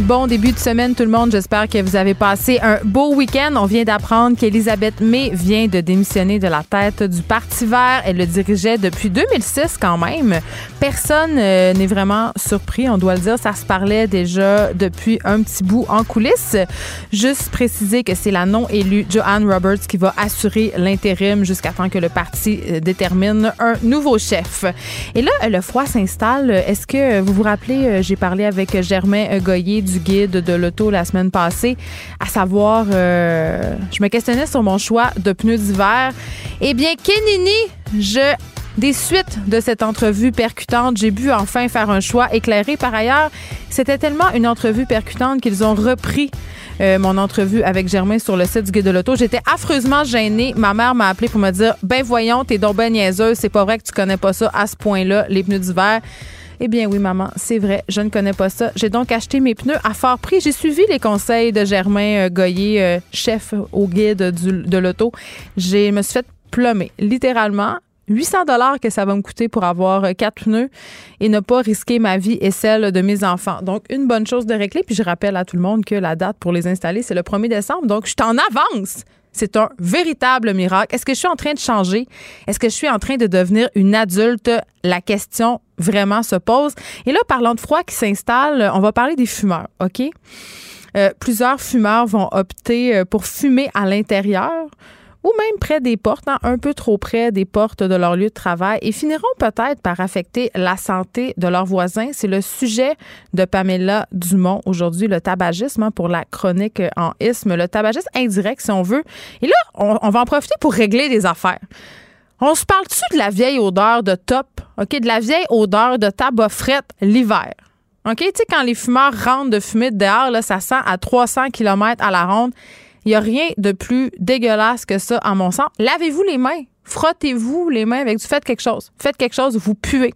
Bon début de semaine tout le monde. J'espère que vous avez passé un beau week-end. On vient d'apprendre qu'Elisabeth May vient de démissionner de la tête du Parti vert. Elle le dirigeait depuis 2006 quand même. Personne euh, n'est vraiment surpris, on doit le dire. Ça se parlait déjà depuis un petit bout en coulisses. Juste préciser que c'est la non élue Joanne Roberts qui va assurer l'intérim jusqu'à temps que le parti euh, détermine un nouveau chef. Et là, le froid s'installe. Est-ce que vous vous rappelez, euh, j'ai parlé avec Germain Goyer du guide de l'auto la semaine passée, à savoir, euh, je me questionnais sur mon choix de pneus d'hiver. Eh bien, Kenini, je des suites de cette entrevue percutante, j'ai pu enfin faire un choix éclairé. Par ailleurs, c'était tellement une entrevue percutante qu'ils ont repris euh, mon entrevue avec Germain sur le site du Guide de l'Auto. J'étais affreusement gênée. Ma mère m'a appelé pour me dire Ben voyons, t'es donc ben niaiseuse, c'est pas vrai que tu connais pas ça à ce point-là, les pneus d'hiver. Eh bien oui, maman, c'est vrai, je ne connais pas ça. J'ai donc acheté mes pneus à fort prix. J'ai suivi les conseils de Germain euh, Goyer, euh, chef au guide de l'auto. Je me suis fait plomber, littéralement. 800 dollars que ça va me coûter pour avoir euh, quatre pneus et ne pas risquer ma vie et celle de mes enfants. Donc, une bonne chose de régler. Puis, je rappelle à tout le monde que la date pour les installer, c'est le 1er décembre. Donc, je t'en avance. C'est un véritable miracle. Est-ce que je suis en train de changer? Est-ce que je suis en train de devenir une adulte? La question vraiment se pose. Et là, parlant de froid qui s'installe, on va parler des fumeurs, OK? Euh, plusieurs fumeurs vont opter euh, pour fumer à l'intérieur ou même près des portes, hein, un peu trop près des portes de leur lieu de travail et finiront peut-être par affecter la santé de leurs voisins. C'est le sujet de Pamela Dumont aujourd'hui, le tabagisme hein, pour la chronique en isme, le tabagisme indirect si on veut. Et là, on, va en profiter pour régler des affaires. On se parle-tu de la vieille odeur de top, OK, de la vieille odeur de tabac frette l'hiver? OK, tu sais, quand les fumeurs rentrent de fumer dehors, là, ça sent à 300 km à la ronde. Il n'y a rien de plus dégueulasse que ça, en mon sens. Lavez-vous les mains. Frottez-vous les mains avec du. Faites quelque chose. Faites quelque chose, vous puez.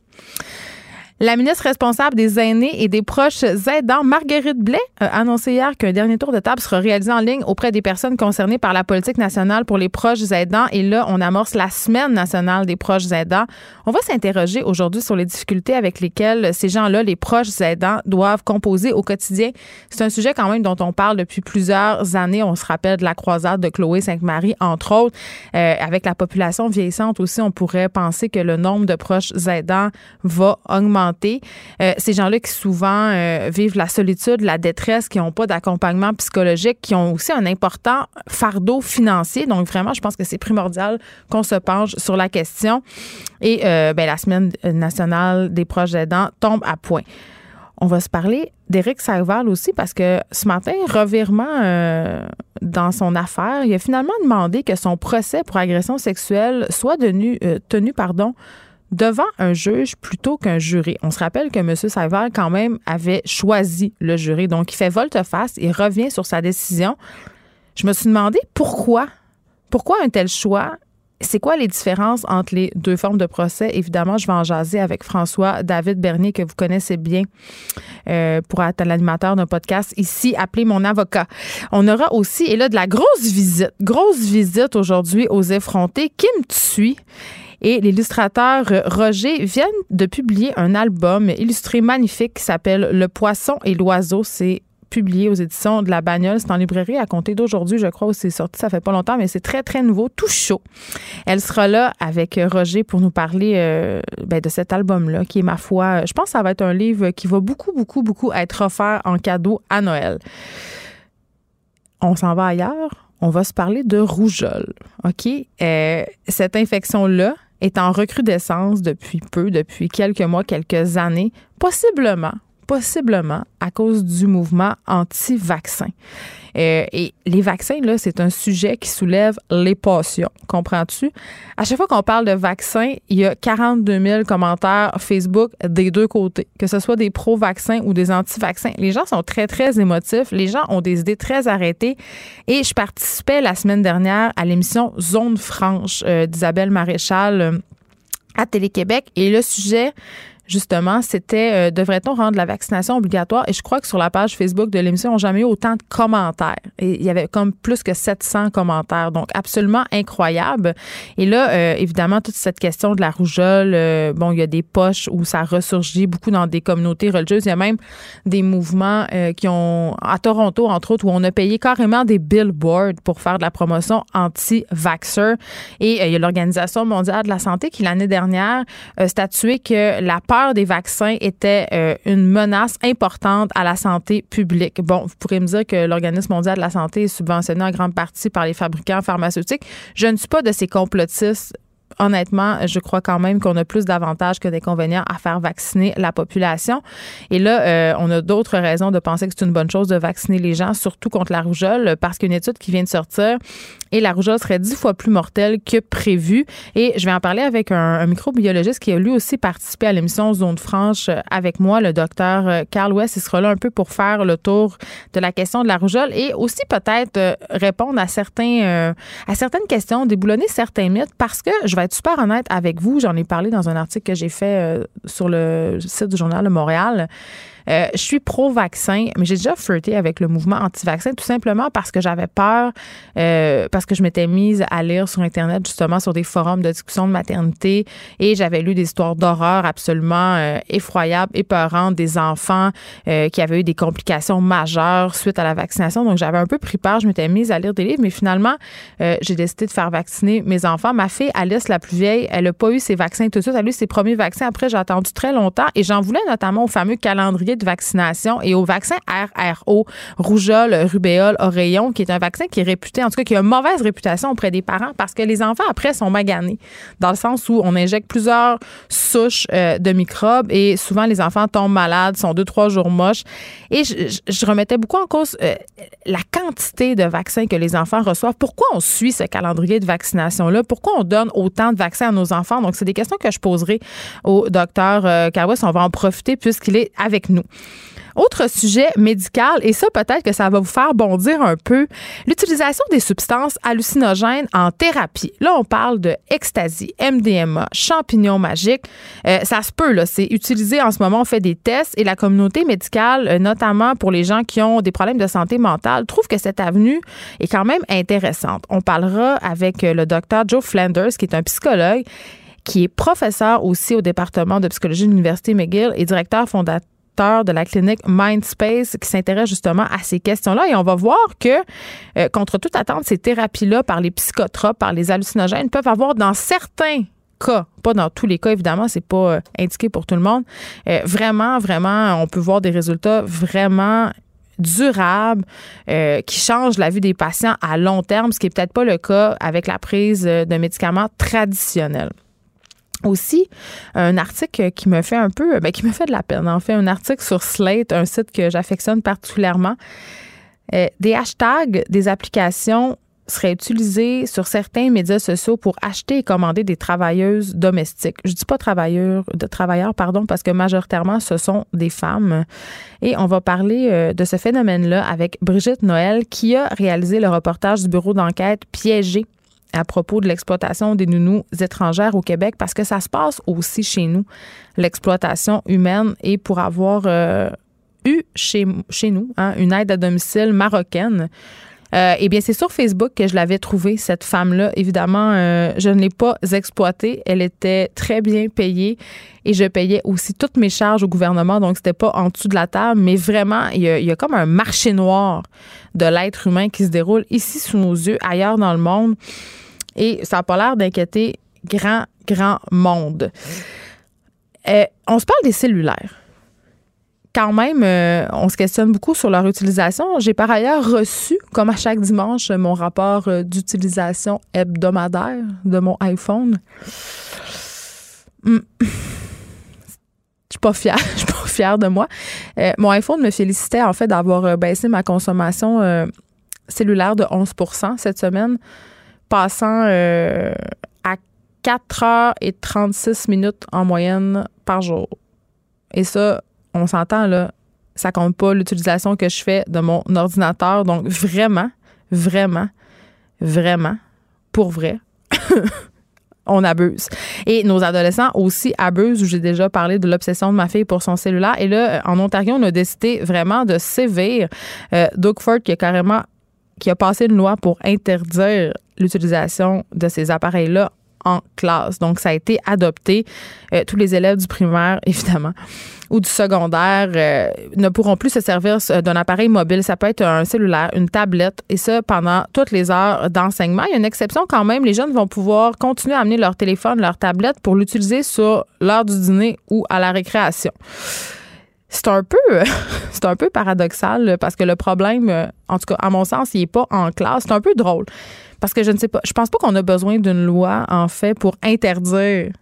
La ministre responsable des aînés et des proches aidants, Marguerite Blais, a annoncé hier qu'un dernier tour de table sera réalisé en ligne auprès des personnes concernées par la politique nationale pour les proches aidants. Et là, on amorce la semaine nationale des proches aidants. On va s'interroger aujourd'hui sur les difficultés avec lesquelles ces gens-là, les proches aidants, doivent composer au quotidien. C'est un sujet quand même dont on parle depuis plusieurs années. On se rappelle de la croisade de Chloé Sainte-Marie, entre autres. Euh, avec la population vieillissante aussi, on pourrait penser que le nombre de proches aidants va augmenter euh, ces gens-là qui souvent euh, vivent la solitude, la détresse, qui n'ont pas d'accompagnement psychologique, qui ont aussi un important fardeau financier. Donc vraiment, je pense que c'est primordial qu'on se penche sur la question. Et euh, ben, la semaine nationale des proches aidants tombe à point. On va se parler d'Éric Serval aussi parce que ce matin, revirement dans son affaire, il a finalement demandé que son procès pour agression sexuelle soit tenu, tenu pardon, devant un juge plutôt qu'un jury. On se rappelle que M. Saval, quand même, avait choisi le jury. Donc, il fait volte-face, il revient sur sa décision. Je me suis demandé pourquoi. Pourquoi un tel choix? C'est quoi les différences entre les deux formes de procès? Évidemment, je vais en jaser avec François David Bernier, que vous connaissez bien euh, pour être l'animateur d'un podcast ici, appelé mon avocat. On aura aussi, et là, de la grosse visite, grosse visite aujourd'hui aux effrontés. Kim Tsui et l'illustrateur Roger vient de publier un album illustré magnifique qui s'appelle Le poisson et l'oiseau. C'est publié aux éditions de la Bagnole. C'est en librairie à compter d'aujourd'hui, je crois, où c'est sorti. Ça fait pas longtemps, mais c'est très, très nouveau, tout chaud. Elle sera là avec Roger pour nous parler euh, ben, de cet album-là, qui est, ma foi, je pense que ça va être un livre qui va beaucoup, beaucoup, beaucoup être offert en cadeau à Noël. On s'en va ailleurs. On va se parler de rougeole. OK? Euh, cette infection-là, est en recrudescence depuis peu, depuis quelques mois, quelques années, possiblement possiblement à cause du mouvement anti-vaccin. Euh, et les vaccins, là, c'est un sujet qui soulève les passions. Comprends-tu? À chaque fois qu'on parle de vaccins, il y a 42 000 commentaires Facebook des deux côtés, que ce soit des pro-vaccins ou des anti-vaccins. Les gens sont très, très émotifs. Les gens ont des idées très arrêtées. Et je participais la semaine dernière à l'émission Zone franche euh, d'Isabelle Maréchal euh, à Télé-Québec. Et le sujet, justement, c'était euh, devrait-on rendre la vaccination obligatoire? Et je crois que sur la page Facebook de l'émission, on n'a jamais eu autant de commentaires. Il y avait comme plus que 700 commentaires. Donc, absolument incroyable. Et là, euh, évidemment, toute cette question de la rougeole, euh, bon, il y a des poches où ça ressurgit beaucoup dans des communautés religieuses. Il y a même des mouvements qui ont, à Toronto, entre autres, où on a payé carrément des billboards pour faire de la promotion anti-vaxxer. Et il y a l'Organisation mondiale de la santé qui, l'année dernière, a statué que la peur des vaccins était euh, une menace importante à la santé publique. Bon, vous pourrez me dire que l'Organisme mondial de la santé est subventionné en grande partie par les fabricants pharmaceutiques. Je ne suis pas de ces complotistes honnêtement, je crois quand même qu'on a plus d'avantages que d'inconvénients à faire vacciner la population. Et là, euh, on a d'autres raisons de penser que c'est une bonne chose de vacciner les gens, surtout contre la rougeole, parce qu'une étude qui vient de sortir et la rougeole serait dix fois plus mortelle que prévu. Et je vais en parler avec un, microbiologiste qui a lui aussi participé à l'émission Zone franche avec moi, le docteur euh, Carl West. Il sera là un peu pour faire le tour de la question de la rougeole et aussi peut-être euh, répondre à certains à certaines questions, déboulonner certains mythes parce que je vais être super honnête avec vous. J'en ai parlé dans un article que j'ai fait euh, sur le site du Journal de Montréal. Euh, je suis pro-vaccin, mais j'ai déjà flirté avec le mouvement anti-vaccin tout simplement parce que j'avais peur, euh, parce que je m'étais mise à lire sur Internet justement sur des forums de discussion de maternité et j'avais lu des histoires d'horreur absolument euh, effroyables, épeurantes, des enfants qui avaient eu des complications majeures suite à la vaccination. Donc j'avais un peu pris peur, je m'étais mise à lire des livres, mais finalement, j'ai décidé de faire vacciner mes enfants. Ma fille, Alice, la plus vieille, elle n'a pas eu ses vaccins tout de suite. Elle a eu ses premiers vaccins. Après, j'ai attendu très longtemps et j'en voulais notamment au fameux calendrier de vaccination et au vaccin RRO, rougeole, rubéole, oreillon, qui est un vaccin qui est réputé, en tout cas, qui a une mauvaise réputation auprès des parents parce que les enfants, après, sont maganés, dans le sens où on injecte plusieurs souches euh, de microbes et souvent, les enfants tombent malades, sont deux, trois jours moches. Et je, remettais beaucoup en cause euh, la quantité de vaccins que les enfants reçoivent. Pourquoi on suit ce calendrier de vaccination-là? Pourquoi on donne autant de vaccins à nos enfants? Donc, c'est des questions que je poserai au docteur euh, On va en profiter puisqu'il est avec nous. Autre sujet médical, et ça peut-être que ça va vous faire bondir un peu, l'utilisation des substances hallucinogènes en thérapie. Là, on parle de ecstasy, MDMA, champignons magiques. Euh, ça se peut, là, c'est utilisé en ce moment, on fait des tests et la communauté médicale, euh, notamment pour les gens qui ont des problèmes de santé mentale, trouve que cette avenue est quand même intéressante. On parlera avec euh, le docteur Joe Flanders, qui est un psychologue qui est professeur aussi au département de psychologie de l'Université McGill et directeur fondateur de la clinique Mindspace qui s'intéresse justement à ces questions-là. Et on va voir que, euh, contre toute attente, ces thérapies-là par les psychotropes, par les hallucinogènes, peuvent avoir dans certains cas, pas dans tous les cas évidemment, c'est pas euh, indiqué pour tout le monde. Euh, vraiment, vraiment, on peut voir des résultats vraiment durables qui changent la vie des patients à long terme, ce qui est peut-être pas le cas avec la prise de médicaments traditionnels aussi un article qui me fait un peu, ben, qui me fait de la peine. En fait, un article sur Slate, un site que j'affectionne particulièrement. Euh, des hashtags, des applications seraient utilisés sur certains médias sociaux pour acheter et commander des travailleuses domestiques. Je dis pas travailleurs, de travailleurs, pardon, parce que majoritairement ce sont des femmes. Et on va parler euh, de ce phénomène-là avec Brigitte Noël qui a réalisé le reportage du bureau d'enquête Piégé à propos de l'exploitation des nounous étrangères au Québec parce que ça se passe aussi chez nous, l'exploitation humaine. Et pour avoir euh, eu chez, chez nous hein, une aide à domicile marocaine, euh, eh bien, c'est sur Facebook que je l'avais trouvée, cette femme-là. Évidemment, euh, je ne l'ai pas exploitée. Elle était très bien payée et je payais aussi toutes mes charges au gouvernement, donc c'était pas en dessous de la table, mais vraiment, il y a, il y a comme un marché noir de l'être humain qui se déroule ici sous nos yeux, ailleurs dans le monde. Et ça n'a pas l'air d'inquiéter grand, grand monde. Euh, on se parle des cellulaires. Quand même, euh, on se questionne beaucoup sur leur utilisation. J'ai par ailleurs reçu, comme à chaque dimanche, mon rapport euh, d'utilisation hebdomadaire de mon iPhone. Hmm. Je pas fière. Je suis pas fière de moi. Mon iPhone me félicitait en fait d'avoir baissé ma consommation cellulaire de 11% cette semaine, passant à 4 heures et 36 minutes en moyenne par jour. Et ça, on s'entend là, ça compte pas l'utilisation que je fais de mon ordinateur. Donc vraiment, vraiment, vraiment, pour vrai. on abuse. Et nos adolescents aussi abusent. J'ai déjà parlé de l'obsession de ma fille pour son cellulaire. Et là, en Ontario, on a décidé vraiment de sévir. Euh, Doug Ford qui a carrément qui a passé une loi pour interdire l'utilisation de ces appareils-là en classe. Donc, ça a été adopté. Euh, tous les élèves du primaire, évidemment, ou du secondaire euh, ne pourront plus se servir euh, d'un appareil mobile. Ça peut être un cellulaire, une tablette, et ça pendant toutes les heures d'enseignement. Il y a une exception quand même. Les jeunes vont pouvoir continuer à amener leur téléphone, leur tablette pour l'utiliser sur l'heure du dîner ou à la récréation. C'est un peu, paradoxal parce que le problème, en tout cas, à mon sens, il n'est pas en classe. C'est un peu drôle. Parce que je ne sais pas, je pense pas qu'on a besoin d'une loi, en fait, pour interdire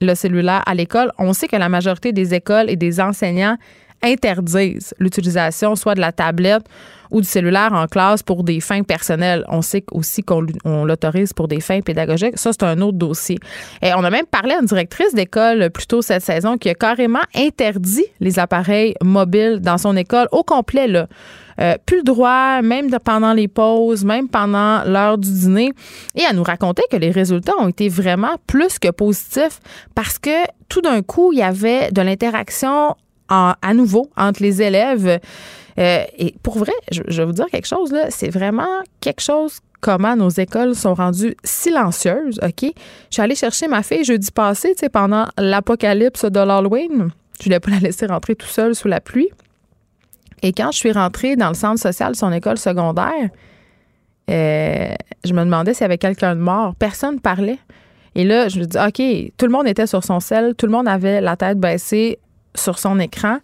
le cellulaire à l'école. On sait que la majorité des écoles et des enseignants interdisent l'utilisation soit de la tablette ou du cellulaire en classe pour des fins personnelles. On sait aussi qu'on l'autorise pour des fins pédagogiques. Ça, c'est un autre dossier. Et on a même parlé à une directrice d'école plus tôt cette saison qui a carrément interdit les appareils mobiles dans son école au complet. Là. Euh, plus le droit, même pendant les pauses, même pendant l'heure du dîner. Et elle nous racontait que les résultats ont été vraiment plus que positifs parce que tout d'un coup, il y avait de l'interaction à nouveau entre les élèves. Euh, et pour vrai, je, vais vous dire quelque chose, c'est vraiment quelque chose comment nos écoles sont rendues silencieuses, OK? Je suis allée chercher ma fille jeudi passé, tu sais, pendant l'apocalypse de l'Halloween. Je voulais pas la laisser rentrer tout seule sous la pluie. Et quand je suis rentrée dans le centre social de son école secondaire, euh, je me demandais s'il y avait quelqu'un de mort. Personne parlait. Et là, je me dis, OK, tout le monde était sur son sel, tout le monde avait la tête baissée sur son écran.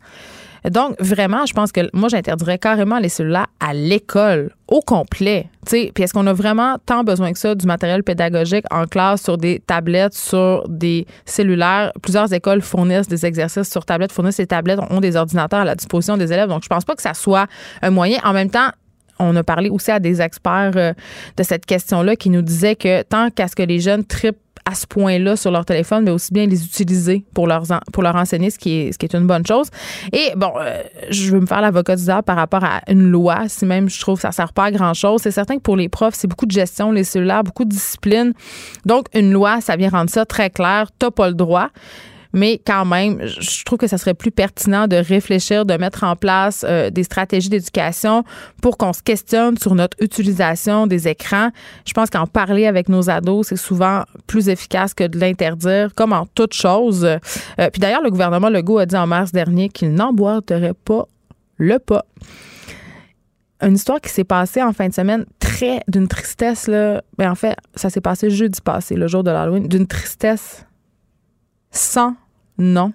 Donc, vraiment, je pense que moi, j'interdirais carrément les cellulaires à l'école, au complet. Puis est-ce qu'on a vraiment tant besoin que ça du matériel pédagogique en classe, sur des tablettes, sur des cellulaires? Plusieurs écoles fournissent des exercices sur tablettes, fournissent des tablettes, ont des ordinateurs à la disposition des élèves. Donc, je pense pas que ça soit un moyen. En même temps, on a parlé aussi à des experts euh, de cette question-là qui nous disaient que tant qu'à ce que les jeunes tripent à ce point-là sur leur téléphone, mais aussi bien les utiliser pour leur, pour leur enseigner, ce qui, est, ce qui est une bonne chose. Et bon, euh, je veux me faire l'avocat du diable par rapport à une loi, si même je trouve que ça ne sert pas à grand-chose. C'est certain que pour les profs, c'est beaucoup de gestion, les cellulaires, beaucoup de discipline. Donc, une loi, ça vient rendre ça très clair. Tu n'as pas le droit. Mais quand même, je trouve que ça serait plus pertinent de réfléchir, de mettre en place euh, des stratégies d'éducation pour qu'on se questionne sur notre utilisation des écrans. Je pense qu'en parler avec nos ados, c'est souvent plus efficace que de l'interdire, comme en toute chose. Euh, puis d'ailleurs, le gouvernement Legault a dit en mars dernier qu'il n'emboîterait pas le pas une histoire qui s'est passée en fin de semaine très d'une tristesse là mais ben, en fait ça s'est passé jeudi passé le jour de l'Halloween d'une tristesse sans nom.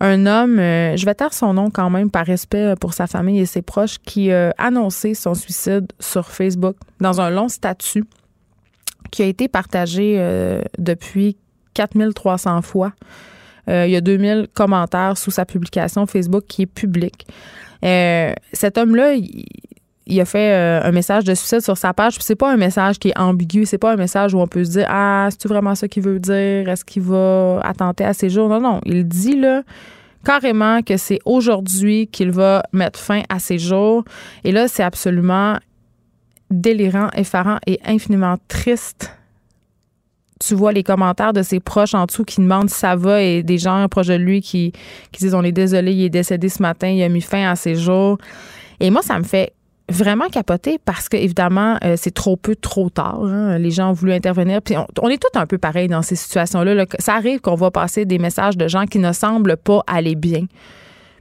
Un homme, euh, je vais taire son nom quand même par respect pour sa famille et ses proches, qui a annoncé son suicide sur Facebook dans un long statut qui a été partagé euh, depuis 4300 fois. Euh, il y a 2000 commentaires sous sa publication Facebook qui est publique. cet homme-là, il a fait euh, un message de suicide sur sa page. C'est pas un message qui est ambigu. C'est pas un message où on peut se dire Ah, c'est-tu vraiment ça qu'il veut dire? Est-ce qu'il va attenter à ses jours? Non, non. Il dit là carrément que c'est aujourd'hui qu'il va mettre fin à ses jours. Et là, c'est absolument délirant, effarant et infiniment triste. Tu vois les commentaires de ses proches en dessous qui demandent si ça va et des gens proches de lui qui, qui disent on est désolé, il est décédé ce matin, il a mis fin à ses jours. Et moi, ça me fait vraiment capoté parce que évidemment euh, c'est trop peu trop tard hein. les gens ont voulu intervenir. Puis on, est tous un peu pareil dans ces situations là, ça arrive qu'on va passer des messages de gens qui ne semblent pas aller bien.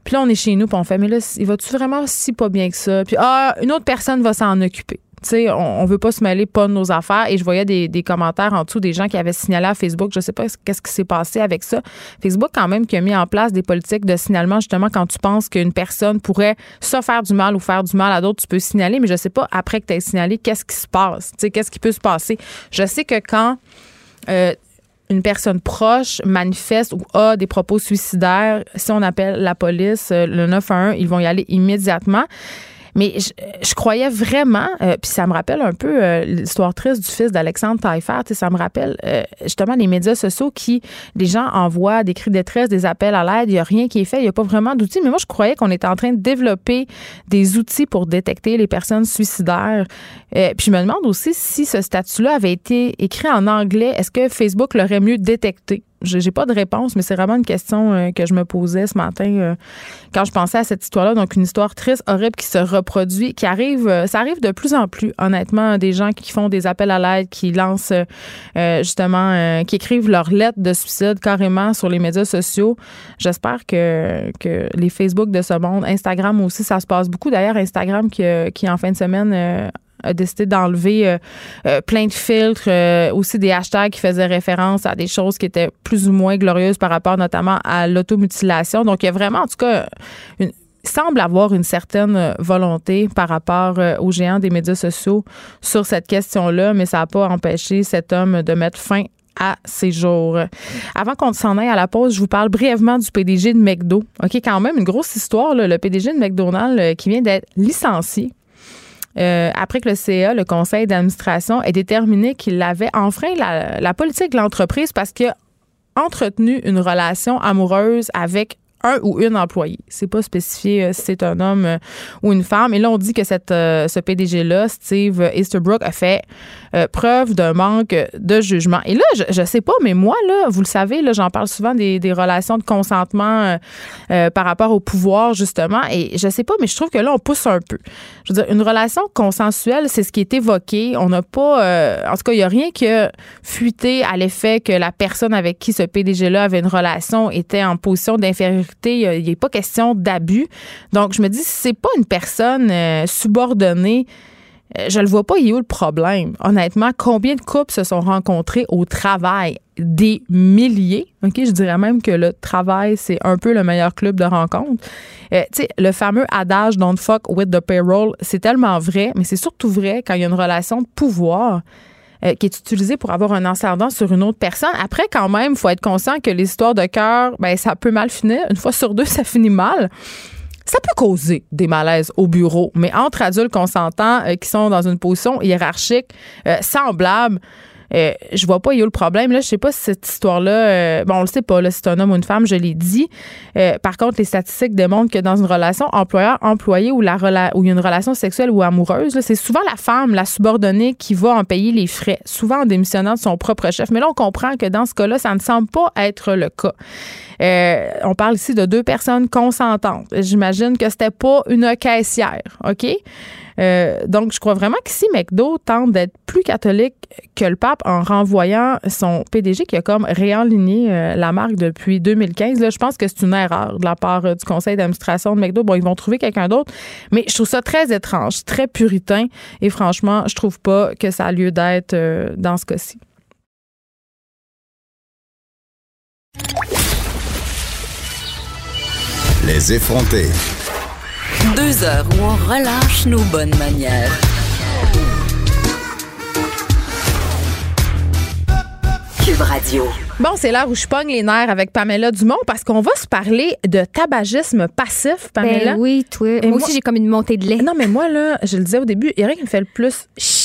Puis là on est chez nous puis on fait mais là il va-tu vraiment si pas bien que ça? Puis ah une autre personne va s'en occuper sais, on, veut pas se mêler pas de nos affaires. Et je voyais des, commentaires en dessous des gens qui avaient signalé à Facebook. Je sais pas qu'est-ce qui s'est passé avec ça. Facebook, quand même, qui a mis en place des politiques de signalement, justement, quand tu penses qu'une personne pourrait soit faire du mal ou faire du mal à d'autres, tu peux signaler, mais je sais pas, après que tu aies signalé, qu'est-ce qui se passe? Tu sais, qu'est-ce qui peut se passer? Je sais que quand euh, une personne proche manifeste ou a des propos suicidaires, si on appelle la police, euh, le 911, ils vont y aller immédiatement. Mais je, croyais vraiment, euh, puis ça me rappelle un peu euh, l'histoire triste du fils d'Alexandre Taillefer. Ça me rappelle euh, justement les médias sociaux qui, les gens envoient des cris de détresse, des appels à l'aide. Il n'y a rien qui est fait. Il n'y a pas vraiment d'outils. Mais moi, je croyais qu'on était en train de développer des outils pour détecter les personnes suicidaires. puis je me demande aussi si ce statut-là avait été écrit en anglais. Est-ce que Facebook l'aurait mieux détecté? J'ai pas de réponse, mais c'est vraiment une question euh, que je me posais ce matin euh, quand je pensais à cette histoire-là. Donc, une histoire triste, horrible qui se reproduit, qui arrive, euh, ça arrive de plus en plus, honnêtement, des gens qui font des appels à l'aide, qui lancent justement, qui écrivent leurs lettres de suicide carrément sur les médias sociaux. J'espère que, que les Facebook de ce monde, Instagram aussi, ça se passe beaucoup. D'ailleurs, Instagram qui, qui en fin de semaine a décidé d'enlever euh, euh, plein de filtres, euh, aussi des hashtags qui faisaient référence à des choses qui étaient plus ou moins glorieuses par rapport notamment à l'automutilation. Donc, il y a vraiment, en tout cas, semble avoir une certaine volonté par rapport aux géants des médias sociaux sur cette question-là, mais ça n'a pas empêché cet homme de mettre fin à ses jours. Avant qu'on s'en aille à la pause, je vous parle brièvement du PDG de McDo. OK, quand même, une grosse histoire, le PDG de McDonald's qui vient d'être licencié euh, après que le CA, le conseil d'administration, ait déterminé qu'il avait enfreint la, politique de l'entreprise parce qu'il a entretenu une relation amoureuse avec un ou une employée. C'est pas spécifié euh, si c'est un homme euh, ou une femme. Et là, on dit que ce PDG-là, Steve Easterbrook, a fait preuve d'un manque de jugement. Et là, je, je sais pas, mais moi, là, vous le savez, là, j'en parle souvent des, des, relations de consentement par rapport au pouvoir, justement. Et je sais pas, mais je trouve que là, on pousse un peu. Je veux dire, une relation consensuelle, c'est ce qui est évoqué. On n'a pas, en tout cas, il n'y a rien qui a fuité à l'effet que la personne avec qui ce PDG-là avait une relation était en position d'infériorité il a, pas question d'abus. Donc, je me dis, si c'est pas une personne euh, subordonnée, euh, je le vois pas, il a où le problème? Honnêtement, combien de couples se sont rencontrés au travail? Des milliers. Je dirais même que le travail, c'est un peu le meilleur club de rencontre. Euh, tu sais, le fameux adage don't fuck with the payroll, c'est tellement vrai, mais c'est surtout vrai quand il y a une relation de pouvoir. Euh, qui est utilisé pour avoir un ascendant sur une autre personne. Après, quand même, il faut être conscient que l'histoire de cœur, ben, ça peut mal finir. Une fois sur deux, ça finit mal. Ça peut causer des malaises au bureau, mais entre adultes consentants euh, qui sont dans une position hiérarchique euh, semblable, euh, je vois pas, il y a le problème. Là, je sais pas si cette histoire-là, euh, bon, on le sait pas, là, c'est un homme ou une femme, je l'ai dit. Euh, par contre, les statistiques démontrent que dans une relation employeur-employé ou, la où il y a une relation sexuelle ou amoureuse, c'est souvent la femme, la subordonnée, qui va en payer les frais, souvent en démissionnant de son propre chef. Mais là, on comprend que dans ce cas-là, ça ne semble pas être le cas. on parle ici de deux personnes consentantes. J'imagine que c'était pas une caissière, OK? Euh, donc, je crois vraiment qu'ici, McDo tente d'être plus catholique que le pape en renvoyant son PDG qui a comme réaligné euh, la marque depuis 2015. Là, je pense que c'est une erreur de la part euh, du conseil d'administration de McDo. Bon, ils vont trouver quelqu'un d'autre, mais je trouve ça très étrange, très puritain et franchement, je trouve pas que ça a lieu d'être dans ce cas-ci. Les effrontés. Deux heures où on relâche nos bonnes manières. Cube Radio. Bon, c'est l'heure où je pogne les nerfs avec Pamela Dumont parce qu'on va se parler de tabagisme passif, Pamela. Ben oui, toi. moi, aussi, j'ai comme une montée de lait. Non, mais moi, là, je le disais au début, il y a rien qui me fait le plus chier,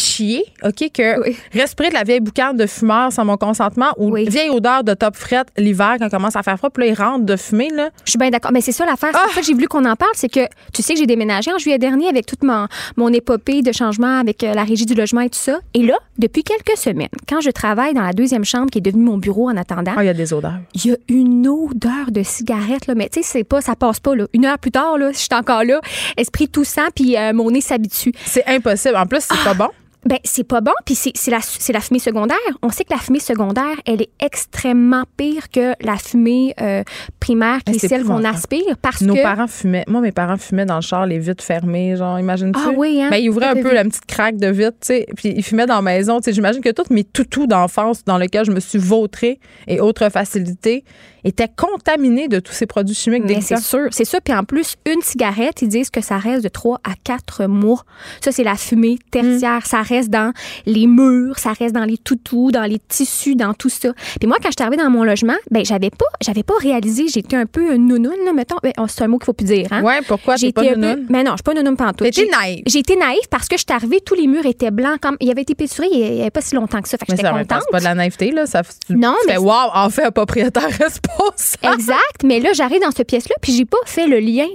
OK, que respirer de la vieille boucane de fumeur sans mon consentement ou vieille odeur de top frette l'hiver quand commence à faire froid, puis là, ils rentrent de fumer, là. Je suis bien d'accord. Mais c'est ça l'affaire. C'est ah! ça que j'ai voulu qu'on en parle. C'est que tu sais que j'ai déménagé en juillet dernier avec toute mon, mon épopée de changement avec euh, la régie du logement et tout ça. Et là, depuis quelques semaines, quand je travaille dans la deuxième chambre qui est devenue mon bureau en attendant. Ah, il y a des odeurs. Il y a une odeur de cigarette, là. Mais tu sais, c'est pas, ça passe pas, là. Une heure plus tard, là, je suis encore là, esprit tout sang, puis euh, mon nez s'habitue. C'est impossible. En plus, c'est pas ah! bon. Ben, c'est pas bon, puis c'est la, la fumée secondaire. On sait que la fumée secondaire, elle est extrêmement pire que la fumée euh, primaire qui Eh, est celle qu'on aspire parce Nos que parents fumaient. Moi, mes parents fumaient dans le char, les vitres fermées, genre, imagine-tu? Ah oui, hein? Ben, ils ouvraient un peu vu? la petite craque de vitre, tu sais, puis ils fumaient dans la maison. Tu sais, j'imagine que tous mes toutous d'enfance dans lesquels je me suis vautrée et autres facilités étaient contaminés de tous ces produits chimiques Mais c'est sûr, c'est sûr. Puis en plus, une cigarette, ils disent que ça reste de 3 à 4 mois. Ça, c'est la fumée tertiaire. Ça reste dans les murs, ça reste dans les toutous, dans les tissus, dans tout ça. Puis moi, quand je suis arrivée dans mon logement, ben j'avais pas, j'avais pas réalisé. J'étais un peu une nounoune, là, mettons. Ben, c'est un mot qu'il faut plus dire, hein? Ouais, pourquoi t'es pas peu- nounoune? Mais non, je suis pas nounoune pantoute. T'étais J'ai- naïve. J'ai été naïve parce que je suis arrivée, tous les murs étaient blancs. Comme, il avait été pétré il y avait pas si longtemps que ça. Fait que Mais j'étais contente. c'est pas de la naïveté, là. Ça, tu, Non, tu mais fais, wow, en fait, un propriétaire responsable. Exact, mais là, j'arrive dans cette pièce-là, puis j'ai pas fait le lien.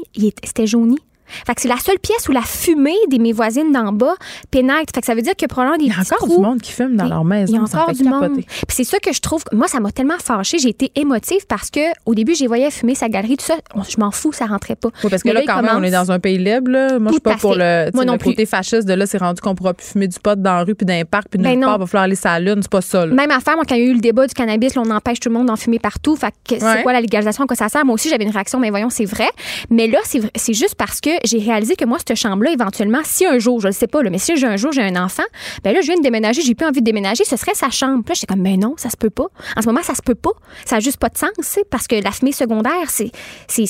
C'était jauni. Fait que c'est la seule pièce où la fumée de mes voisines d'en bas pénètre. Fait que ça veut dire que probablement des Il y a encore trous. du monde qui fume dans leur Il y maison. a encore du capoter. monde. Puis c'est ça que je trouve. Moi, ça m'a tellement fâchée. J'ai été émotive parce que au début, j'ai voyais fumer sa galerie, tout ça. Je m'en fous, ça rentrait pas. Oui, parce que Mais là, il quand même, on est dans un pays libre. Là. Moi, je suis pas pour le, Moi non le plus. côté fasciste de là, c'est rendu qu'on pourra plus fumer du pot dans la rue, puis dans les parcs, puis Ben nulle non. part, il va falloir aller sur la lune. C'est pas ça. là. Même affaire, moi, quand il y a eu le débat du cannabis, là, on empêche tout le monde d'en fumer partout. Fait que Ouais. c'est quoi la légalisation, à quoi ça sert? Moi aussi, j'avais une réaction, mais voyons, c'est vrai. Mais là, c'est juste parce que j'ai réalisé que moi, cette chambre-là, éventuellement, si un jour, je le sais pas, là, mais si j'ai un jour, j'ai un enfant, ben là, je viens de déménager, j'ai plus envie de déménager, ce serait sa chambre. Puis là, j'étais comme, mais non, ça se peut pas. En ce moment, ça se peut pas. Ça a juste pas de sens, c'est parce que la fumée secondaire, c'est, c'est,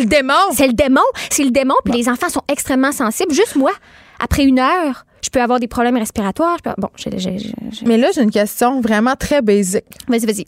le démon. c'est le démon. C'est le démon. Puis les enfants sont extrêmement sensibles. Juste moi, après une heure, je peux avoir des problèmes respiratoires. Je peux- Bon, Mais là, j'ai une question vraiment très basique. vas-y, vas-y.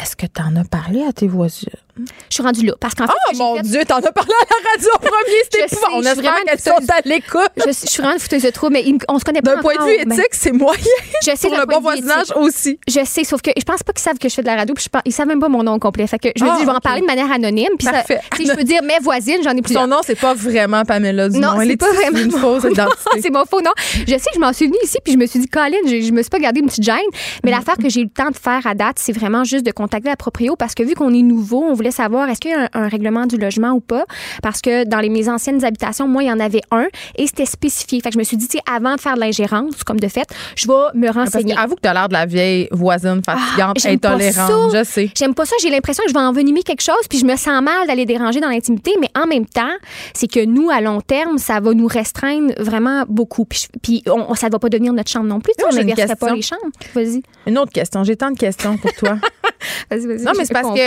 Est-ce que tu en as parlé à tes voisins? Je suis rendue là. Parce qu'en fait, Oh mon fait- Dieu, t'en as parlé à la radio en premier, c'était sais, épouvant. On espère vraiment qu'elles une sont à l'écoute. je, suis vraiment une fouteuse de trouble, mais on se connaît pas. D'un point de vue éthique, c'est moyen. Je sais Pour le bon voisinage aussi. Je sais, sauf que je pense pas qu'ils savent que je fais de la radio, puis je pense, ils savent même pas mon nom au complet. Fait que je me Ah, dis, je vais en ok. parler de manière anonyme, puis ça, sais, je peux dire mes voisines, j'en ai Son plusieurs. nom, c'est pas vraiment Pamela Dumont. Non, c'est est pas vraiment mon- fausse identité. c'est mon faux nom. Je sais que je m'en suis venue ici, puis je me suis dit, Colin, je, je me suis pas gardé une petite gêne. Mais l'affaire que j'ai eu le temps de faire à date, c'est vraiment juste de contacter la proprio parce que vu qu'on est nouveau, on voulait savoir est-ce qu'il y a un, un règlement du logement ou pas? Parce que dans les, mes anciennes habitations, moi, il y en avait un et c'était spécifié. Fait que je me suis dit, avant de faire de l'ingérence, comme de fait, je vais me Ah, Parce renseigner. que, avoue que t'as l'air de la vieille voisine fatigante, Ah, j'aime pas intolérante. Je sais. J'aime pas ça. J'ai l'impression que je vais envenimer quelque chose, puis je me sens mal d'aller déranger dans l'intimité. Mais en même temps, c'est que nous, à long terme, ça va nous restreindre vraiment beaucoup. Puis, puis on, ça va pas devenir notre chambre non plus. Moi, on n'inverserait pas les chambres. Vas-y. Une autre question. J'ai tant de questions pour toi. Vas-y, vas-y. Non, mais c'est parce compris. que,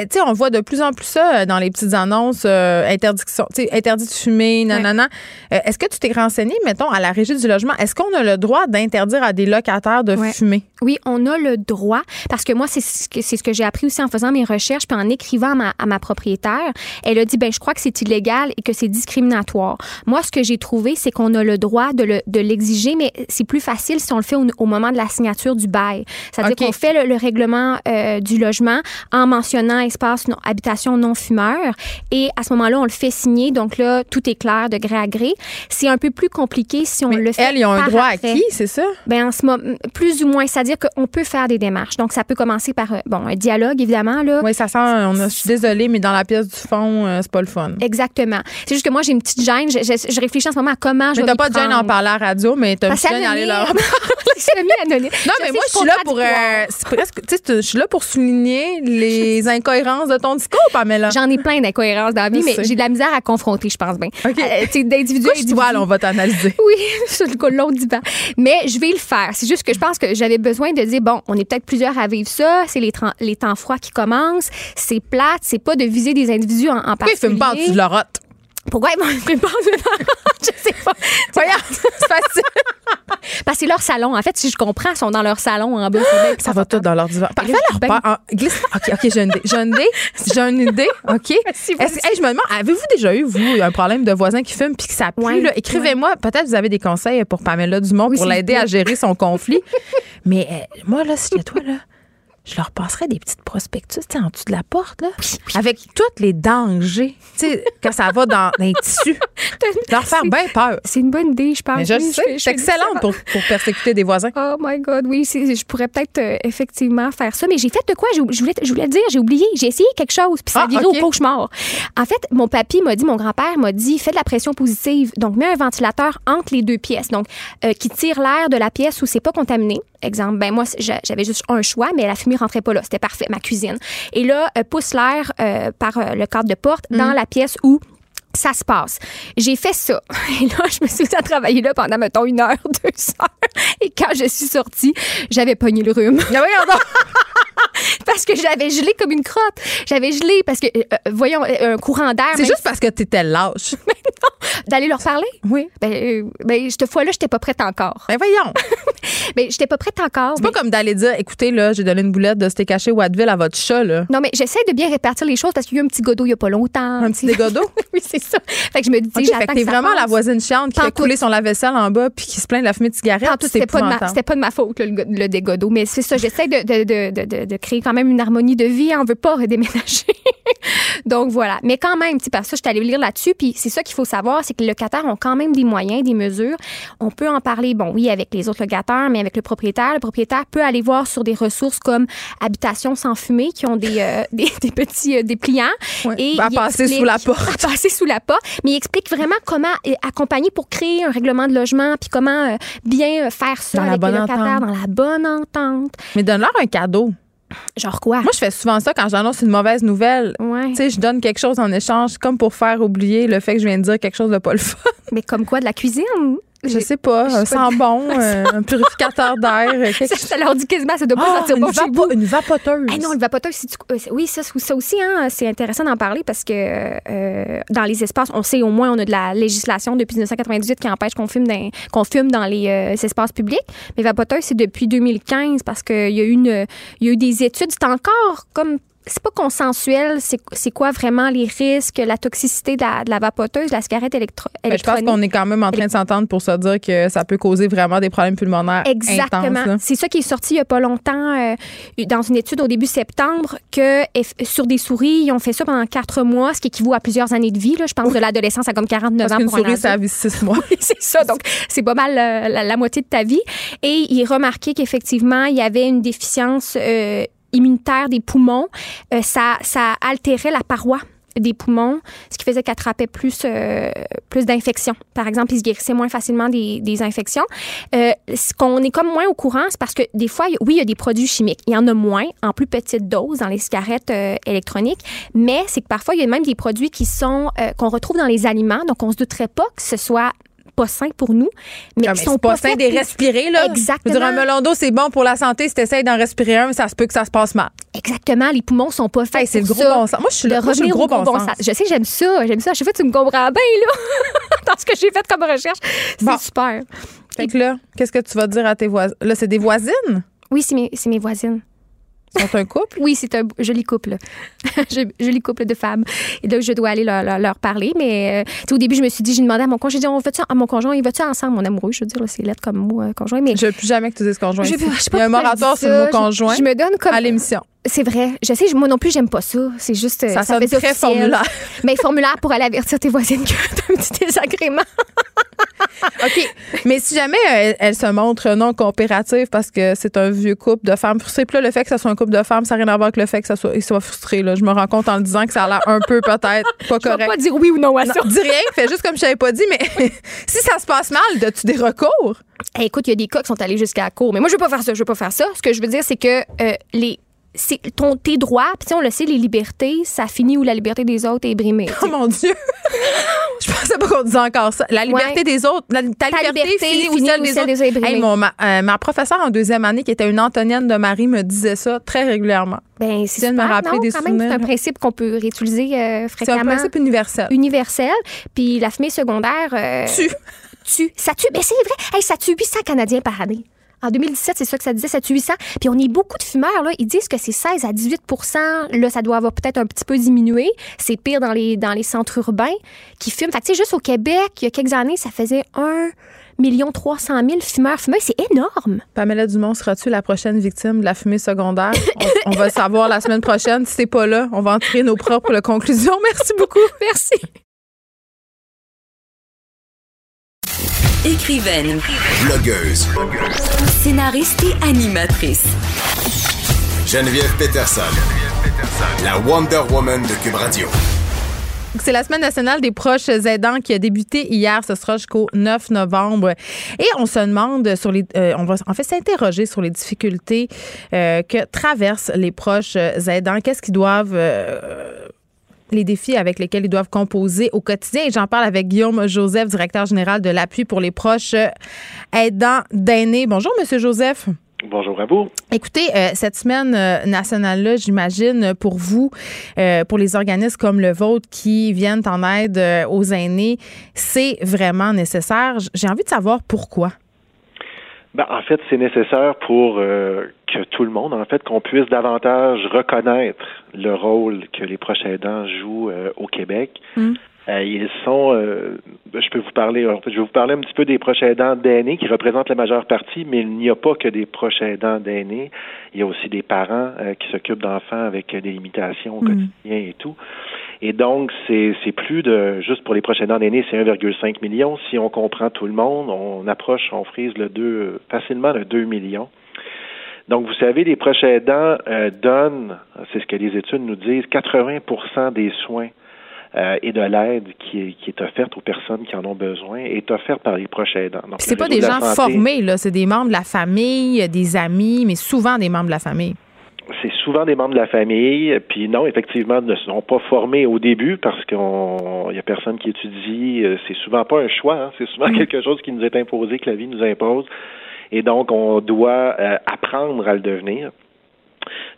euh, tu sais, on voit de plus en plus ça euh, dans les petites annonces, euh, interdiction, interdit de fumer, nanana. Euh, Est-ce que tu t'es renseigné, mettons, à la régie du logement, est-ce qu'on a le droit d'interdire à des locataires de Ouais. fumer? Oui, on a le droit, parce que moi, c'est ce que, c'est ce que j'ai appris aussi en faisant mes recherches, puis en écrivant à ma, à ma propriétaire. Elle a dit, ben, je crois que c'est illégal et que c'est discriminatoire. Moi, ce que j'ai trouvé, c'est qu'on a le droit de, le- de l'exiger, mais c'est plus facile si on le fait au, au moment de la signature du bail. C'est-à-dire qu'on fait le, le règlement euh, du logement en mentionnant espace non, habitation non fumeur, et à ce moment-là, on le fait signer. Donc là, tout est clair de gré à gré. C'est un peu plus compliqué si on Mais le fait. elles, ils ont un droit après. acquis, c'est ça? Ben en ce moment, plus ou moins, c'est-à-dire qu'on peut faire des démarches. Donc, ça peut commencer par euh, bon un dialogue, évidemment. Là. Oui, ça sent. On a, je suis désolée, mais dans la pièce du fond, euh, c'est pas le fun. Exactement. C'est juste que moi, j'ai une petite gêne. Je, je- je réfléchis en ce moment à comment je Mais vais t'as pas de gêne en parler à la radio, mais t'as une gêne à aller leur. Non, mais moi, je suis là pour. euh, c'est presque. Tu sais, je suis là pour souligner les incohérences de ton discours, Pamela. J'en ai plein d'incohérences dans la vie, mais j'ai de la misère à confronter, je pense bien. OK. Euh, tu d'individu à individu. On va t'analyser. Oui, sur le long du banc. Mais je vais le faire. C'est juste que je pense que j'avais besoin de dire, bon, on est peut-être plusieurs à vivre ça. C'est les, les temps froids qui commencent. C'est plate. C'est pas de viser des individus en, en particulier. fument pas en dessous de leur rotte? Pourquoi ils m'ont fait pas Je sais pas. Voyons, c'est facile. Parce que c'est leur salon. En fait, si je comprends, ils sont dans leur salon en bas. bien Ça va tout dans leur divan. Parfait, leur Ben- en- glisse. OK, OK, j'ai une idée. J'ai une idée? J'ai une idée? OK. Si vous- hey, je me demande, avez-vous déjà eu, vous, un problème de voisin qui fume puis que ça pue? Ouais, là? Écrivez-moi. Peut-être vous avez des conseils pour Pamela Dumont Oui, pour l'aider à gérer son conflit. Mais euh, moi, là, si j'étais toi, là, je leur passerais des petites prospectus en dessous de la porte, là, avec tous les dangers, quand ça va dans les tissus. leur faire bien peur. C'est une bonne idée, je pense. Mais je Oui, sais, c'est excellent pour, pour persécuter des voisins. Oh my God, oui, je pourrais peut-être euh, effectivement faire ça. Mais j'ai fait de quoi? Je voulais, je voulais te dire, j'ai oublié. J'ai essayé quelque chose, puis ça a Ah, viré au cauchemar. En fait, mon papy m'a dit, mon grand-père m'a dit, fais de la pression positive. Donc, mets un ventilateur entre les deux pièces. Donc, euh, qui tire l'air de la pièce où c'est pas contaminé exemple, ben moi, j'a- j'avais juste un choix, mais la fumée rentrait pas là. C'était parfait, ma cuisine. Et là, euh, pousse l'air euh, par euh, le cadre de porte dans la pièce où ça se passe. J'ai fait ça. Et là, je me suis à travailler là pendant, mettons, une heure, deux heures. Et quand je suis sortie, j'avais pogné le rhume. Ah oui, pardon. parce que j'avais gelé comme une crotte. J'avais gelé parce que, euh, euh, voyons, euh, un courant d'air. C'est juste parce que t'étais lâche. D'aller leur parler? Oui. Ben, euh, ben, cette fois-là, j'étais pas prête encore. Ben voyons. Ben, j'étais pas prête encore. C'est mais- pas comme d'aller dire, écoutez, là, j'ai donné une boulette de steak haché Watteville à votre chat, là. Non, mais j'essaie de bien répartir les choses parce qu'il y a eu un petit godo il y a pas longtemps. Un petit dégodo? oui, c'est ça. Fait que je me dis, OK, j'attends que que t'es vraiment la voisine chiante qui Pantoute. couler son lave-vaisselle en bas puis qui se plaint de la fumée de cigarette. C'était pas, de ma, c'était pas de ma faute, le, le. Mais c'est ça, j'essaie de, de, de, de, de- créer quand même une harmonie de vie. On veut pas redéménager. Donc voilà. Mais quand même, tu sais, parce que ça, je suis allée lire là-dessus. Puis c'est ça qu'il faut savoir, c'est que les locataires ont quand même des moyens, des mesures. On peut en parler, bon, oui, avec les autres locataires, mais avec le propriétaire. Le propriétaire peut aller voir sur des ressources comme Habitation sans fumée, qui ont des, euh, des, des petits euh, dépliants. Ouais. Et À passer sous la porte. À passer sous la porte. Mais il explique vraiment comment euh, accompagner pour créer un règlement de logement, puis comment euh, bien euh, faire ça Dans la avec les bonne locataires entente. dans la bonne entente. Mais donne-leur un cadeau. Genre quoi? Moi, je fais souvent ça quand j'annonce une mauvaise nouvelle. Ouais. Tu sais, je donne quelque chose en échange, comme pour faire oublier le fait que je viens de dire quelque chose de pas le fun. Mais comme quoi, de la cuisine? Je sais pas, je un sais pas. sambon, euh, un purificateur d'air, euh, quelque Ça, leur dit quasiment, ça doit pas Ah, sentir une, bon chez vous. une vapoteuse. Ah non, le vapoteur, c'est du- euh, oui, ça, ça aussi, hein, c'est intéressant d'en parler parce que euh, dans les espaces, on sait au moins, on a de la législation depuis 1998 qui empêche qu'on fume dans, qu'on fume dans les euh, espaces publics. Mais vapoteur, c'est depuis 2015 parce qu'il y a eu une, y a eu des études. C'est encore comme c'est pas consensuel, c'est quoi vraiment les risques, la toxicité de la, de la vapoteuse, de la cigarette électro Ben, je pense électronique? qu'on est quand même en train de s'entendre pour se dire que ça peut causer vraiment des problèmes pulmonaires Exactement. C'est ça qui est sorti il n'y a pas longtemps euh, dans une étude au début septembre que sur des souris, ils ont fait ça pendant quatre mois, ce qui équivaut à plusieurs années de vie. Là. Je pense de l'adolescence à comme 49 Parce ans pour un souris, ça vit six mois. c'est ça. Donc, c'est pas mal euh, la, la moitié de ta vie. Et il remarquait qu'effectivement, il y avait une déficience euh, immunitaire des poumons. Euh, ça, ça altérait la paroi des poumons, ce qui faisait qu'attrapait plus euh, plus d'infections. Par exemple, ils se guérissaient moins facilement des, des infections. Euh, ce qu'on est comme moins au courant, c'est parce que des fois, oui, il y a des produits chimiques. Il y en a moins, en plus petite dose dans les cigarettes euh, électroniques, mais c'est que parfois, il y a même des produits qui sont euh, qu'on retrouve dans les aliments, donc on se douterait pas que ce soit pas sain pour nous, mais Ah, qui sont pas pas sain faits de pour- respirer, là. Exactement. Dire, un melon d'eau, c'est bon pour la santé. Si t'essayes d'en respirer un, ça se peut que ça se passe mal. Exactement, les poumons sont pas faits Hey, c'est le gros ça. bon sens. Moi, je suis. Moi, je suis le revenir gros au bon sens. Je sais, j'aime ça, j'aime ça. Je sais, tu me comprends bien, là, dans ce que j'ai fait comme recherche. C'est Bon. super. Fait que là, qu'est-ce que tu vas dire à tes voisins? Là, c'est des voisines? Oui, c'est mes, c'est mes voisines. Sont un couple? Oui, c'est un joli couple. Joli couple de femmes. Et là, je dois aller leur, leur- leur parler. Mais euh, au début, je me suis dit, j'ai demandé à mon conjoint, j'ai dit, on à mon conjoint, il va-tu ensemble, mon amoureux? Je veux dire, c'est lettre comme mot, euh, conjoint. Mais Je veux plus jamais que tu dises conjoint. Je- je sais Il y a un moratoire sur le mot Je- conjoint Je me donne comme. à l'émission. C'est vrai. Je sais, moi non plus, j'aime pas ça. C'est juste. euh, Ça sonne fait très officiel. formulaire. Mais formulaire pour aller avertir tes voisines que t'as un petit désagrément. OK. Mais si jamais elle, elle se montre non coopérative parce que c'est un vieux couple de femmes frustrées, puis là, le fait que ça soit un couple de femmes, ça n'a rien à voir avec le fait que ça soit, ils soient frustrés. Là. Je me rends compte en le disant que ça a l'air un peu peut-être pas Je vais correct. pas dire oui ou non à Non, ça. dis rien, fais juste comme je t'avais pas dit, mais si ça se passe mal, as-tu des recours? Écoute, il y a des cas qui sont allés jusqu'à la cour. Mais moi, je veux pas faire ça. Je veux pas faire ça. Ce que je veux dire, c'est que euh, les. C'est ton, tes droits, puis on le sait, les libertés, ça finit où la liberté des autres est brimée. Oh mon Dieu! je pensais pas qu'on disait encore ça. La liberté Ouais. des autres, la- ta, liberté, liberté finit où finit celle où des celle autres. des autres est brimée. Hey, mon, ma, euh, ma professeure en deuxième année, qui était une Antonienne de Marie, me disait ça très régulièrement. Ben, c'est de me super, rappeler non? des Quand même, c'est un souvenirs. principe qu'on peut réutiliser euh, C'est un fréquemment. principe universel. universel. Puis la fumée secondaire. euh, Tu. tue. Ça tue. Ben, c'est vrai. Hey, ça tue 800 Canadiens par année. En 2017, c'est ça que ça disait, ça tue 800. Puis on est beaucoup de fumeurs, là. Ils disent que c'est 16 à 18% Là, ça doit avoir peut-être un petit peu diminué. C'est pire dans les, dans les centres urbains qui fument. Fait que, tu sais, juste au Québec, il y a quelques années, ça faisait 1 million 300 000 fumeurs fumeurs. C'est énorme. Pamela Dumont, seras-tu la prochaine victime de la fumée secondaire? On, on va le savoir la semaine prochaine. Si c'est pas là, on va en tirer nos propres conclusions. Merci beaucoup. Merci. Écrivaine, Blogueuse. scénariste et animatrice. Geneviève Peterson. La Wonder Woman de Cube Radio. C'est la semaine nationale des proches aidants qui a débuté hier. Ce sera jusqu'au 9 novembre. Et on se demande sur les, euh, on va en fait s'interroger sur les difficultés euh, que traversent les proches aidants. Qu'est-ce qu'ils doivent euh, les défis avec lesquels ils doivent composer au quotidien. Et j'en parle avec Guillaume Joseph, directeur général de l'appui pour les proches aidants d'aînés. Bonjour, Monsieur Joseph. Bonjour à vous. Écoutez, euh, cette semaine euh, nationale-là, j'imagine, pour vous, euh, pour les organismes comme le vôtre qui viennent en aide aux aînés, c'est vraiment nécessaire. J'ai envie de savoir pourquoi. Ben, en fait, c'est nécessaire pour que tout le monde, en fait, qu'on puisse davantage reconnaître le rôle que les proches aidants jouent au Québec. Hum. Euh, ils sont, euh, je peux vous parler, je vais vous parler un petit peu des proches aidants d'aînés qui représentent la majeure partie, mais il n'y a pas que des proches aidants d'aînés. Il y a aussi des parents euh, qui s'occupent d'enfants avec des limitations au mm. quotidien et tout. Et donc, c'est, plus de, juste pour les proches aidants d'aînés, c'est 1,5 million. Si on comprend tout le monde, on approche, on frise le 2, facilement le 2 millions. Donc, vous savez, les proches aidants donnent, c'est ce que les études nous disent, 80% des soins euh, et de l'aide qui est, qui est offerte aux personnes qui en ont besoin est offerte par les proches aidants. C'est pas des gens formés, là, c'est des membres de la famille, des amis, mais souvent des membres de la famille. C'est souvent des membres de la famille, puis non, effectivement, ne sont pas formés au début parce qu'il y a personne qui étudie. Euh, c'est souvent pas un choix, hein. c'est souvent mm. quelque chose qui nous est imposé, que la vie nous impose. Et donc, on doit euh, apprendre à le devenir.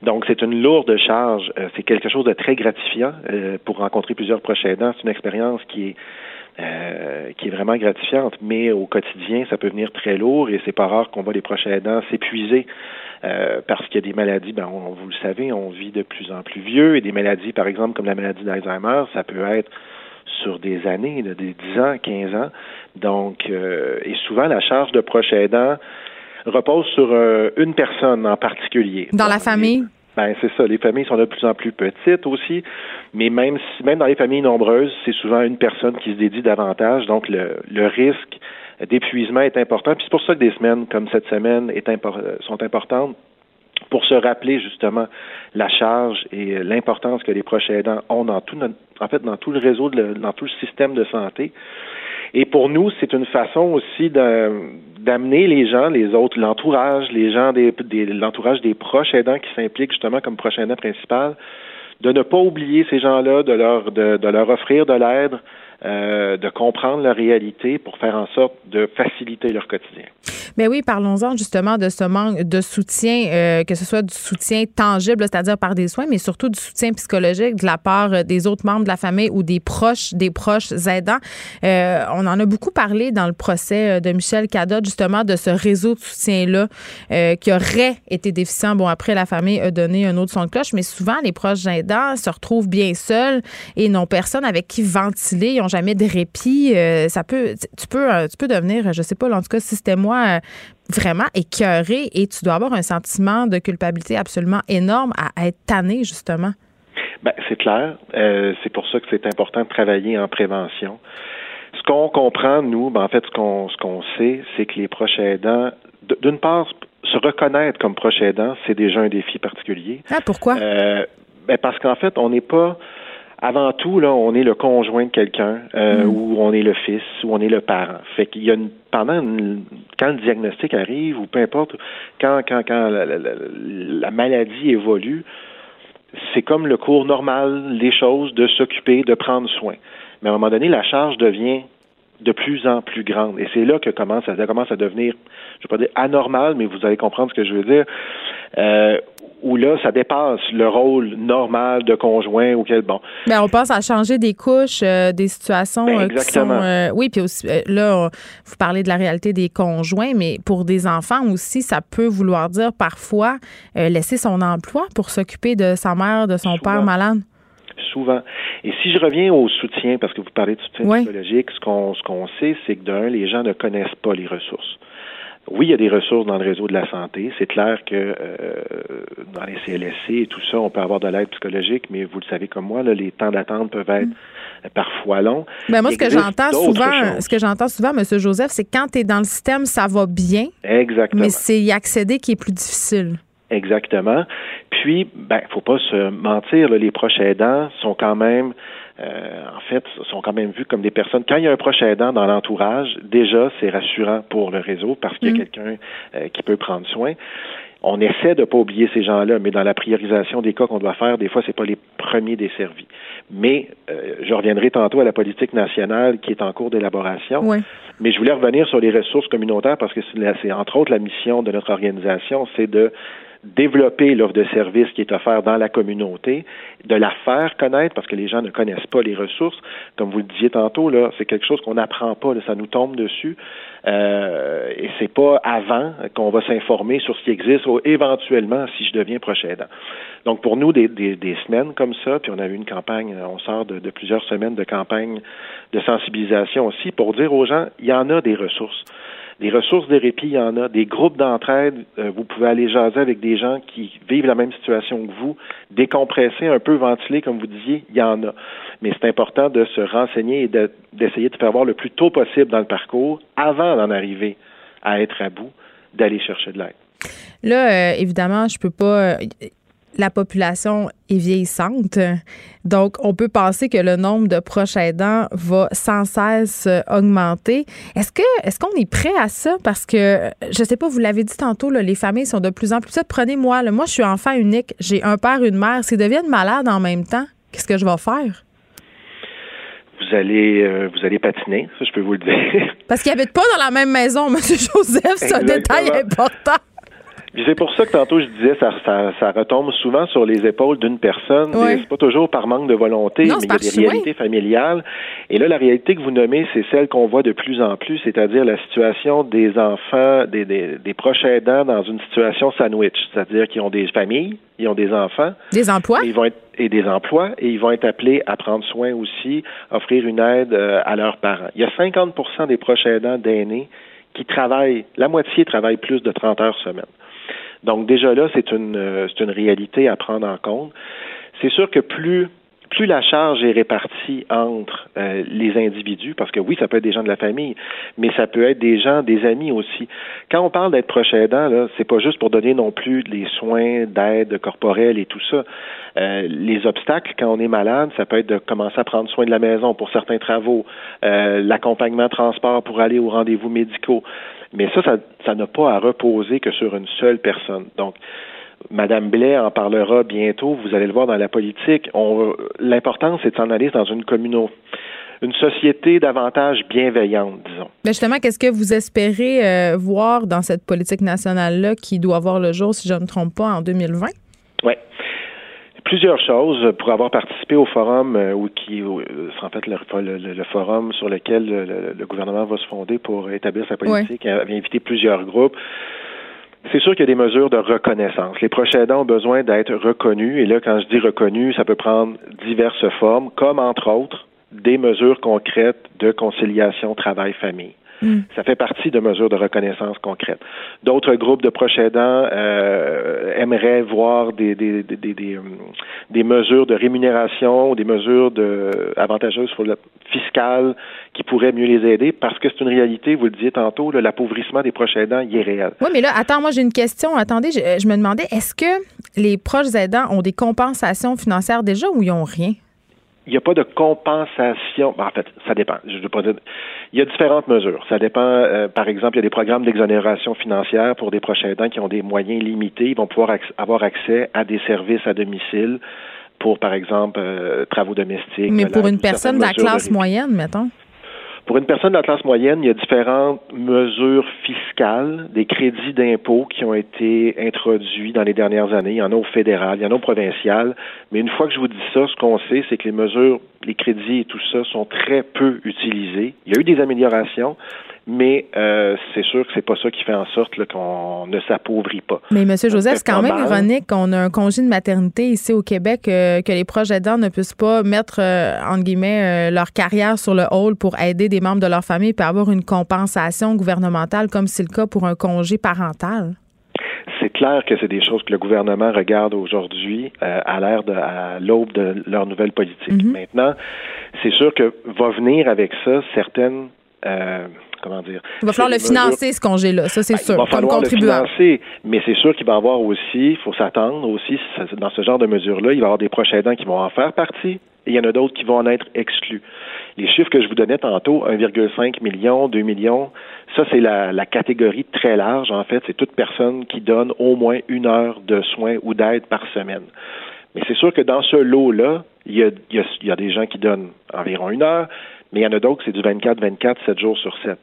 Donc, c'est une lourde charge. Euh, c'est quelque chose de très gratifiant euh, pour rencontrer plusieurs proches aidants. C'est une expérience qui est euh, qui est vraiment gratifiante, mais au quotidien, ça peut venir très lourd et c'est pas rare qu'on voit les proches aidants s'épuiser parce qu'il y a des maladies, ben, on, vous le savez, on vit de plus en plus vieux et des maladies, par exemple, comme la maladie d'Alzheimer, ça peut être sur des années, des 10 ans, 15 ans. Donc, et souvent, la charge de proches aidants repose sur euh, une personne en particulier. Dans la famille? Ben, c'est ça. Les familles sont de plus en plus petites aussi, mais même si, même dans les familles nombreuses, c'est souvent une personne qui se dédie davantage. Donc, le, le risque d'épuisement est important. Puis c'est pour ça que des semaines comme cette semaine sont importantes pour se rappeler justement la charge et l'importance que les proches aidants ont dans tout notre, en fait dans tout le réseau, de, dans tout le système de santé. Et pour nous, c'est une façon aussi d'amener les gens, les autres, l'entourage, les gens des, l'entourage des proches aidants qui s'impliquent justement comme proche aidant principal, de ne pas oublier ces gens-là, de leur de leur offrir de l'aide, euh, de comprendre leur réalité pour faire en sorte de faciliter leur quotidien. Mais oui, parlons-en justement de ce manque de soutien, euh, que ce soit du soutien tangible, c'est-à-dire par des soins, mais surtout du soutien psychologique de la part euh, des autres membres de la famille ou des proches, des proches aidants. on en a beaucoup parlé dans le procès de Michel Cadot, justement, de ce réseau de soutien-là qui aurait été déficient. Bon, après, la famille a donné un autre son de cloche, mais souvent, les proches aidants se retrouvent bien seuls et n'ont personne avec qui ventiler. Ils jamais de répit. Euh, ça peut, tu peux, euh, tu peux devenir, je sais pas, en tout cas, si c'était moi, euh, vraiment écœuré et tu dois avoir un sentiment de culpabilité absolument énorme à, être tanné, justement. Ben, c'est clair. c'est pour ça que c'est important de travailler en prévention. Ce qu'on comprend, nous, ben, en fait, ce qu'on ce qu'on sait, c'est que les proches aidants, d'une part, se reconnaître comme proche aidant, c'est déjà un défi particulier. Ah, pourquoi? ben parce qu'en fait, on n'est pas avant tout, là, on est le conjoint de quelqu'un, euh, mm. ou on est le fils, ou on est le parent. Fait qu'il y a une, pendant quand le diagnostic arrive, ou peu importe, quand, quand, quand la, maladie évolue, c'est comme le cours normal des choses de s'occuper, de prendre soin. Mais à un moment donné, la charge devient de plus en plus grande. Et c'est là que commence, ça commence à devenir, je ne vais pas dire anormal, mais vous allez comprendre ce que je veux dire, euh, où là, ça dépasse le rôle normal de conjoint auquel, bon. Mais ben, on pense à changer des couches, euh, des situations ben, euh, qui sont. Euh, oui, puis aussi, là, vous parlez de la réalité des conjoints, mais pour des enfants aussi, ça peut vouloir dire parfois laisser son emploi pour s'occuper de sa mère, de son père malade. Souvent. Et si je reviens au soutien, parce que vous parlez de soutien psychologique, ce qu'on ce qu'on sait, c'est que d'un, les gens ne connaissent pas les ressources. Oui, il y a des ressources dans le réseau de la santé. C'est clair que euh, dans les CLSC et tout ça, on peut avoir de l'aide psychologique, mais vous le savez comme moi, là, les temps d'attente peuvent être mm. parfois longs. Ben moi, ce que j'entends souvent, ce que j'entends souvent, M. Joseph, c'est que quand tu es dans le système, ça va bien. Exactement. Mais c'est y accéder qui est plus difficile. Exactement. Puis, ben, faut pas se mentir, les proches aidants sont quand même euh, en fait, sont quand même vus comme des personnes. Quand il y a un proche aidant dans l'entourage, déjà, c'est rassurant pour le réseau parce qu'il y a mm. quelqu'un euh, qui peut prendre soin. On essaie de ne pas oublier ces gens-là, mais dans la priorisation des cas qu'on doit faire, des fois, c'est pas les premiers desservis. Mais euh, je reviendrai tantôt à la politique nationale qui est en cours d'élaboration. Mais je voulais revenir sur les ressources communautaires parce que c'est entre autres la mission de notre organisation, c'est de développer l'offre de service qui est offerte dans la communauté, de la faire connaître parce que les gens ne connaissent pas les ressources. Comme vous le disiez tantôt, là, c'est quelque chose qu'on n'apprend pas, ça nous tombe dessus. Euh, et c'est pas avant qu'on va s'informer sur ce qui existe ou éventuellement si je deviens prochain aidant. Donc pour nous, des, des, semaines comme ça, puis on a eu une campagne, on sort de plusieurs semaines de campagne de sensibilisation aussi pour dire aux gens, il y en a des ressources. Des ressources de répit, il y en a. Des groupes d'entraide, euh, vous pouvez aller jaser avec des gens qui vivent la même situation que vous. Décompresser, un peu ventiler, comme vous disiez, il y en a. Mais c'est important de se renseigner et d'essayer de, faire voir le plus tôt possible dans le parcours, avant d'en arriver à être à bout, d'aller chercher de l'aide. Là, euh, évidemment, je peux pas. Euh, la population est vieillissante. Donc, on peut penser que le nombre de proches aidants va sans cesse augmenter. Est-ce que est-ce qu'on est prêt à ça? Parce que, je sais pas, vous l'avez dit tantôt, les familles sont de plus en plus. Prenez-moi, moi, je suis enfant unique. J'ai un père, une mère. S'ils deviennent malades en même temps, qu'est-ce que je vais faire? Vous allez, euh, vous allez patiner, ça, je peux vous le dire. Parce qu'ils habitent pas dans la même maison, M. Joseph. C'est un détail important c'est pour ça que tantôt je disais ça, ça, ça retombe souvent sur les épaules d'une personne. C'est pas toujours par manque de volonté, mais il y a des réalités familiales. Et là, la réalité que vous nommez, c'est celle qu'on voit de plus en plus, c'est-à-dire la situation des enfants, des, des, des proches aidants dans une situation sandwich, c'est-à-dire qu'ils ont des familles, ils ont des enfants, des emplois, et ils vont être et des emplois, et ils vont être appelés à prendre soin aussi, offrir une aide euh, à leurs parents. Il y a 50% des proches aidants d'aînés qui travaillent, la moitié travaille plus de 30 heures semaine. Donc déjà là, c'est une, euh, une réalité à prendre en compte. C'est sûr que plus plus la charge est répartie entre euh, les individus, parce que oui, ça peut être des gens de la famille, mais ça peut être des gens, des amis aussi. Quand on parle d'être proche aidant, là, c'est pas juste pour donner non plus les soins d'aide corporelle et tout ça. Euh, les obstacles quand on est malade, ça peut être de commencer à prendre soin de la maison pour certains travaux, euh, l'accompagnement transport pour aller aux rendez-vous médicaux. Mais ça, ça n'a pas à reposer que sur une seule personne. Donc, Madame Blais en parlera bientôt. Vous allez le voir dans la politique. L'important, c'est de s'en aller dans une communauté une société davantage bienveillante, disons. Mais justement, qu'est-ce que vous espérez euh, voir dans cette politique nationale-là qui doit voir le jour, si je ne me trompe pas, en 2020? Oui. Plusieurs choses pour avoir participé au forum euh, ou qui euh, en fait le, forum sur lequel le, gouvernement va se fonder pour établir sa politique. Il avait invité plusieurs groupes. C'est sûr qu'il y a des mesures de reconnaissance. Les proches aidants ont besoin d'être reconnus. Et là, quand je dis reconnus, ça peut prendre diverses formes, comme entre autres des mesures concrètes de conciliation travail-famille. Ça fait partie de mesures de reconnaissance concrètes. D'autres groupes de proches aidants euh, aimeraient voir des, des, des, des, des mesures de rémunération, des mesures de, avantageuses sur le fiscal qui pourraient mieux les aider parce que c'est une réalité, vous le disiez tantôt, l'appauvrissement des proches aidants, est réel. Oui, mais là, attends, moi j'ai une question. Attendez, je, je me demandais, est-ce que les proches aidants ont des compensations financières déjà ou ils n'ont rien? Il n'y a pas de compensation. Ben, en fait, ça dépend. Je veux pas dire. Il y a différentes mesures. Ça dépend. Euh, par exemple, il y a des programmes d'exonération financière pour des prochains aidants qui ont des moyens limités. Ils vont pouvoir avoir accès à des services à domicile pour, par exemple, euh, travaux domestiques. Mais pour une personne de la classe moyenne, mettons. Pour une personne de la classe moyenne, il y a différentes mesures fiscales, des crédits d'impôt qui ont été introduits dans les dernières années. Il y en a au fédéral, il y en a au provincial. Mais une fois que je vous dis ça, ce qu'on sait, c'est que les mesures, les crédits et tout ça sont très peu utilisés. Il y a eu des améliorations, mais euh, c'est sûr que c'est pas ça qui fait en sorte qu'on ne s'appauvrit pas. Mais M. Joseph, c'est quand même ironique qu'on a un congé de maternité ici au Québec, euh, que les proches aidants ne puissent pas mettre, euh, entre guillemets, leur carrière sur le hall pour aider des membres de leur famille et avoir une compensation gouvernementale comme c'est le cas pour un congé parental. C'est clair que c'est des choses que le gouvernement regarde aujourd'hui à l'ère de à l'aube de leur nouvelle politique. Mm-hmm. Maintenant, c'est sûr que va venir avec ça certaines comment dire. Il va falloir le financer, ce congé-là, ça c'est ben, sûr, il va falloir Le financer, mais c'est sûr qu'il va y avoir aussi, il faut s'attendre aussi, dans ce genre de mesures-là, il va y avoir des proches aidants qui vont en faire partie, et il y en a d'autres qui vont en être exclus. Les chiffres que je vous donnais tantôt, 1,5 million, 2 millions, ça c'est la, la, catégorie très large, en fait, c'est toute personne qui donne au moins une heure de soins ou d'aide par semaine. Mais c'est sûr que dans ce lot-là, il y, a, il, y a, des gens qui donnent environ une heure, mais il y en a d'autres, c'est du 24-24, 7 jours sur 7.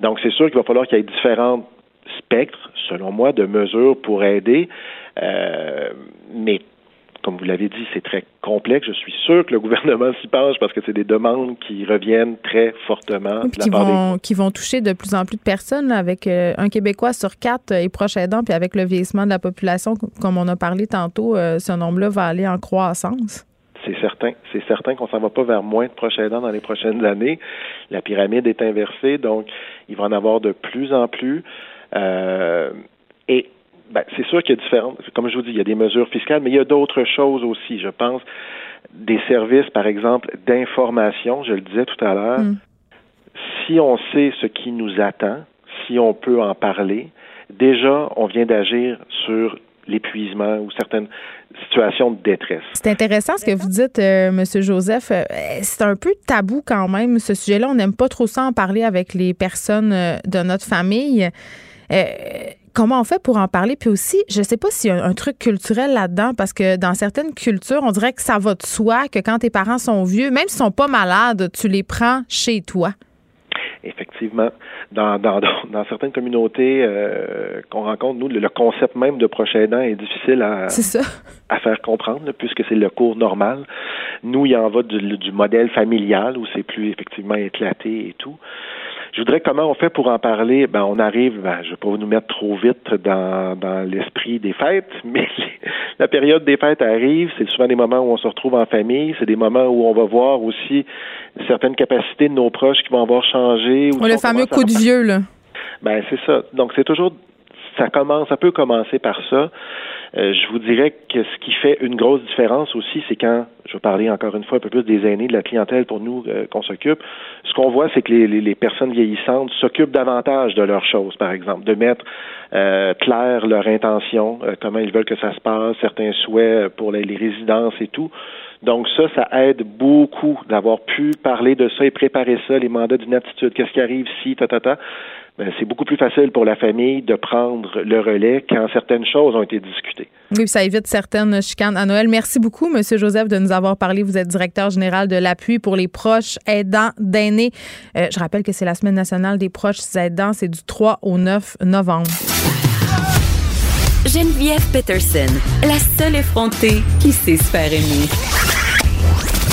Donc, c'est sûr qu'il va falloir qu'il y ait différents spectres, selon moi, de mesures pour aider. Euh, mais comme vous l'avez dit, c'est très complexe. Je suis sûr que le gouvernement s'y penche parce que c'est des demandes qui reviennent très fortement. qui, vont, qui vont toucher de plus en plus de personnes, avec euh, un Québécois sur quatre est proche aidant, puis avec le vieillissement de la population, comme on a parlé tantôt, euh, ce nombre-là va aller en croissance. C'est certain. C'est certain qu'on s'en va pas vers moins de proches aidants dans les prochaines années. La pyramide est inversée, donc il va en avoir de plus en plus. Euh, et ben, c'est sûr qu'il y a différentes, comme je vous dis, il y a des mesures fiscales, mais il y a d'autres choses aussi, je pense. Des services, par exemple, d'information, je le disais tout à l'heure. Mm. Si on sait ce qui nous attend, si on peut en parler, déjà, on vient d'agir sur l'épuisement ou certaines situations de détresse. C'est intéressant ce que vous dites, euh, Monsieur Joseph. Euh, c'est un peu tabou quand même, ce sujet-là. On n'aime pas trop ça en parler avec les personnes euh, de notre famille. Euh, comment on fait pour en parler? Puis aussi, je ne sais pas s'il y a un, truc culturel là-dedans, parce que dans certaines cultures, on dirait que ça va de soi que quand tes parents sont vieux, même s'ils sont pas malades, tu les prends chez toi. Effectivement. Dans, dans, dans certaines communautés euh, qu'on rencontre, nous, le, concept même de proche aidant est difficile à, à faire comprendre, puisque c'est le cours normal. Nous, il y en va du, du modèle familial où c'est plus effectivement éclaté et tout. Je voudrais comment on fait pour en parler? Ben, on arrive, ben, je ne vais pas nous mettre trop vite dans, dans l'esprit des fêtes, mais la période des fêtes arrive. C'est souvent des moments où on se retrouve en famille. C'est des moments où on va voir aussi certaines capacités de nos proches qui vont avoir changé. Ou le fameux coup de vieux, là. Ben, c'est ça. Donc, c'est toujours, ça commence, ça peut commencer par ça. Euh, je vous dirais que ce qui fait une grosse différence aussi, c'est quand, je vais parler encore une fois un peu plus des aînés, de la clientèle pour nous euh, qu'on s'occupe, ce qu'on voit, c'est que les, les, personnes vieillissantes s'occupent davantage de leurs choses, par exemple, de mettre euh, clair leur intention, euh, comment ils veulent que ça se passe, certains souhaits pour les, les résidences et tout. Donc ça, ça aide beaucoup d'avoir pu parler de ça et préparer ça, les mandats d'une attitude, qu'est-ce qui arrive si, ta, ta, ta? Ben, c'est beaucoup plus facile pour la famille de prendre le relais quand certaines choses ont été discutées. Oui, ça évite certaines chicanes à Noël. Merci beaucoup, Monsieur Joseph, de nous avoir parlé. Vous êtes directeur général de l'appui pour les proches aidants d'aînés. Euh, je rappelle que c'est la Semaine nationale des proches aidants. C'est du 3 au 9 novembre. Geneviève Peterson, la seule effrontée qui sait se faire aimer.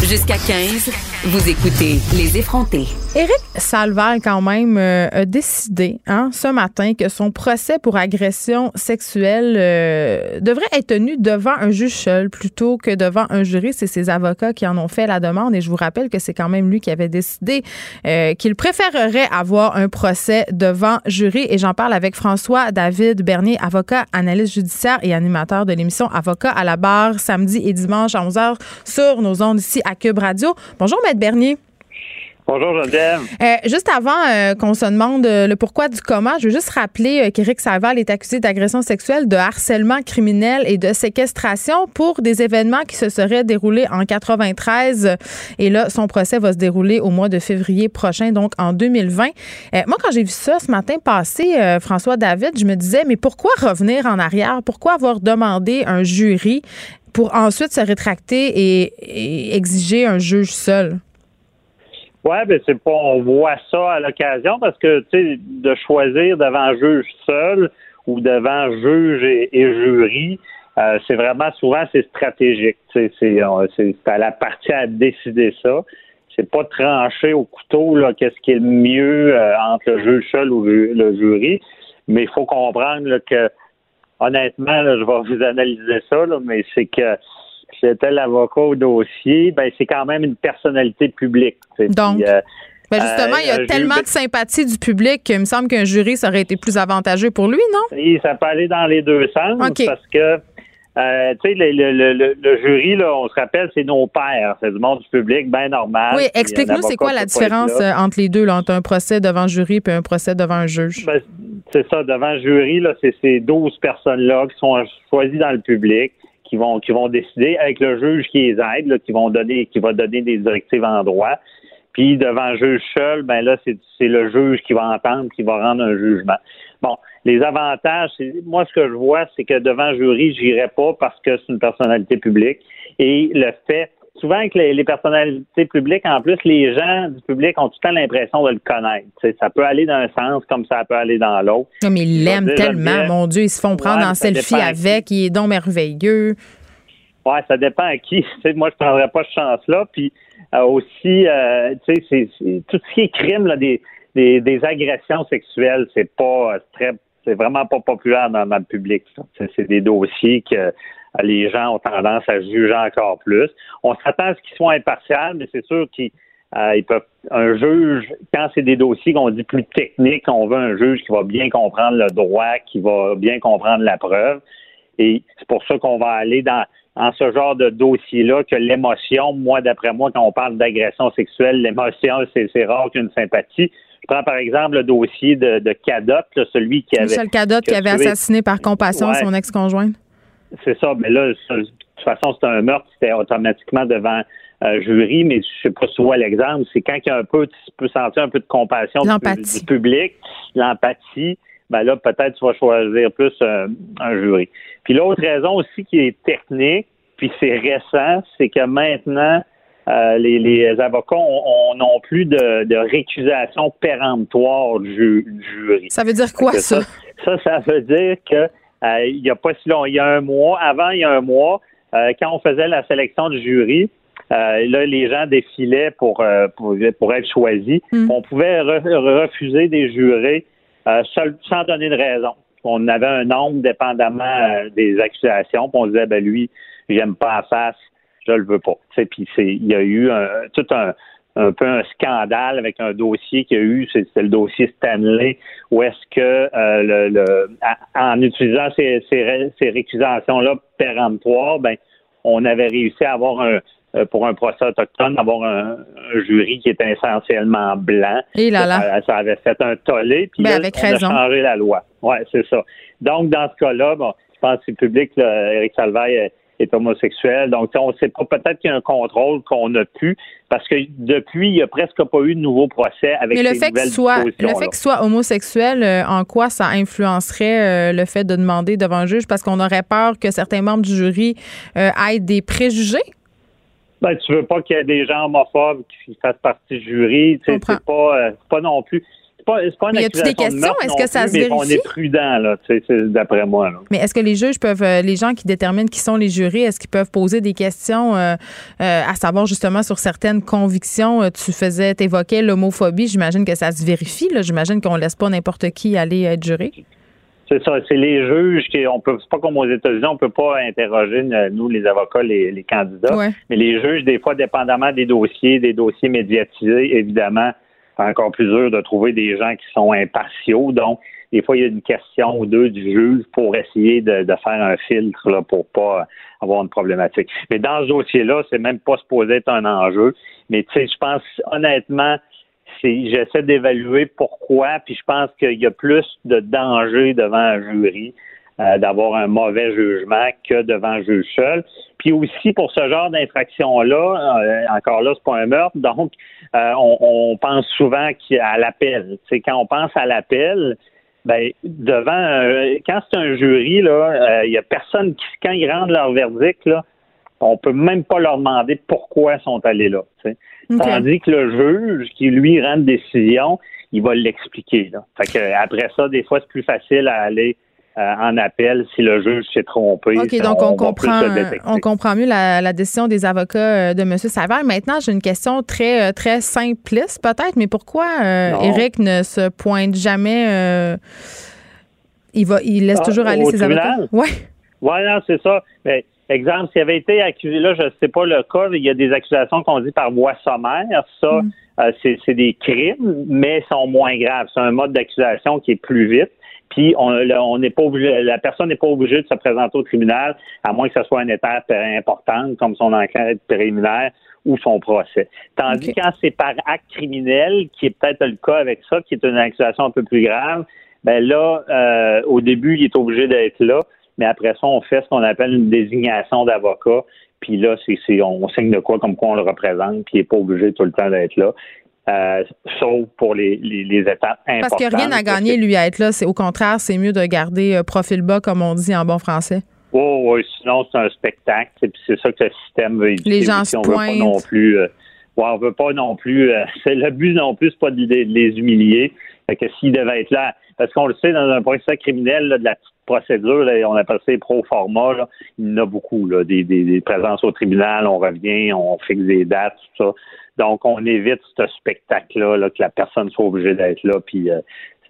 Jusqu'à 15, vous écoutez Les effrontés. Éric Salval, quand même, euh, a décidé hein, ce matin que son procès pour agression sexuelle euh, devrait être tenu devant un juge seul plutôt que devant un jury. C'est ses avocats qui en ont fait la demande et je vous rappelle que c'est quand même lui qui avait décidé euh, qu'il préférerait avoir un procès devant jury. Et j'en parle avec François David Bernier, avocat, analyste judiciaire et animateur de l'émission Avocat à la barre samedi et dimanche à 11h sur nos ondes ici à Cube Radio. Bonjour, Maître Bernier. Bonjour Geneviève. Euh, juste avant euh, qu'on se demande euh, le pourquoi du comment, je veux juste rappeler qu'Éric Saval est accusé d'agression sexuelle, de harcèlement criminel et de séquestration pour des événements qui se seraient déroulés en 93. Et là, son procès va se dérouler au mois de février prochain, donc en 2020. moi, quand j'ai vu ça ce matin passé, François David, je me disais, mais pourquoi revenir en arrière? Pourquoi avoir demandé un jury pour ensuite se rétracter et exiger un juge seul? Ouais, ben c'est pas on voit ça à l'occasion parce que tu sais de choisir devant juge seul ou devant juge et, jury, euh, c'est vraiment souvent c'est stratégique. C'est c'est à la partie à décider ça. C'est pas tranché au couteau là qu'est-ce qui est le mieux euh, entre le juge seul ou le, jury, mais il faut comprendre que honnêtement, je vais vous analyser ça, là, mais c'est que c'était l'avocat au dossier, ben c'est quand même une personnalité publique. Donc. Euh, ben justement, il y a euh, tellement de sympathie du public qu'il me semble qu'un jury, ça aurait été plus avantageux pour lui, non? Et ça peut aller dans les deux sens parce que euh, tu sais, le, jury, là, on se rappelle, c'est nos pères, c'est du monde du public, bien normal. Oui, explique-nous, c'est quoi la différence entre les deux, là, entre un procès devant jury et un procès devant un juge? Ben, c'est ça, devant jury, là, c'est ces 12 personnes-là qui sont choisies dans le public, qui vont qui vont décider avec le juge qui les aide, qui vont donner qui va donner des directives en droit. Puis devant le juge seul, ben là, c'est le juge qui va entendre, qui va rendre un jugement. Bon, les avantages, moi ce que je vois, c'est que devant jury, j'irai pas parce que c'est une personnalité publique. Et le fait, souvent avec les, personnalités publiques, en plus, les gens du public ont tout le temps l'impression de le connaître. ça peut aller dans un sens comme ça peut aller dans l'autre. Mais ils l'aiment tellement, mon Dieu, ils se font prendre en selfie avec, il est donc merveilleux. Ouais, ça dépend à qui. moi, je prendrais pas de chance-là. Puis euh, aussi, euh, tu sais, c'est, tout ce qui est crime, là, des, des, des agressions sexuelles, c'est pas très, c'est vraiment pas populaire dans, le public. C'est, des dossiers que euh, les gens ont tendance à juger encore plus. On s'attend à ce qu'ils soient impartials, mais c'est sûr qu'ils peuvent. Un juge, quand c'est des dossiers qu'on dit plus techniques, on veut un juge qui va bien comprendre le droit, qui va bien comprendre la preuve. Et c'est pour ça qu'on va aller dans en ce genre de dossier-là que l'émotion, moi, d'après moi, quand on parle d'agression sexuelle, l'émotion, c'est rare qu'une sympathie. Je prends par exemple le dossier de, de Cadotte, celui qui avait. Michel Cadotte qui, avait assassiné par compassion son ex-conjointe. C'est ça, mais là, de toute façon, c'est un meurtre, c'était automatiquement devant euh, jury, mais je sais pas si l'exemple, c'est quand il y a un peu, tu peux sentir un peu de compassion du, public, l'empathie, ben là, peut-être tu vas choisir plus euh, un jury. Puis l'autre raison aussi qui est technique, puis c'est récent, c'est que maintenant, euh, les, avocats n'ont plus de, récusation péremptoire du, jury. Ça veut dire quoi, ça? ça? Ça, veut dire que il y a pas si long, il y a un mois, avant il y a un mois, quand on faisait la sélection du jury, là, les gens défilaient pour, pour, être choisis. Hmm. On pouvait refuser des jurés euh, sans donner de raison. On avait un nombre dépendamment euh, des accusations, puis on disait ben lui, j'aime pas la face, je le veux pas. Puis il y a eu tout un, peu un scandale avec un dossier qu'il y a eu, c'était le dossier Stanley, où est-ce que euh, le, en utilisant ces, ces, récusations-là péremptoires, ben on avait réussi à avoir un, euh, pour un procès autochtone, d'avoir un, jury qui était essentiellement blanc. Et là là. Ça, avait fait un tollé, puis ben, on a changé la loi. Oui, c'est ça. Donc, dans ce cas-là, bon, je pense que le public, là, Éric Salvaille est homosexuel. Donc, on ne sait pas, peut-être qu'il y a un contrôle qu'on a pu, parce que depuis, il n'y a presque pas eu de nouveau procès avec Mais le fait que soit, Le fait qu'il soit homosexuel, euh, en quoi ça influencerait euh, le fait de demander devant un juge? Parce qu'on aurait peur que certains membres du jury aient des préjugés? Ben, tu veux pas qu'il y ait des gens homophobes qui fassent partie du jury. C'est pas, euh, pas non plus. Pas, pas une y a-t-il des questions? Est-ce que ça se vérifie? On est prudent, là, d'après moi. Mais est-ce que les juges peuvent, euh, les gens qui déterminent qui sont les jurés, est-ce qu'ils peuvent poser des questions euh, à savoir justement sur certaines convictions? Tu faisais, t'évoquais l'homophobie. J'imagine que ça se vérifie. J'imagine qu'on laisse pas n'importe qui aller être juré. C'est ça, c'est les juges qui on peut c'est pas comme aux États-Unis, on peut pas interroger nous les avocats, les, candidats, mais les juges des fois dépendamment des dossiers, des dossiers médiatisés, évidemment, c'est encore plus dur de trouver des gens qui sont impartiaux. Donc des fois il y a une question ou deux du juge pour essayer de, faire un filtre là, pour pas avoir une problématique. Mais dans ce dossier-là, c'est même pas supposé être un enjeu. Mais tu sais, je pense honnêtement j'essaie d'évaluer pourquoi, puis je pense qu'il y a plus de danger devant un jury euh, d'avoir un mauvais jugement que devant un juge seul. Puis aussi pour ce genre d'infraction-là, euh, encore là, c'est pas un meurtre, donc euh, on, pense souvent à l'appel. C'est quand on pense à l'appel, ben devant quand c'est un jury là, il y a personne qui quand ils rendent leur verdict là, on peut même pas leur demander pourquoi ils sont allés là. Tandis que le juge qui lui rend une décision, il va l'expliquer. Fait que après ça, des fois, c'est plus facile à aller euh, en appel si le juge s'est trompé. OK, donc on, comprend, on comprend mieux la, décision des avocats euh, de M. Savard. Maintenant, j'ai une question très, euh, très simpliste peut-être, mais pourquoi Eric ne se pointe jamais il va il laisse ah, toujours aller ses avocats? Oui. Oui, non, c'est ça. Mais Exemple, s'il avait été accusé, là, je ne sais pas le cas, il y a des accusations qu'on dit par voie sommaire. Ça, mm. euh, c'est des crimes, mais sont moins graves. C'est un mode d'accusation qui est plus vite. Puis on n'est pas obligé, la personne n'est pas obligée de se présenter au tribunal, à moins que ce soit une étape importante, comme son enquête préliminaire ou son procès. Tandis que quand c'est par acte criminel, qui est peut-être le cas avec ça, qui est une accusation un peu plus grave, ben là, euh, au début, il est obligé d'être là mais après ça, on fait ce qu'on appelle une désignation d'avocat. Puis là, c'est, on signe de quoi, comme quoi on le représente, puis il n'est pas obligé tout le temps d'être là. Euh, sauf pour les, les, étapes importantes. Parce qu'il n'y a rien à gagner, lui, à être là. C'est, au contraire, c'est mieux de garder euh, profil bas, comme on dit en bon français. Oh, oui, sinon, c'est un spectacle. C'est ça que le système veut éviter. Les gens se pointent. Veut pas non plus, euh, on veut pas non plus. c'est le but non plus, c'est pas de les, humilier. Fait que s'ils devaient être là, parce qu'on le sait, dans un procès criminel, de la petite procédure, on appelle ça pro forma, il y en a beaucoup, là, des, présences au tribunal, on revient, on fixe des dates, tout ça. Donc, on évite ce spectacle-là, là, que la personne soit obligée d'être là, puis euh,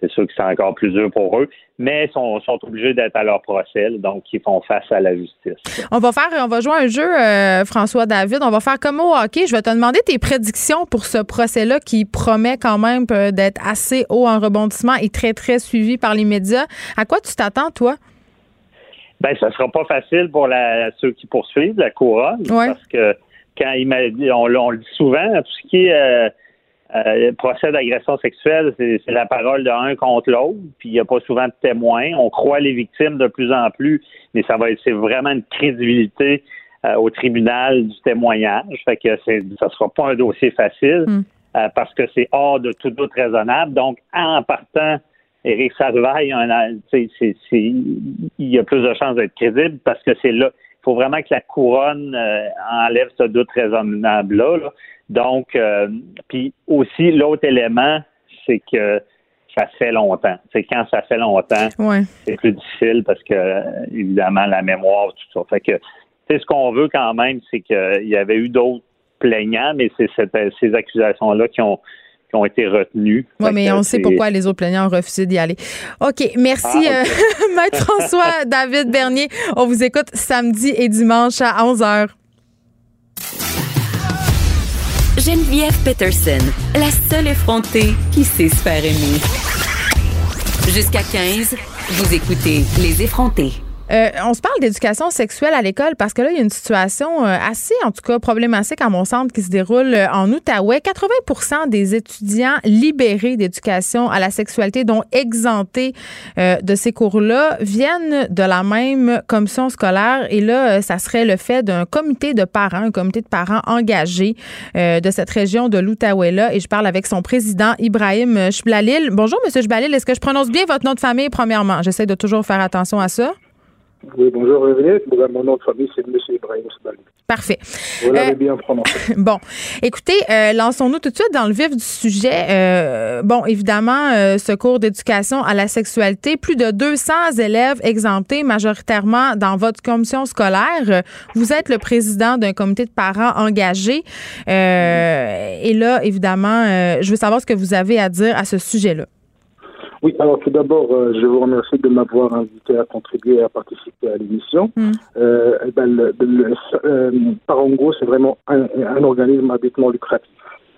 c'est sûr que c'est encore plus dur pour eux, mais ils sont, sont obligés d'être à leur procès, donc ils font face à la justice. On va faire, on va jouer un jeu, euh, François David. On va faire comme au hockey. Je vais te demander tes prédictions pour ce procès-là qui promet quand même euh, d'être assez haut en rebondissement et très, très suivi par les médias. À quoi tu t'attends, toi? Ben, ça sera pas facile pour la, ceux qui poursuivent la couronne, parce que quand il m'a dit, on, le dit souvent, tout ce qui est euh, euh, procès d'agression sexuelle, c'est la parole de un contre l'autre, puis il n'y a pas souvent de témoins. On croit les victimes de plus en plus, mais ça va être c'est vraiment une crédibilité euh, au tribunal du témoignage. Fait que ça sera pas un dossier facile hmm. parce que c'est hors de tout doute raisonnable. Donc, en partant, Éric Sarvaille, il y a plus de chances d'être crédible parce que c'est là faut vraiment que la couronne euh, enlève ce doute raisonnable-là. Donc, euh, puis aussi, l'autre élément, c'est que ça fait longtemps. C'est quand ça fait longtemps, c'est plus difficile parce que, évidemment, la mémoire, tout ça. Fait que, c'est ce qu'on veut quand même, c'est qu'il y avait eu d'autres plaignants, mais c'est ces accusations-là qui ont qui ont été retenus. Oui, mais on sait pourquoi les autres plaignants ont refusé d'y aller. OK. Merci, ah, euh, Maître François David Bernier. On vous écoute samedi et dimanche à 11h. Geneviève Peterson, la seule effrontée qui sait se faire aimer. Jusqu'à 15, vous écoutez Les effrontés. Euh, on se parle d'éducation sexuelle à l'école parce que là, il y a une situation euh, assez, en tout cas, problématique à mon centre qui se déroule euh, en Outaouais. 80% des étudiants libérés d'éducation à la sexualité, dont exemptés de ces cours-là, viennent de la même commission scolaire. Et là, ça serait le fait d'un comité de parents, un comité de parents engagé de cette région de l'Outaouais-là. Et je parle avec son président, Ibrahim Chblalil. Bonjour, Monsieur Chblalil. Est-ce que je prononce bien votre nom de famille, premièrement? J'essaie de toujours faire attention à ça. Oui, bonjour, Mon nom de famille, c'est M. Ibrahim Sbali. Parfait. Vous l'avez euh, bien prononcé. bon. Écoutez, euh, lançons-nous tout de suite dans le vif du sujet. Euh, bon, évidemment, ce cours d'éducation à la sexualité, plus de 200 élèves exemptés, majoritairement dans votre commission scolaire. Vous êtes le président d'un comité de parents engagé. et là, évidemment, je veux savoir ce que vous avez à dire à ce sujet-là. Oui, alors tout d'abord, euh, je vous remercie de m'avoir invité à contribuer et à participer à l'émission. Mm. Euh, eh ben, le, le, euh, Parango, c'est vraiment un, un, organisme habitement lucratif.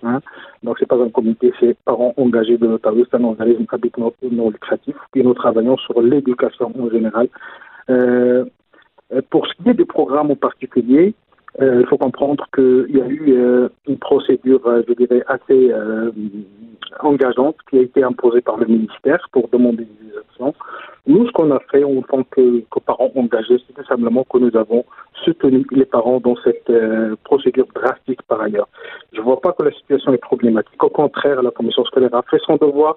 Hein. Donc, c'est pas un comité, c'est parents engagés de l'Ottawa, c'est un organisme habitement non lucratif. Et nous travaillons sur l'éducation en général. Euh, pour ce qui est des programmes en particulier, il faut comprendre qu'il y a eu une procédure, je dirais, assez engageante qui a été imposée par le ministère pour demander des actions. Nous, ce qu'on a fait en tant que, parents engagés, c'est tout simplement que nous avons soutenu les parents dans cette procédure drastique par ailleurs. Je ne vois pas que la situation est problématique. Au contraire, la commission scolaire a fait son devoir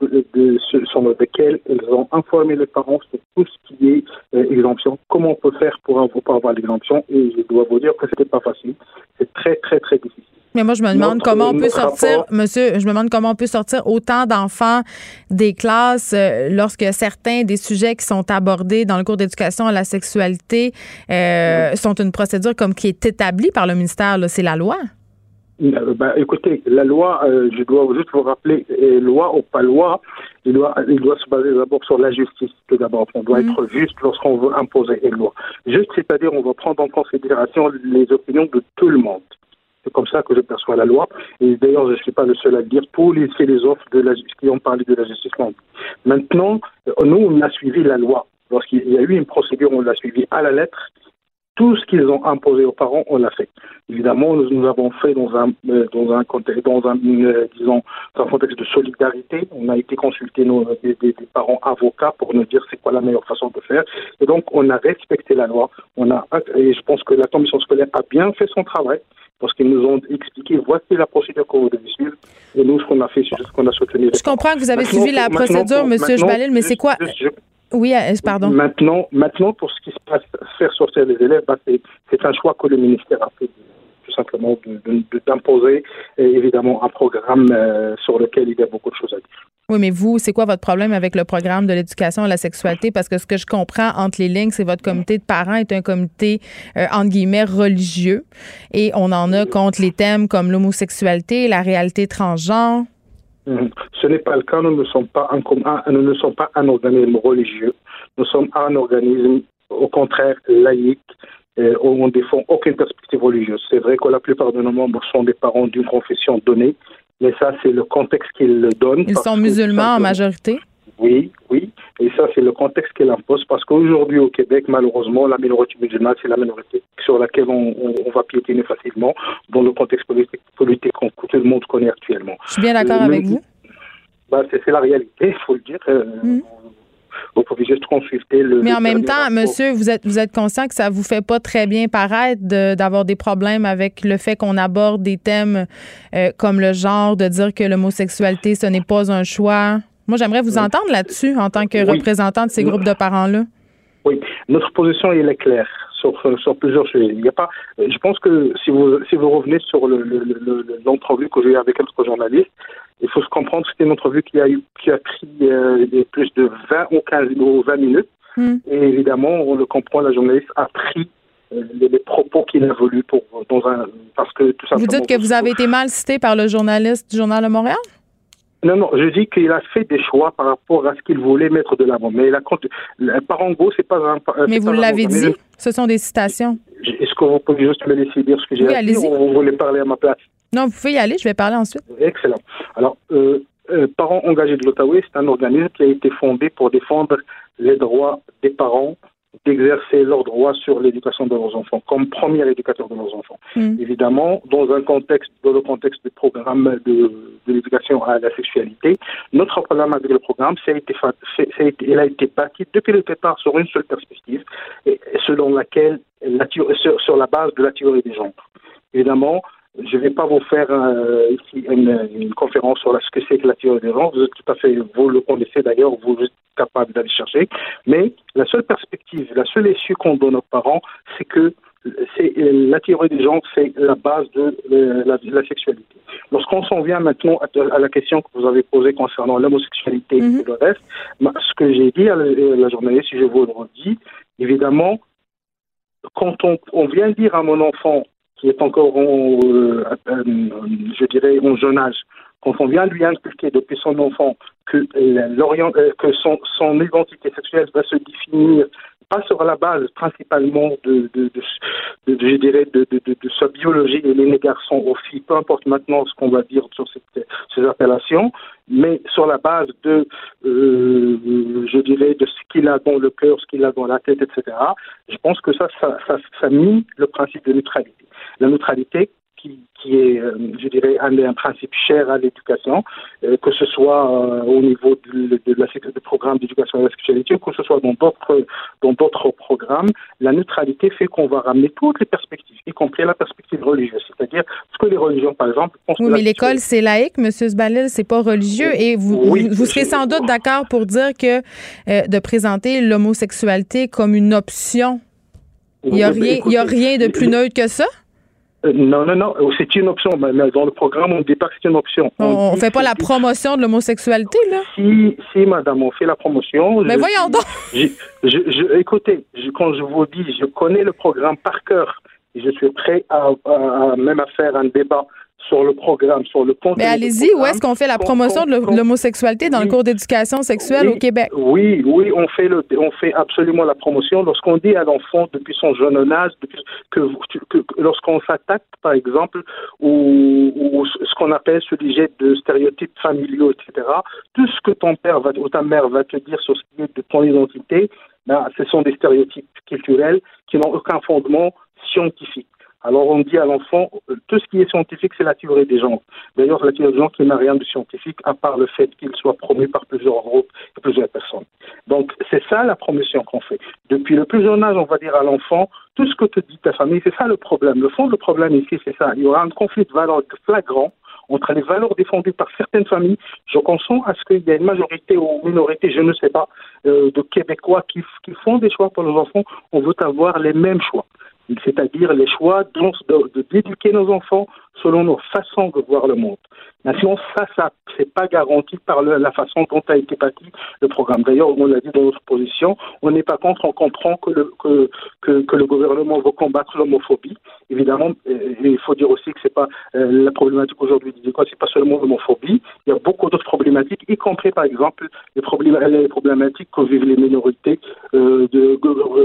de, de, sur lequel ils ont informé les parents sur tout ce qui est exemption, comment on peut faire pour, pour avoir l'exemption? Et je dois vous dire que c'était pas facile. C'est très, très, très difficile. Mais moi, je me demande comment on peut sortir, monsieur, je me demande comment on peut sortir autant d'enfants des classes euh, lorsque certains des sujets qui sont abordés dans le cours d'éducation à la sexualité euh, sont une procédure comme qui est établie par le ministère. C'est la loi? Euh, ben, écoutez, la loi, je dois juste vous rappeler, loi ou pas loi, il doit, il doit se baser d'abord sur la justice, tout d'abord. On doit mm. être juste lorsqu'on veut imposer une loi. Juste, c'est-à-dire, on va prendre en considération les opinions de tout le monde. C'est comme ça que je perçois la loi. Et d'ailleurs, je ne suis pas le seul à le dire. Tous les philosophes de la, qui ont parlé de la justice Maintenant, nous, on a suivi la loi. Lorsqu'il y a eu une procédure, on l'a suivi à la lettre. Tout ce qu'ils ont imposé aux parents, on l'a fait. Évidemment, nous, nous avons fait dans un euh, dans un contexte, dans un euh, disons dans un contexte de solidarité. On a été consulter nos des, des, parents avocats pour nous dire c'est quoi la meilleure façon de faire. Et donc, on a respecté la loi. On a et je pense que la commission scolaire a bien fait son travail parce qu'ils nous ont expliqué voici la procédure qu'on devait suivre. Et nous, ce qu'on a fait, c'est ce qu'on a soutenu. Je comprends que vous avez suivi la procédure, Monsieur Jbalil, mais c'est quoi Oui, euh, pardon? Maintenant, maintenant, pour ce qui se passe, faire sortir les élèves, bah, c'est un choix que le ministère a fait tout simplement d'imposer évidemment un programme euh, sur lequel il y a beaucoup de choses à dire. Oui, mais vous, c'est quoi votre problème avec le programme de l'éducation à la sexualité? Parce que ce que je comprends entre les lignes, c'est votre comité de parents est un comité, euh, entre guillemets, religieux. Et on en a contre les thèmes comme l'homosexualité, la réalité transgenre. Ce n'est pas le cas. Nous ne sommes pas un, nous ne sommes pas un organisme religieux. Nous sommes un organisme, au contraire, laïque, euh, on ne défend aucune perspective religieuse. C'est vrai que la plupart de nos membres sont des parents d'une confession donnée, mais ça, c'est le contexte qu'ils le donnent. Ils sont musulmans en majorité? Oui, oui. Et ça, c'est le contexte qu'il impose parce qu'aujourd'hui, au Québec, malheureusement, la minorité musulmane, c'est la minorité sur laquelle on, va piétiner facilement dans le contexte politique, politique que tout le monde connaît actuellement. Je suis bien d'accord avec vous. Bah, c'est la réalité, il faut le dire. Euh, vous pouvez juste consulter le. Mais en même temps, monsieur, vous êtes, vous êtes conscient que ça vous fait pas très bien paraître d'avoir des problèmes avec le fait qu'on aborde des thèmes euh, comme le genre, de dire que l'homosexualité, ce n'est pas un choix? Moi, j'aimerais vous entendre là-dessus en tant que représentant de ces groupes de parents-là. Oui, notre position, elle est claire sur, sur plusieurs sujets. Il y a pas, je pense que si vous, si vous revenez sur l'entrevue le, que j'ai eu avec un autre journaliste, il faut se comprendre que c'était une entrevue qui a, eu, qui a pris euh, plus de 20 ou 15 ou 20 minutes. Hmm. Et évidemment, on le comprend, la journaliste a pris euh, les, propos qu'il a voulu pour, dans un, parce que tout Vous dites que vous avez été mal cité par le journaliste du Journal de Montréal? Non, non, je dis qu'il a fait des choix par rapport à ce qu'il voulait mettre de l'avant. Mais la, Parango, c'est pas un. Mais vous l'avez dit, ce sont des citations. Est-ce que vous pouvez juste me laisser dire ce que j'ai oui, dit ou vous voulez parler à ma place? Non, vous pouvez y aller, je vais parler ensuite. Excellent. Alors, euh, euh, Parents engagés de l'Ottawa, c'est un organisme qui a été fondé pour défendre les droits des parents d'exercer leurs droits sur l'éducation de leurs enfants, comme premier éducateur de leurs enfants. Hmm. Évidemment, dans un contexte, dans le contexte du programme de, de l'éducation à la sexualité, notre problème avec le programme, ça a été, ça a été, il a été bâti depuis le départ sur une seule perspective, et selon laquelle, la, sur, sur la base de la théorie des genres. Évidemment, je ne vais pas vous faire euh, ici une, conférence sur ce que c'est que la théorie des genres. Vous tout à fait, vous le connaissez d'ailleurs, vous capable d'aller chercher. Mais la seule perspective, la seule issue qu'on donne aux parents, c'est que c'est la théorie des genres, c'est la base de euh, la, sexualité. Lorsqu'on s'en vient maintenant à, la question que vous avez posée concernant l'homosexualité et mhm. le reste, ce que j'ai dit à la, journaliste, si je vous le redis, évidemment, quand on, on vient dire à mon enfant qui est encore, en, euh, euh, je dirais, en jeune âge, quand on vient lui inculquer depuis son enfant que, euh, que son, son, identité sexuelle va se définir pas sur la base principalement de, de, de, de je dirais, de, sa biologie et les garçons aux filles, peu importe maintenant ce qu'on va dire sur cette, ces appellations, mais sur la base de, je dirais, de ce qu'il a dans le cœur, ce qu'il a dans la tête, etc. Je pense que ça, ça, ça, ça mine le principe de neutralité la neutralité qui, qui est, euh, je dirais, un, un principe cher à l'éducation, euh, que ce soit euh, au niveau de, de, la, du programme d'éducation à la sexualité, ou que ce soit dans d'autres, dans d'autres programmes. La neutralité fait qu'on va ramener toutes les perspectives, y compris la perspective religieuse. C'est-à-dire, ce que les religions, par exemple... Oui, mais l'école, c'est laïque, M. Zbalil, c'est pas religieux. Et vous, vous, serez sans doute d'accord pour dire que de présenter l'homosexualité comme une option, il n'y a, a rien de plus neutre que ça? Euh, non, non, non, c'est une option. Mais dans le programme, on ne dit pas que c'est une option. On ne fait pas la promotion de l'homosexualité, là? Si, si, madame, on fait la promotion. Mais voyons donc! Je, je, écoutez, quand je vous dis, je connais le programme par cœur. Et je suis prêt à, même à faire un débat sur le programme, sur le Mais allez-y, où est-ce qu'on fait la promotion de l'homosexualité dans le cours d'éducation sexuelle au Québec? Oui, oui, on fait, le, on fait absolument la promotion. Lorsqu'on dit à l'enfant depuis son jeune âge que, que, lorsqu'on s'attaque, par exemple, ou, ce qu'on appelle ce sujet de stéréotypes familiaux, etc., tout ce que ton père va, ou ta mère va te dire sur ce qui est de ton identité, ben, ce sont des stéréotypes culturels qui n'ont aucun fondement scientifique. Alors on dit à l'enfant, euh, tout ce qui est scientifique, c'est la théorie des gens. D'ailleurs, la théorie des gens qui n'a rien de scientifique, à part le fait qu'il soit promu par plusieurs groupes et plusieurs personnes. Donc c'est ça la promotion qu'on fait. Depuis le plus jeune âge, on va dire à l'enfant, tout ce que te dit ta famille, c'est ça le problème. Le fond du problème ici, c'est ça. Il y aura un conflit de valeurs flagrant entre les valeurs défendues par certaines familles. Je consens à ce qu'il y a une majorité ou une minorité, je ne sais pas, euh, de Québécois qui, qui font des choix pour leurs enfants. On veut avoir les mêmes choix c'est-à-dire les choix d'éduquer nos enfants selon nos façons de voir le monde. Mais sinon, ça, ça c'est pas garanti par la façon dont a été bâti le programme. D'ailleurs, on l'a dit dans notre position, on n'est pas contre, on comprend que le, que, que, le gouvernement veut combattre l'homophobie. Évidemment, euh, il faut dire aussi que c'est pas euh, la problématique aujourd'hui du ce c'est pas seulement l'homophobie. Il y a beaucoup d'autres problématiques, y compris par exemple les, problèmes, les problématiques que vivent les minorités euh, de,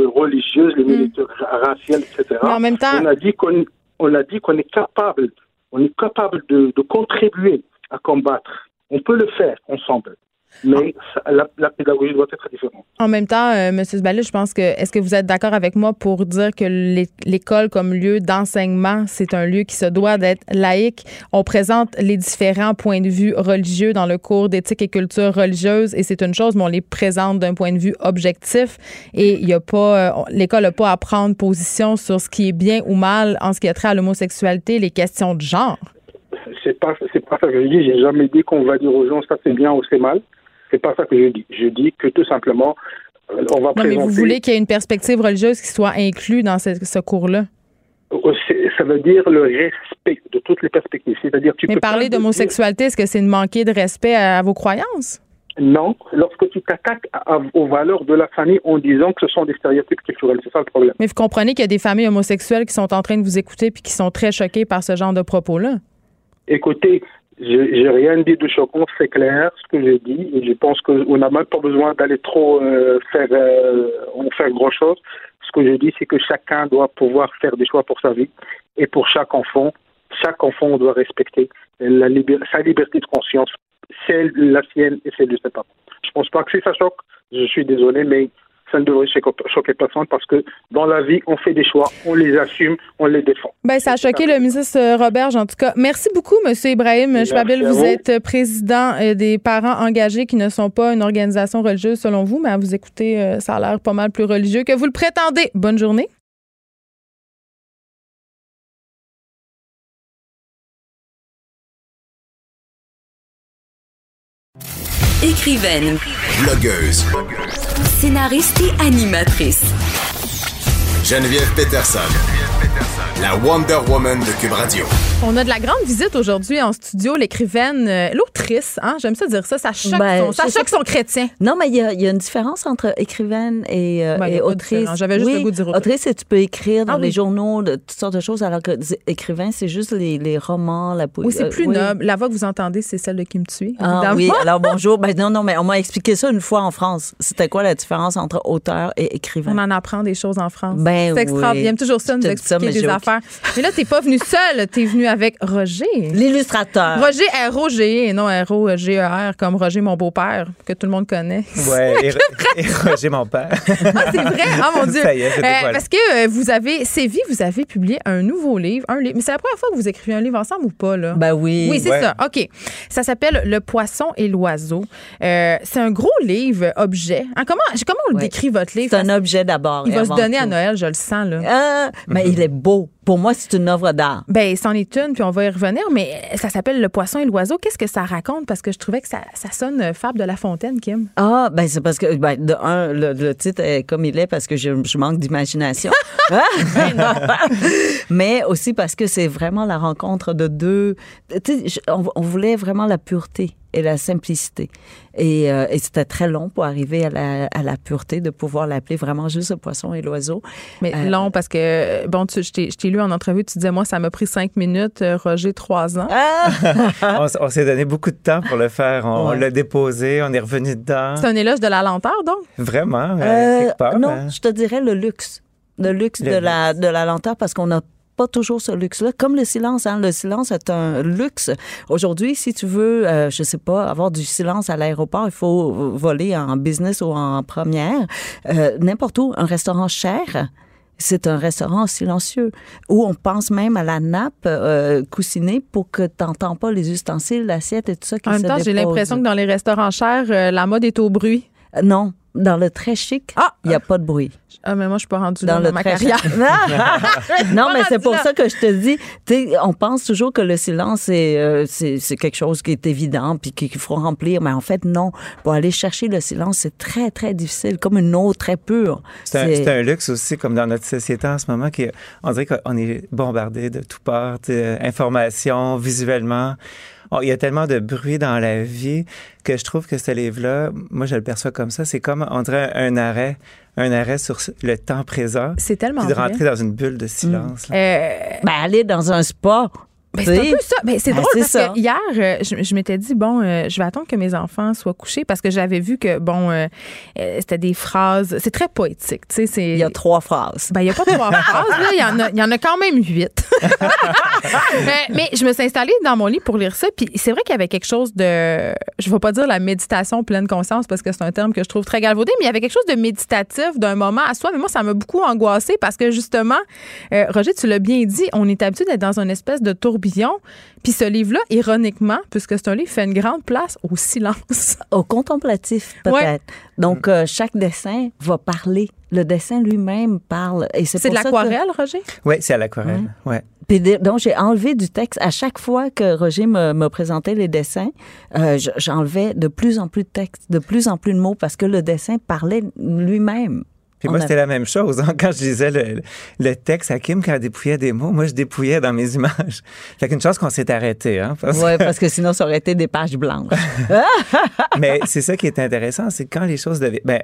religieuses, les mm. minorités raciales, etc. Mais en même temps, on a dit qu'on on a dit qu'on est capable on est capable de, contribuer à combattre. On peut le faire ensemble. Mais la, pédagogie doit être différente. En même temps, euh, M. Sballet, je pense que est-ce que vous êtes d'accord avec moi pour dire que l'école comme lieu d'enseignement, c'est un lieu qui se doit d'être laïque? On présente les différents points de vue religieux dans le cours d'éthique et culture religieuse et c'est une chose, mais on les présente d'un point de vue objectif et il y a pas, euh, l'école n'a pas à prendre position sur ce qui est bien ou mal en ce qui a trait à l'homosexualité, les questions de genre. C'est pas, c'est pas ça que je dis. J'ai jamais dit qu'on va dire aux gens ça c'est bien ou c'est mal. C'est pas ça que je dis. Je dis que tout simplement, euh, on va non, mais vous voulez qu'il y ait une perspective religieuse qui soit inclue dans ce, cours-là? Euh, ça veut dire le respect de toutes les perspectives. C'est-à-dire, tu mais parler d'homosexualité, est-ce que c'est de manquer de respect à, vos croyances? Non, lorsque tu t'attaques aux valeurs de la famille en disant que ce sont des stéréotypes culturels, c'est ça le problème. Mais vous comprenez qu'il y a des familles homosexuelles qui sont en train de vous écouter puis qui sont très choquées par ce genre de propos-là? Écoutez, j'ai rien dit de choquant, c'est clair ce que j'ai dit. Et je pense qu'on n'a même pas besoin d'aller trop euh, faire, euh, faire grand chose. Ce que je dis, c'est que chacun doit pouvoir faire des choix pour sa vie. Et pour chaque enfant, chaque enfant doit respecter la sa liberté de conscience, celle la sienne et celle de ses parents. Je pense pas que si ça choque, je suis désolé, mais ça ne devrait choquer personne parce que dans la vie, on fait des choix, on les assume, on les défend. Ben, ça a choqué le ministre Robert, en tout cas. Merci beaucoup, M. Ibrahim Chwabil. Vous, êtes président euh, des parents engagés qui ne sont pas une organisation religieuse selon vous, mais à vous écouter, euh, ça a l'air pas mal plus religieux que vous le prétendez. Bonne journée. Écrivaine. Blogueuse. Scénariste et animatrice. Geneviève Peterson la Wonder Woman de Cube Radio. On a de la grande visite aujourd'hui en studio, l'écrivaine, euh, l'autrice, hein, j'aime ça dire ça, ça choque, ben, son, ça choque son chrétien. Non, mais il y, a une différence entre écrivaine et, euh, ben, autrice. J'avais juste le goût de dire autrice. Autrice, tu peux écrire dans ah les journaux de toutes sortes de choses, alors que écrivain, c'est juste les, romans, la poésie. Oui, c'est plus noble. La voix que vous entendez, c'est celle de Kim Thuy, ah, oui, alors bonjour. Ben, non, non, mais on m'a expliqué ça une fois en France. C'était quoi la différence entre auteur et écrivain? On en apprend des choses en France. Ben, c'est extraordinaire. Il aime toujours ça, nous expliquer des affaires. Mais là, t'es pas venu seul, t'es venu avec Roger. L'illustrateur. Roger R-O-G et non R-O-G-E-R comme Roger, mon beau-père, que tout le monde connaît. Ouais, et, Roger, mon père. ah, c'est vrai? Ah, mon Dieu. Ça y est, euh, parce que euh, vous avez, Sévi, vous avez publié un nouveau livre, un livre. Mais c'est la première fois que vous écrivez un livre ensemble ou pas, là? Ben oui. Oui, c'est ça. OK. Ça s'appelle Le poisson et l'oiseau. Euh, c'est un gros livre, objet. Hein, comment, comment on le décrit, votre livre? C'est un objet d'abord. Il va se donner à Noël, je le sens, là. Ah, mais il est beau. Pour moi, c'est une œuvre d'art. Ben, c'en est une, puis on va y revenir, mais ça s'appelle Le poisson et l'oiseau. Qu'est-ce que ça raconte? Parce que je trouvais que ça, ça sonne Fable de la Fontaine, Kim. Ah, ben, c'est parce que, ben, de un, le, titre est comme il est parce que je, manque d'imagination. Hein? mais aussi parce que c'est vraiment la rencontre de deux. Tu sais, on voulait vraiment la pureté et la simplicité. Et, euh, et c'était très long pour arriver à la, à la pureté de pouvoir l'appeler vraiment juste le poisson et l'oiseau. Mais euh, long parce que, bon, tu, je t'ai lu lu en entrevue, tu disais, moi, ça m'a pris cinq minutes, euh, Roger, trois ans. on, s- on s'est donné beaucoup de temps pour le faire. On, Ouais. l'a déposé, on est revenu dedans. C'est un éloge de la lenteur, donc? Vraiment, euh, Euh, part. non, hein. je te dirais le luxe. Le luxe Le de, La, de la lenteur parce qu'on n'a pas toujours ce luxe-là. Comme le silence, hein. le silence est un luxe. Aujourd'hui, si tu veux, euh, je sais pas, avoir du silence à l'aéroport, il faut voler en business ou en première. Euh, N'importe où, un restaurant cher. C'est un restaurant silencieux où on pense même à la nappe euh, coussinée pour que tu n'entends pas les ustensiles, l'assiette et tout ça qui En même se temps, j'ai l'impression que dans les restaurants chers, euh, la mode est au bruit. Euh, Non, dans le très chic, il Ah! n'y a pas de bruit. Ah, mais moi, je suis pas rendue dans le ma très carrière. non, mais c'est pour là. ça que je te dis, tu sais, on pense toujours que le silence c'est euh, c'est c'est quelque chose qui est évident puis qu'il faut remplir, mais en fait non. Pour aller chercher le silence, c'est très très difficile, comme une eau très pure. C'est un, c'est un luxe aussi, comme dans notre société en ce moment, qui, on dirait qu'on est bombardé de toutes parts, de informations, visuellement. Oh, il y a tellement de bruit dans la vie que je trouve que ce livre-là, moi, je le perçois comme ça. C'est comme, on dirait un arrêt, un arrêt sur le temps présent. C'est tellement Puis de vrai. rentrer dans une bulle de silence. là. Euh, Ben, aller dans un spa. Ben, c'est un peu ça. Ben, c'est Ben, drôle c'est parce ça. que hier, euh, je, je m'étais dit, bon, euh, je vais attendre que mes enfants soient couchés parce que j'avais vu que, bon, euh, c'était des phrases. C'est très poétique. Tu sais. Il y a trois phrases. Ben, il n'y a pas trois phrases, là. Il y, en a, il y en a quand même huit. mais, mais je me suis installée dans mon lit pour lire ça. Puis c'est vrai qu'il y avait quelque chose de. Je ne vais pas dire la méditation pleine conscience parce que c'est un terme que je trouve très galvaudé, mais il y avait quelque chose de méditatif d'un moment à soi. Mais moi, ça m'a beaucoup angoissée parce que justement, Roger, tu l'as bien dit, on est habitué d'être dans une espèce de tourbillon. Puis ce livre-là, ironiquement, puisque c'est un livre, fait une grande place au silence. Au contemplatif, peut-être. Ouais. Donc, euh, chaque dessin va parler. Le dessin lui-même parle. Et c'est C'est de que- l'aquarelle, Roger? Oui, c'est à l'aquarelle. Ouais. Puis de- donc, j'ai enlevé du texte. À chaque fois que Roger me, me présentait les dessins, euh, je- j'enlevais de plus en plus de texte, de plus en plus de mots, parce que le dessin parlait lui-même. Puis On moi, a- c'était la même chose. hein. Quand je lisais le, le texte à Kim, quand elle dépouillait des mots, moi, je dépouillais dans mes images. Fait qu'une chose qu'on s'est arrêté. Hein, parce- Oui, parce que sinon, ça aurait été des pages blanches. Mais c'est ça qui est intéressant, c'est quand les choses deviennent... Ben,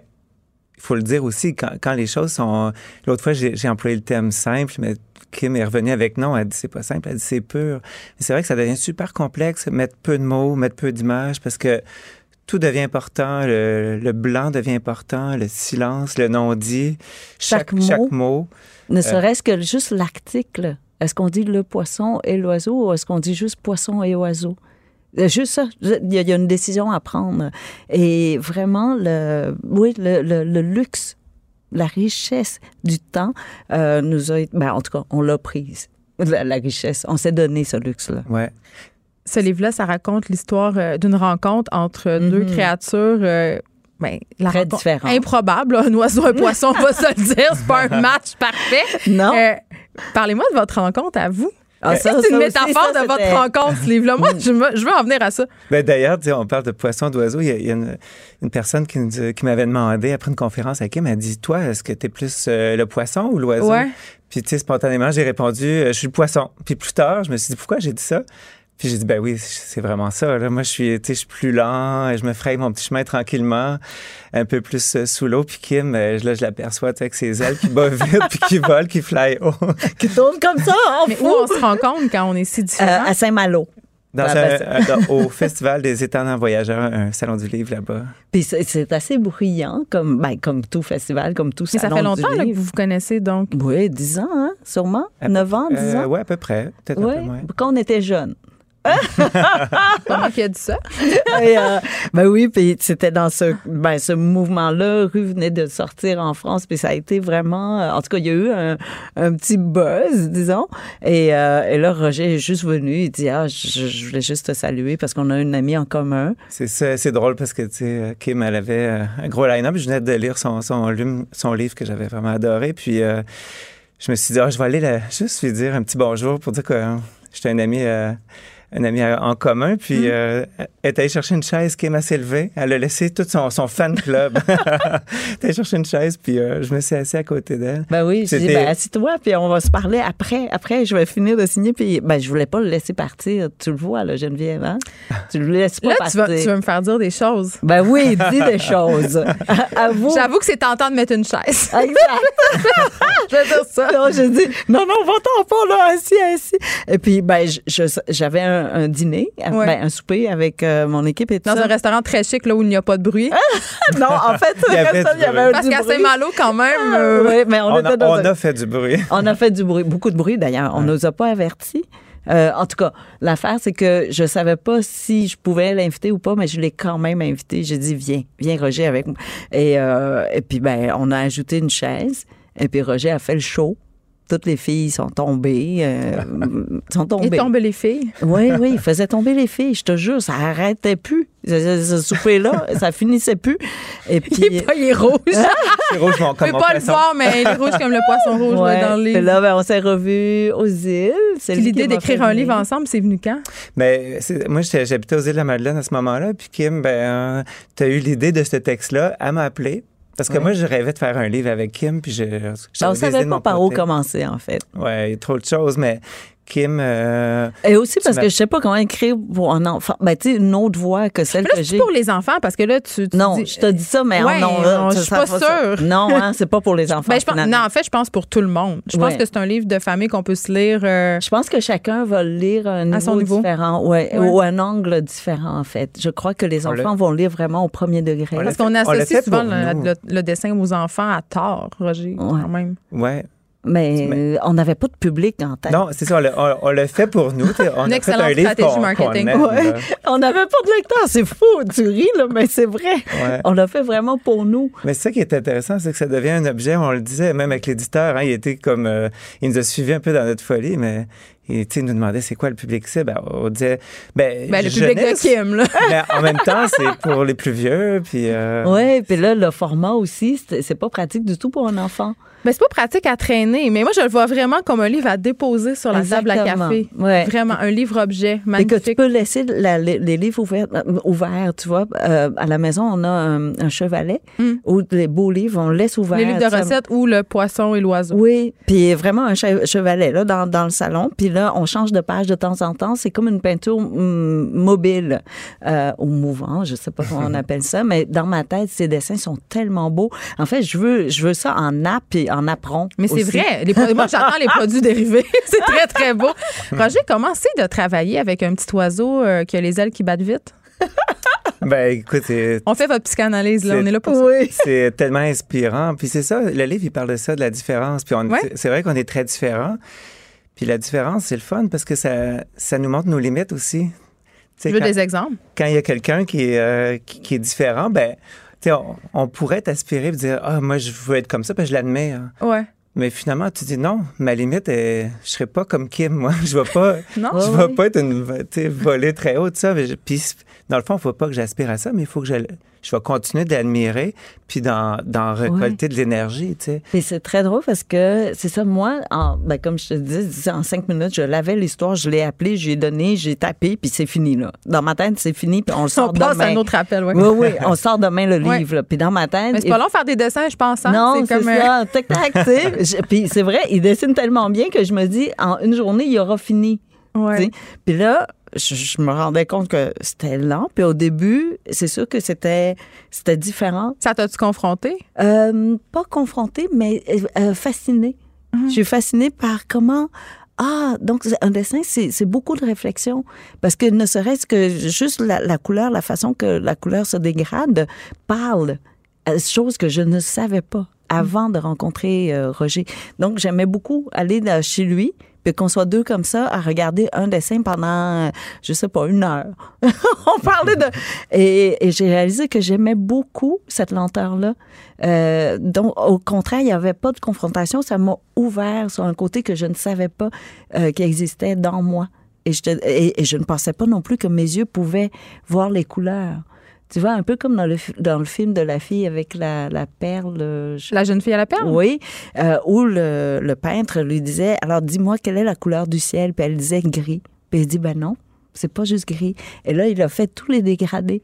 il faut le dire aussi, quand, quand les choses sont... L'autre fois, j'ai j'ai employé le thème simple, mais Kim est revenue avec non, elle dit c'est pas simple, elle dit c'est pur. Mais c'est vrai que ça devient super complexe, mettre peu de mots, mettre peu d'images, parce que tout devient important, le, le blanc devient important, le silence, le non-dit, Chaque chaque, mot. chaque mot. ne serait-ce que juste l'article. Est-ce qu'on dit le poisson et l'oiseau ou est-ce qu'on dit juste poisson et oiseau? Euh, Juste ça. Il y, a, il y a une décision à prendre. Et vraiment, le, oui, le, le- le luxe, la richesse du temps euh, nous a... Ben, en tout cas, on l'a prise. La, la richesse. On s'est donné ce luxe-là. Ouais. Ce livre-là, ça raconte l'histoire euh, d'une rencontre entre deux créatures. euh, ben, la Très rencontre différentes. Improbable. Un oiseau, un poisson, on va se le dire. C'est pas un match parfait. Non? Euh, Parlez-moi de votre rencontre à vous. Ah, c'est une aussi, métaphore ça, de votre rencontre, ce livre-là? Moi, je veux, je veux en venir à ça. Ben, D'ailleurs, on parle de poissons, d'oiseaux. Il y a, il y a une, une personne qui, m'avait demandé, après une conférence avec elle dit Toi, est-ce que tu es plus euh, le poisson ou l'oiseau? Ouais. Puis, tu sais, spontanément, j'ai répondu Je suis le poisson. Puis plus tard, je me suis dit Pourquoi j'ai dit ça? Puis j'ai dit Ben oui, c'est vraiment ça. Là. Moi, je suis, tu sais, je suis plus lent, je me fraye mon petit chemin tranquillement, un peu plus euh, sous l'eau. Puis Kim, euh, là, je l'aperçois avec ses ailes qui bat vite, puis qui vole, qui fly haut. Qui tourne comme ça, on Mais où on se rencontre quand on est si Euh, différents? à Saint-Malo. Dans Ah, un- ben, c'est- euh, dans- au Festival des étonnants voyageurs, un salon du livre là-bas. Puis c'est assez bruyant, comme, ben, comme tout festival, comme tout Mais ça fait longtemps là, que vous vous connaissez, donc. Oui, 10 ans, hein, sûrement. 9 ans, 10 Euh, ans. ouais, à peu près. Peut-être un Oui, peu moins. quand on était jeunes. Pas moi qui a dit ça? Et, euh, ben oui, puis c'était dans ce, ben, ce mouvement-là. Rue venait de sortir en France, puis ça a été vraiment. euh, En tout cas, il y a eu un, un petit buzz, disons. Et, euh, et là, Roger est juste venu. Il dit Ah, je, je voulais juste te saluer parce qu'on a une amie en commun. C'est ça, c'est drôle parce que tu sais, Kim, elle avait un gros line-up. Je venais de lire son, son, son livre que j'avais vraiment adoré. Puis euh, je me suis dit, ah, je vais aller la- juste lui dire un petit bonjour pour dire que euh, j'étais un ami euh, un ami en commun, puis Mm. euh, elle est allée chercher une chaise qui m'a s'élever. Elle a laissé tout son, son fan club. elle est allée chercher une chaise, puis euh, je me suis assis à côté d'elle. Ben oui, j'ai dit, ben, assis-toi, puis on va se parler après. Après, je vais finir de signer, puis ben, je voulais pas le laisser partir. Tu le vois, là, Geneviève, hein? Tu le laisses pas Là, tu partir. vas, tu vas me faire dire des choses. Ben oui, dis des choses. Avoue. J'avoue que c'est tentant de mettre une chaise. Exact. je vais dire ça. Non, je dis, non, non, va-t'en pas, là, assis, assis. Et puis, ben, j'avais un, un dîner, Ouais. ben, un souper avec euh, mon équipe et tout Dans ça. un restaurant très chic là, où il n'y a pas de bruit. Non, en fait, Il y avait du il y avait Parce qu'à bruit. Saint-Malo, quand même. Ah, euh, oui, mais on, On, était a, dans on un- a fait du bruit. On a fait du bruit, beaucoup de bruit d'ailleurs. On nous a pas avertis. Euh, en tout cas, l'affaire, c'est que je savais pas si je pouvais l'inviter ou pas, mais je l'ai quand même invité. J'ai dit, viens, viens, Roger, avec moi. Et, euh, et puis, ben, on a ajouté une chaise. Et puis, Roger a fait le show. Toutes les filles sont tombées. euh, sont tombées. Il tombe les filles. Oui, oui, il faisait tomber les filles. Je te jure, ça arrêtait plus. Ce, ce- ce souper-là, ça finissait plus. Et puis. Il est, pas, il est rouge. C'est rouge, mon, Je comme peux pas le voir, mais il est rouge comme le poisson rouge là, dans le Puis livre. là, ben, on s'est revus aux îles. L'idée d'écrire un livre ensemble, c'est venu quand? Mais c'est- moi, j'habitais aux îles de la Madeleine à ce moment-là. Puis Kim, ben, tu as eu l'idée de ce texte-là. Elle m'a appelé. Parce que Ouais. moi, je rêvais de faire un livre avec Kim. Puis je, Ben, j'avais on savait pas par où commencer, en fait. A trop de choses. Mais Kim, euh, Et aussi parce que je sais pas comment écrire pour un enfant. Ben, tu sais, une autre voix que celle Mais là, que c'est j'ai. pour les enfants parce que là, tu. tu Non, dis- je te dis ça, mais Ouais, non, je suis pas sûre. Non, hein, c'est pas pour les enfants. Ben, je pense, finalement. non, en fait, je pense pour tout le monde. Je pense Ouais. que c'est un livre de famille qu'on peut se lire. euh, Je pense que chacun va le lire à un niveau, À son niveau. différent, ouais, Ouais. ou un angle différent, en fait. Je crois que les enfants vont le lire vraiment au premier degré. Parce qu'on associe souvent le- le dessin aux enfants à tort, Roger, quand même. ouais. Mais Mais- euh, on n'avait pas de public en tête. Non, c'est ça, on l'a- on, on l'a fait pour nous. On Une a fait excellente un livre qu'on- marketing. Ouais. On n'avait pas de lecteur, c'est fou. Tu ris, là, mais c'est vrai. Ouais. On l'a fait vraiment pour nous. Mais c'est ça qui est intéressant, c'est que ça devient un objet, on le disait, même avec l'éditeur, hein, il était comme, euh, il nous a suivis un peu dans notre folie, mais il tu nous demandait c'est quoi le public cible. Ben, on disait, ben, Ben, le public de Kim, là. Mais en même temps, c'est pour les plus vieux, puis... euh, Oui, puis là, le format aussi, c'est c'est pas pratique du tout pour un enfant. Ben, c'est pas pratique à traîner, mais moi, je le vois vraiment comme un livre à déposer sur la table à café. Ouais. Vraiment, un livre-objet Et que tu magnifique. peux laisser la- les, les livres ouverts, euh, ouverts, tu vois. Euh, à la maison, on a un, un chevalet Mm. où les beaux livres, on laisse ouverts. Les livres de recettes ou le poisson et l'oiseau. Oui, puis vraiment un che- chevalet là dans, dans le salon. Puis là, on change de page de temps en temps. C'est comme une peinture mobile euh, ou mouvant, je sais pas comment on appelle ça. Mais dans ma tête, ces dessins sont tellement beaux. En fait, je veux, je veux ça en nappe et en apron. Mais c'est vrai. Les moi, j'attends les produits dérivés. c'est très, très beau. Roger, comment c'est de travailler avec un petit oiseau euh, qui a les ailes qui battent vite? Ben, écoute, On fait votre psychanalyse, là. On est là pour ça. Oui. c'est tellement inspirant. Puis c'est ça, le livre, il parle de ça, de la différence. Puis on- Ouais. c'est- vrai qu'on est très différents. Puis la différence, c'est le fun parce que ça, ça nous montre nos limites aussi. Tu veux quand- des exemples? quand il y a quelqu'un qui, est, euh, qui, qui est différent, ben, on, on pourrait t'aspirer et dire Ah, moi, je veux être comme ça, parce que je l'admets. hein. Ouais. Mais finalement, tu dis non, ma limite, est, je serais pas comme Kim, moi. Je vais pas, Non? je Ouais, vais ouais. pas être une volée très haute, ça. Puis, dans le fond, il faut pas que j'aspire à ça, mais il faut que je, je vais continuer d'admirer puis d'en, d'en récolter de l'énergie, tu sais. Et c'est très drôle parce que c'est ça, moi, en, ben, comme je te dis, en cinq minutes, je l'avais l'histoire, je l'ai appelé, j'ai donné, j'ai tapé, puis c'est fini, là. Dans ma tête, c'est fini, puis on le sort On passe à demain. un autre appel, ouais. Oui, oui, on sort demain le Ouais. livre, là. Puis dans ma tête. Mais c'est pas long de faire des dessins, je pense. hein? Non, c'est comme, euh, ça. Tac, tac, tu sais. Je- Puis c'est vrai, il dessine tellement bien que je me dis, en une journée, il aura fini. Puis là, je, je me rendais compte que c'était lent. Puis au début, c'est sûr que c'était c'était différent. Ça t'a-tu confronté? Euh, pas confronté, mais euh, fasciné. Je suis fascinée par comment. Ah, donc un dessin, c'est c'est beaucoup de réflexion. Parce que ne serait-ce que juste la, la couleur, la façon que la couleur se dégrade, parle. euh, Chose que je ne savais pas avant de rencontrer euh, Roger. Donc, j'aimais beaucoup aller là, chez lui, puis qu'on soit deux comme ça à regarder un dessin pendant, je sais pas, une heure. On parlait de... Et, et j'ai réalisé que j'aimais beaucoup cette lenteur-là. Euh, donc, au contraire, il n'y avait pas de confrontation. Ça m'a ouvert sur un côté que je ne savais pas euh, qui existait dans moi. Et je, et je ne pensais pas non plus que mes yeux pouvaient voir les couleurs. Tu vois, un peu comme dans le, dans le film de la fille avec la, la perle. euh, je- La jeune fille à la perle? oui, euh, où le, le peintre lui disait, alors dis-moi quelle est la couleur du ciel, puis elle disait gris. Puis il dit, ben non, c'est pas juste gris. Et là, il a fait tous les dégradés.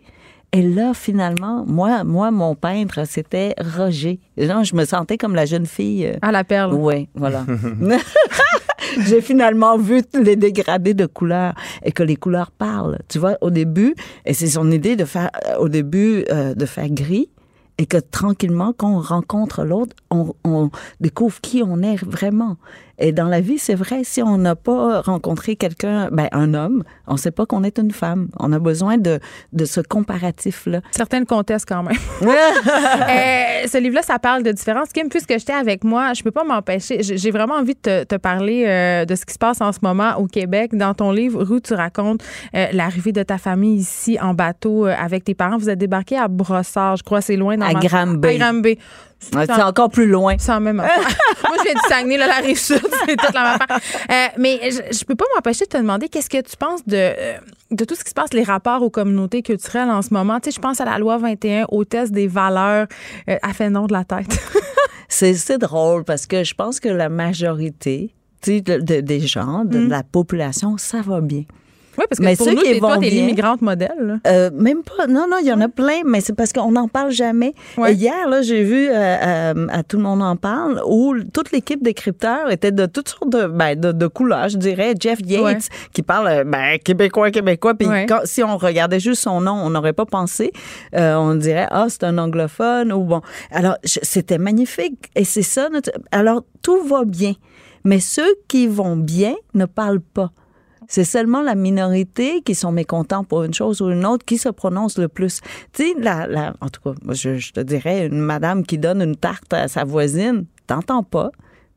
Et là, finalement, moi, moi, mon peintre, c'était Roger. Là, je me sentais comme la jeune fille. euh, À la perle. Oui, voilà. J'ai finalement vu les dégradés de couleurs et que les couleurs parlent. Tu vois, au début, et c'est son idée de faire, euh, au début, euh, de faire gris et que tranquillement, quand on rencontre l'autre, on, on découvre qui on est vraiment. Et dans la vie, c'est vrai, si on n'a pas rencontré quelqu'un, ben, un homme, on ne sait pas qu'on est une femme. On a besoin de, de ce comparatif-là. Certaines contestent quand même. Euh, ce livre-là, ça parle de différence. Kim, puisque j'étais avec moi, je peux pas m'empêcher. J'ai vraiment envie de te, te parler euh, de ce qui se passe en ce moment au Québec. Dans ton livre, Rue, tu racontes euh, l'arrivée de ta famille ici en bateau avec tes parents. Vous êtes débarqué à Brossard, je crois, c'est loin. Dans À Granby. À Granby. C'est encore plus loin. C'est en même affaire. Moi, je viens du Saguenay, là, la rive sud, c'est toute la même affaire. Euh, mais je, je peux pas m'empêcher de te demander qu'est-ce que tu penses de, euh, de tout ce qui se passe, les rapports aux communautés culturelles en ce moment? Tu sais, je pense à la loi 21, au test des valeurs. Euh, à fait non de la tête. C'est drôle parce que je pense que la majorité de- de- des gens, de la population, ça va bien. Oui, parce que Mais pour ceux nous, qui toi, t'es l'immigrante modèle. Euh, même pas. Non, non, il y en a plein, mais c'est parce qu'on n'en parle jamais. Ouais. Hier, là, j'ai vu euh, euh, à Tout le monde en parle où toute l'équipe d'écripteurs était de toutes sortes de, ben, de, de couleurs, je dirais. Jeff Yates, Ouais. qui parle euh, ben, québécois, québécois. Puis Ouais. si on regardait juste son nom, on n'aurait pas pensé. Euh, on dirait, ah, c'est un anglophone ou bon. Alors, c'était magnifique. Et c'est ça. Notre... Alors, tout va bien. Mais ceux qui vont bien ne parlent pas. C'est seulement la minorité qui sont mécontents pour une chose ou une autre qui se prononce le plus. Tu sais, la, la- en tout cas, moi, je, je te dirais, une madame qui donne une tarte à sa voisine, t'entends pas.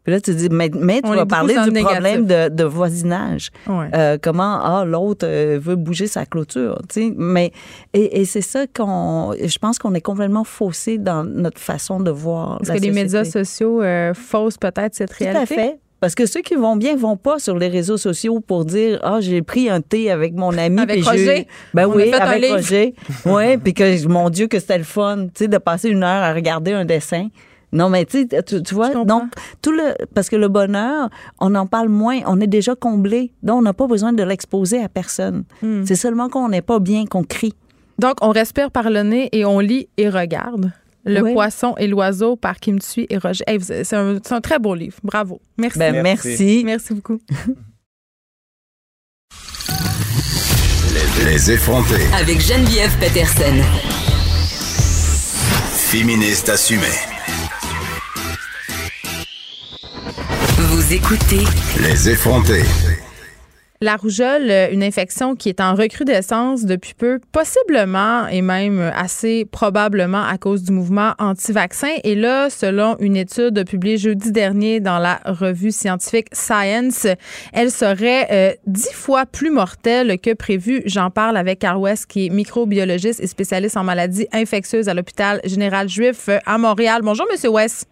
Puis là, tu dis, mais, mais tu On vas parler du négatif. problème de, de voisinage. Ouais. Euh, comment ah l'autre euh, veut bouger sa clôture, tu sais. Mais et, et c'est ça qu'on, je pense qu'on est complètement faussé dans notre façon de voir. Est-ce que les médias sociaux euh, faussent peut-être cette Tout à réalité? fait. Parce que ceux qui vont bien vont pas sur les réseaux sociaux pour dire ah j'ai pris un thé avec mon ami Avec Roger. ben On oui avec. Roger ouais puis que mon Dieu que c'était le fun tu sais de passer une heure à regarder un dessin non mais tu tu, vois donc tout le parce que le bonheur on en parle moins on est déjà comblé donc on n'a pas besoin de l'exposer à personne Hmm. c'est seulement qu'on n'est pas bien qu'on crie Donc, on respire par le nez et on lit et regarde. Le Oui. poisson et l'oiseau par Kim Thuy et Roger. Hey, c'est un, c'est un très beau livre. Bravo. Merci. ben Merci. merci, Merci beaucoup. Les, les effrontés. Avec Geneviève Peterson. Féministe assumée. Vous écoutez Les effrontés. La rougeole, euh, une infection qui est en recrudescence depuis peu, possiblement et même assez probablement à cause du mouvement anti-vaccin. Et là, selon une étude publiée jeudi dernier dans la revue scientifique Science, elle serait euh, dix fois plus mortelle que prévu. J'en parle avec Carl West, qui est microbiologiste et spécialiste en maladies infectieuses à l'hôpital général juif euh, à Montréal. Bonjour, Monsieur West.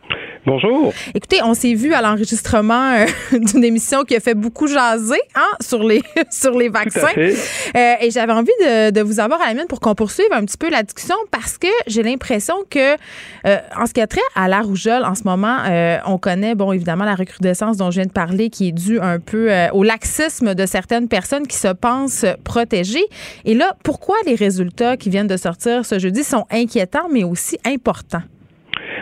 Bonjour. Écoutez, on s'est vu à l'enregistrement euh, d'une émission qui a fait beaucoup jaser hein, sur les sur les Tout à vaccins. fait. Euh, et j'avais envie de, de vous avoir à la mienne pour qu'on poursuive un petit peu la discussion parce que j'ai l'impression que euh, en ce qui a trait à la rougeole en ce moment, on connaît bon évidemment la recrudescence dont je viens de parler qui est due un peu au laxisme de certaines personnes qui se pensent protégées. Et là, pourquoi les résultats qui viennent de sortir ce jeudi sont inquiétants mais aussi importants?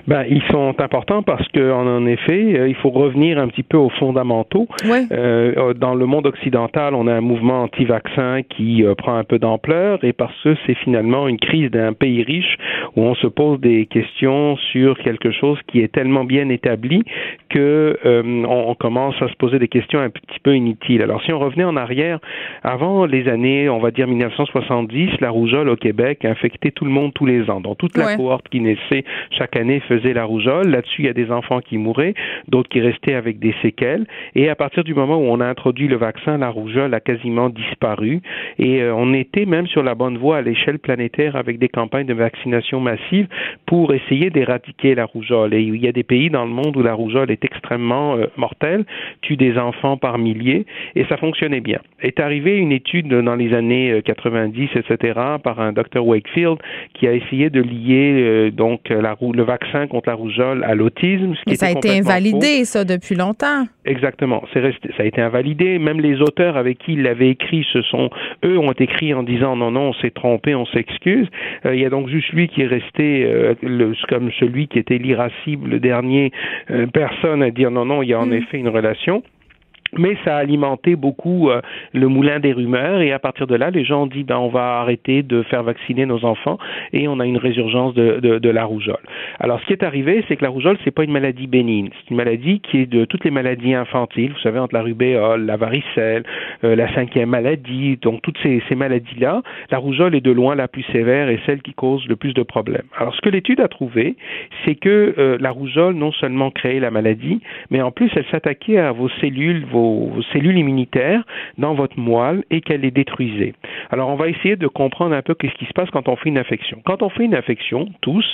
Ben, ils sont importants parce que, en en effet, euh, il faut revenir un petit peu aux fondamentaux. Ouais. Euh, dans le monde occidental, on a un mouvement anti-vaccin qui euh, prend un peu d'ampleur et parce que c'est finalement une crise d'un pays riche où on se pose des questions sur quelque chose qui est tellement bien établi que euh, on, on commence à se poser des questions un petit peu inutiles. Alors, si on revenait en arrière, avant les années, on va dire 1970, la rougeole au Québec infectait tout le monde tous les ans. Donc, toute la Ouais. cohorte qui naissait chaque année faisait la rougeole. Là-dessus, il y a des enfants qui mouraient, d'autres qui restaient avec des séquelles. Et à partir du moment où on a introduit le vaccin, la rougeole a quasiment disparu. Et euh, on était même sur la bonne voie à l'échelle planétaire avec des campagnes de vaccination massive pour essayer d'éradiquer la rougeole. Et il y a des pays dans le monde où la rougeole est extrêmement euh, mortelle, tue des enfants par milliers, et ça fonctionnait bien. Est arrivée une étude dans les années euh, 90, etc., par un docteur Wakefield, qui a essayé de lier euh, donc la, le vaccin contre la rougeole à l'autisme. Mais ça a été invalidé, ça, depuis longtemps. Exactement. C'est resté, ça a été invalidé. Même les auteurs avec qui il l'avait écrit, ce sont eux ont écrit en disant non, non, on s'est trompé, on s'excuse. Euh, il y a donc juste lui qui est resté euh, le, comme celui qui était l'irascible, le dernier euh, personne à dire non, non, il y a en mm. effet une relation. Mais ça a alimenté beaucoup euh, le moulin des rumeurs et à partir de là, les gens ont dit ben on va arrêter de faire vacciner nos enfants et on a une résurgence de, de, de la rougeole. Alors ce qui est arrivé, c'est que la rougeole c'est pas une maladie bénigne, c'est une maladie qui est de toutes les maladies infantiles. Vous savez entre la rubéole, la varicelle, euh, la cinquième maladie, donc toutes ces, ces maladies là, la rougeole est de loin la plus sévère et celle qui cause le plus de problèmes. Alors ce que l'étude a trouvé, c'est que euh, la rougeole non seulement créait la maladie, mais en plus elle s'attaquait à vos cellules, vos vos cellules immunitaires dans votre moelle et qu'elle les détruisait. Alors, on va essayer de comprendre un peu qu'est-ce qui se passe quand on fait une infection. Quand on fait une infection, tous,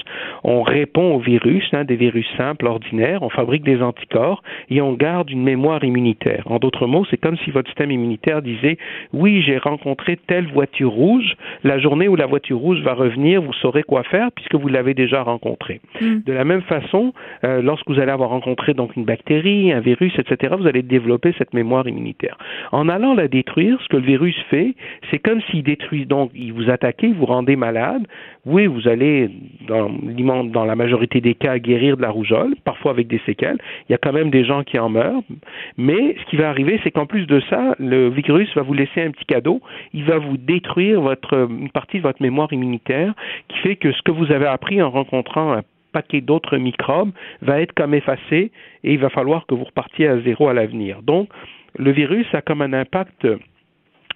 on répond au virus, hein, des virus simples, ordinaires, on fabrique des anticorps et on garde une mémoire immunitaire. En d'autres mots, c'est comme si votre système immunitaire disait oui, j'ai rencontré telle voiture rouge, la journée où la voiture rouge va revenir, vous saurez quoi faire puisque vous l'avez déjà rencontrée. Mm. De la même façon, euh, lorsque vous allez avoir rencontré donc une bactérie, un virus, etc., vous allez développer cette mémoire immunitaire. En allant la détruire, ce que le virus fait, c'est comme s'il détruit, donc il vous attaque, vous rendez malade. Oui, vous allez, dans, la majorité des cas, guérir de la rougeole, parfois avec des séquelles. Il y a quand même des gens qui en meurent. Mais ce qui va arriver, c'est qu'en plus de ça, le virus va vous laisser un petit cadeau. Il va vous détruire une partie de votre mémoire immunitaire qui fait que ce que vous avez appris en rencontrant un paquet d'autres microbes va être comme effacé et il va falloir que vous repartiez à zéro à l'avenir. Donc, le virus a comme un impact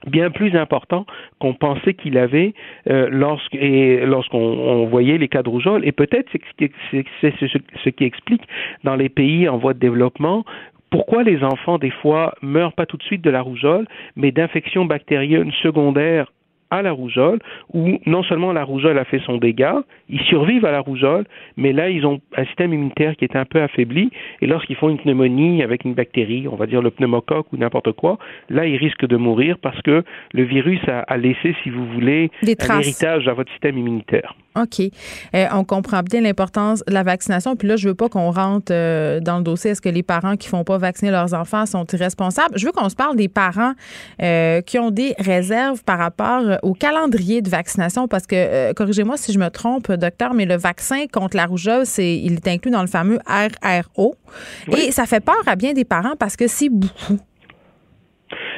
bien plus important qu'on pensait qu'il avait euh, lorsqu'on voyait les cas de rougeole et peut-être c'est ce qui explique dans les pays en voie de développement pourquoi les enfants des fois meurent pas tout de suite de la rougeole mais d'infections bactériennes secondaires à la rougeole, où non seulement la rougeole a fait son dégât, ils survivent à la rougeole, mais là, ils ont un système immunitaire qui est un peu affaibli, et lorsqu'ils font une pneumonie avec une bactérie, on va dire le pneumocoque ou n'importe quoi, là, ils risquent de mourir parce que le virus a, laissé, si vous voulez, un héritage à votre système immunitaire. OK. Euh, on comprend bien l'importance de la vaccination. Puis là, je veux pas qu'on rentre euh, dans le dossier. Est-ce que les parents qui font pas vacciner leurs enfants sont irresponsables? Je veux qu'on se parle des parents euh, qui ont des réserves par rapport au calendrier de vaccination parce que, corrigez-moi si je me trompe, docteur, mais le vaccin contre la rougeole, c'est, il est inclus dans le fameux RRO. Et ça fait peur à bien des parents parce que c'est beaucoup.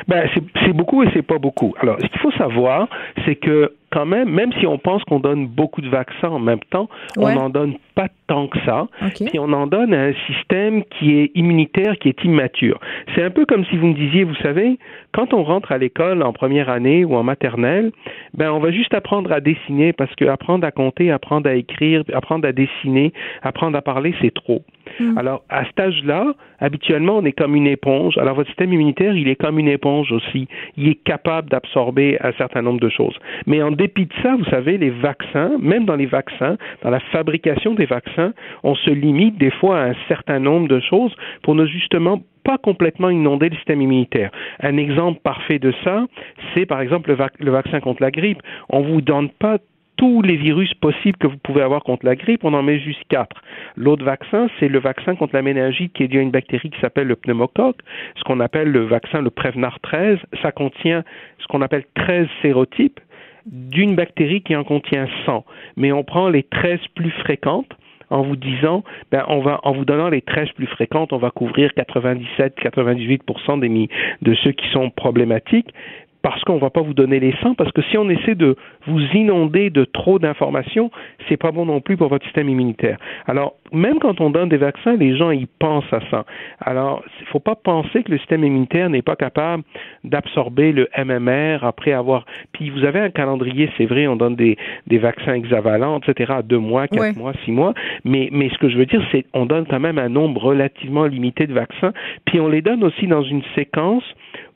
Ben, c'est beaucoup et c'est pas beaucoup. Alors, ce qu'il faut savoir, c'est que quand même, même si on pense qu'on donne beaucoup de vaccins en même temps, on n'en donne pas tant que ça. Puis on en donne à un système qui est immunitaire, qui est immature. C'est un peu comme si vous me disiez, vous savez, quand on rentre à l'école en première année ou en maternelle, ben on va juste apprendre à dessiner parce que apprendre à compter, apprendre à écrire, apprendre à dessiner, apprendre à parler, c'est trop. Hmm. Alors, à cet âge-là, habituellement, on est comme une éponge. Alors, votre système immunitaire, il est comme une éponge aussi. Il est capable d'absorber un certain nombre de choses. Mais en dépit de ça, vous savez, les vaccins, même dans les vaccins, dans la fabrication des vaccins, on se limite des fois à un certain nombre de choses pour ne justement pas complètement inonder le système immunitaire. Un exemple parfait de ça, c'est par exemple le, vaccin contre la grippe. On vous donne pas tous les virus possibles que vous pouvez avoir contre la grippe, on en met juste quatre. L'autre vaccin, c'est le vaccin contre la méningite qui est dû à une bactérie qui s'appelle le pneumocoque, ce qu'on appelle le vaccin, le Prevnar 13. Ça contient ce qu'on appelle 13 sérotypes d'une bactérie qui en contient 100. Mais on prend les 13 plus fréquentes en vous disant, ben, en vous donnant les 13 plus fréquentes, on va couvrir 97-98% des, de ceux qui sont problématiques parce qu'on ne va pas vous donner les 100, parce que si on essaie de vous inonder de trop d'informations, c'est pas bon non plus pour votre système immunitaire. Alors, même quand on donne des vaccins, les gens y pensent à ça. Alors, il faut pas penser que le système immunitaire n'est pas capable d'absorber le MMR après avoir. Puis vous avez un calendrier, c'est vrai, on donne des, des vaccins hexavalents, etc. à deux mois, quatre mois, six mois. Mais mais ce que je veux dire, c'est on donne quand même un nombre relativement limité de vaccins. Puis on les donne aussi dans une séquence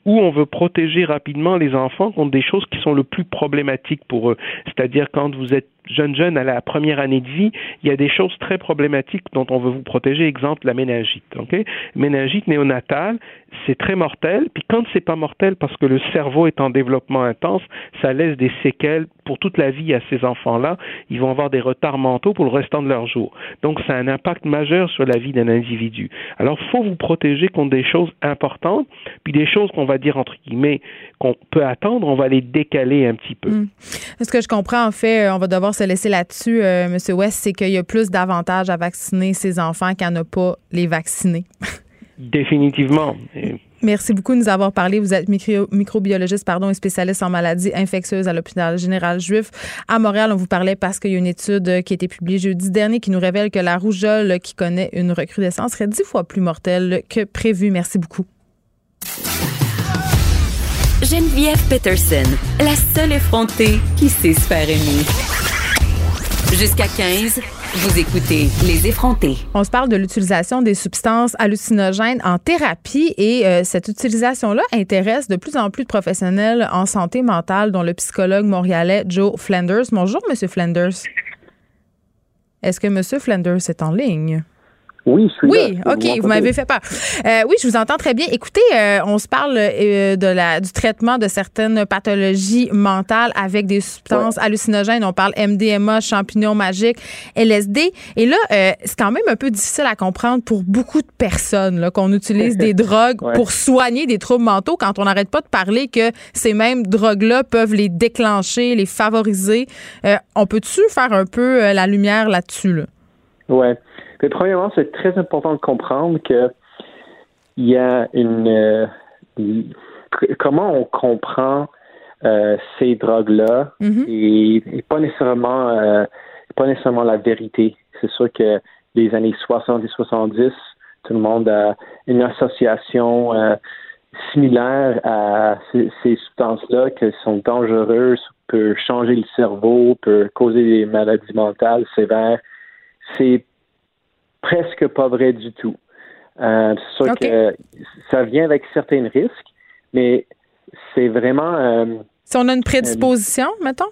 où on veut protéger rapidement les enfants contre des choses qui sont le plus problématiques pour eux. C'est-à-dire quand vous êtes jeunes jeunes à la première année de vie, il y a des choses très problématiques dont on veut vous protéger. Exemple, la méningite. Méningite néonatale, c'est très mortel. Puis quand c'est pas mortel parce que le cerveau est en développement intense, ça laisse des séquelles pour toute la vie à ces enfants-là. Ils vont avoir des retards mentaux pour le restant de leur jour. Donc, ça a un impact majeur sur la vie d'un individu. Alors, faut vous protéger contre des choses importantes, puis des choses qu'on va dire entre guillemets qu'on peut attendre, on va les décaler un petit peu. Hmm. Ce que je comprends, en fait, on va devoir se laisser là-dessus, euh, M. West, c'est qu'il y a plus d'avantages à vacciner ses enfants qu'à ne pas les vacciner. Définitivement. Merci beaucoup de nous avoir parlé. Vous êtes microbiologiste pardon, et spécialiste en maladies infectieuses à l'hôpital général juif à Montréal. On vous parlait parce qu'il y a une étude qui a été publiée jeudi dernier qui nous révèle que la rougeole qui connaît une recrudescence serait dix fois plus mortelle que prévu. Merci beaucoup. Geneviève Peterson, la seule effrontée qui sait se faire aimer. Jusqu'à 15. Vous écoutez Les effrontés. On se parle de l'utilisation des substances hallucinogènes en thérapie et euh, cette utilisation-là intéresse de plus en plus de professionnels en santé mentale, dont le psychologue montréalais Joe Flanders. Bonjour, Monsieur Flanders. Est-ce que Monsieur Flanders est en ligne? Oui, je suis Oui, OK, vous m'avez fait peur. Euh, oui, je vous entends très bien. Écoutez, euh, on se parle euh, de la, du traitement de certaines pathologies mentales avec des substances hallucinogènes. On parle MDMA, champignons magiques, LSD. Et là, c'est quand même un peu difficile à comprendre pour beaucoup de personnes qu'on utilise des drogues pour soigner des troubles mentaux quand on n'arrête pas de parler que ces mêmes drogues-là peuvent les déclencher, les favoriser. on peut-tu faire un peu la lumière là-dessus? Là? Oui premièrement, c'est très important de comprendre que il y a une euh, comment on comprend euh, ces drogues-là mm-hmm. et, pas nécessairement euh, pas nécessairement la vérité. C'est sûr que les années 60 et 70, tout le monde a une association similaire à ces, ces substances-là qui sont dangereuses, peuvent changer le cerveau, peuvent causer des maladies mentales sévères. C'est presque pas vrai du tout. Euh, c'est sûr que ça vient avec certains risques, mais c'est vraiment. Euh, si on a une prédisposition, euh, mettons?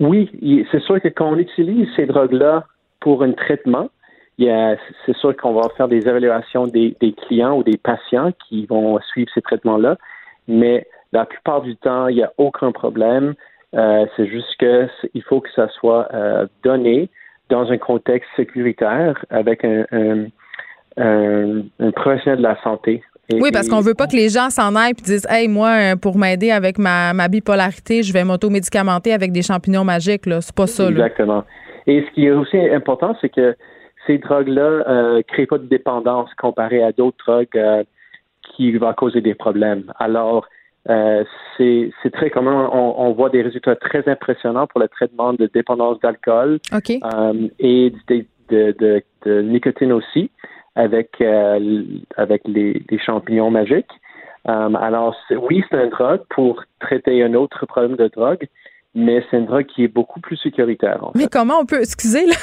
Oui, c'est sûr que quand on utilise ces drogues-là pour un traitement, c'est sûr qu'on va faire des évaluations des, clients ou des patients qui vont suivre ces traitements-là, mais la plupart du temps, il n'y a aucun problème. c'est juste qu'il faut que ça soit donné dans un contexte sécuritaire avec un, un, professionnel de la santé. oui, parce qu'on veut pas que les gens s'en aillent et disent Hey, moi, euh, pour m'aider avec ma, ma, bipolarité, je vais m'auto-médicamenter avec des champignons magiques. C'est pas ça. Exactement. Et ce qui est aussi important, c'est que ces drogues-là ne euh, créent pas de dépendance comparé à d'autres drogues euh, qui vont causer des problèmes. Alors, euh, c'est très commun. On, voit des résultats très impressionnants pour le traitement de dépendance d'alcool euh, et de, nicotine aussi avec euh, avec les, champignons magiques. alors oui, c'est un drogue pour traiter un autre problème de drogue, mais c'est une drogue qui est beaucoup plus sécuritaire. mais comment on peut, excusez, là,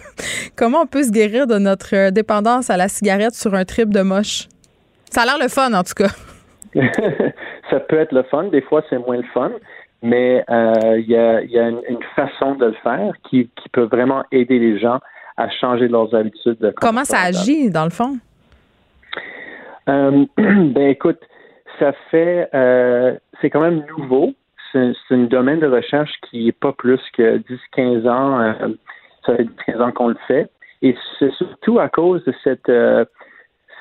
comment on peut se guérir de notre dépendance à la cigarette sur un trip de moche? Ça a l'air le fun, en tout cas. ça peut être le fun, des fois c'est moins le fun, mais euh, il y a, une, façon de le faire qui, peut vraiment aider les gens à changer leurs habitudes. De Comment ça agit dans le fond? Euh, ben écoute, ça fait, euh, c'est quand même nouveau. C'est, un domaine de recherche qui est pas plus que 10-15 ans. ça fait 15 ans qu'on le fait. Et c'est surtout à cause de cette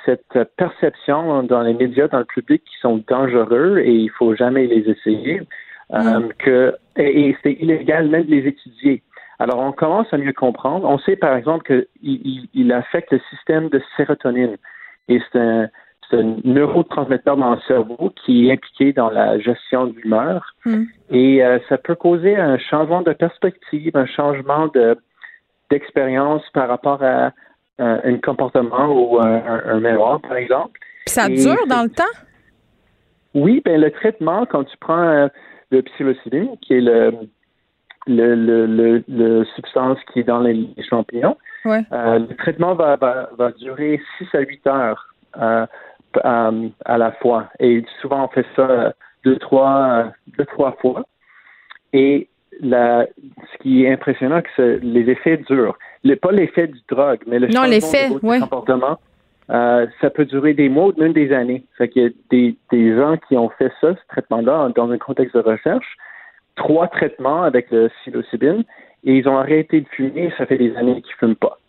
cette perception dans les médias, dans le public, qui sont dangereux et il faut jamais les essayer, euh, mm. que et, c'est illégal même de les étudier. Alors, on commence à mieux comprendre. On sait, par exemple, qu'il il, affecte le système de sérotonine. Et c'est un, un, neurotransmetteur dans le cerveau qui est impliqué dans la gestion de l'humeur. Mm. Et euh, ça peut causer un changement de perspective, un changement de d'expérience par rapport à un, comportement ou un, un, mémoire, par exemple. ça dure dans le temps? Oui, ben le traitement, quand tu prends euh, le psilocybine, qui est le, le, le, le, substance qui est dans les, champignons, euh, le traitement va, va, va, durer 6 à 8 heures euh, à la fois. Et souvent, on fait ça deux, trois, deux, trois fois. Et la, ce qui est impressionnant, c'est que les effets durent. pas l'effet du drogue, mais le changement de comportement. Euh, ça peut durer des mois ou même des années. Fait qu'il y a des, des gens qui ont fait ça, ce traitement-là, dans un contexte de recherche, trois traitements avec le psilocybine, et ils ont arrêté de fumer, ça fait des années qu'ils ne fument pas.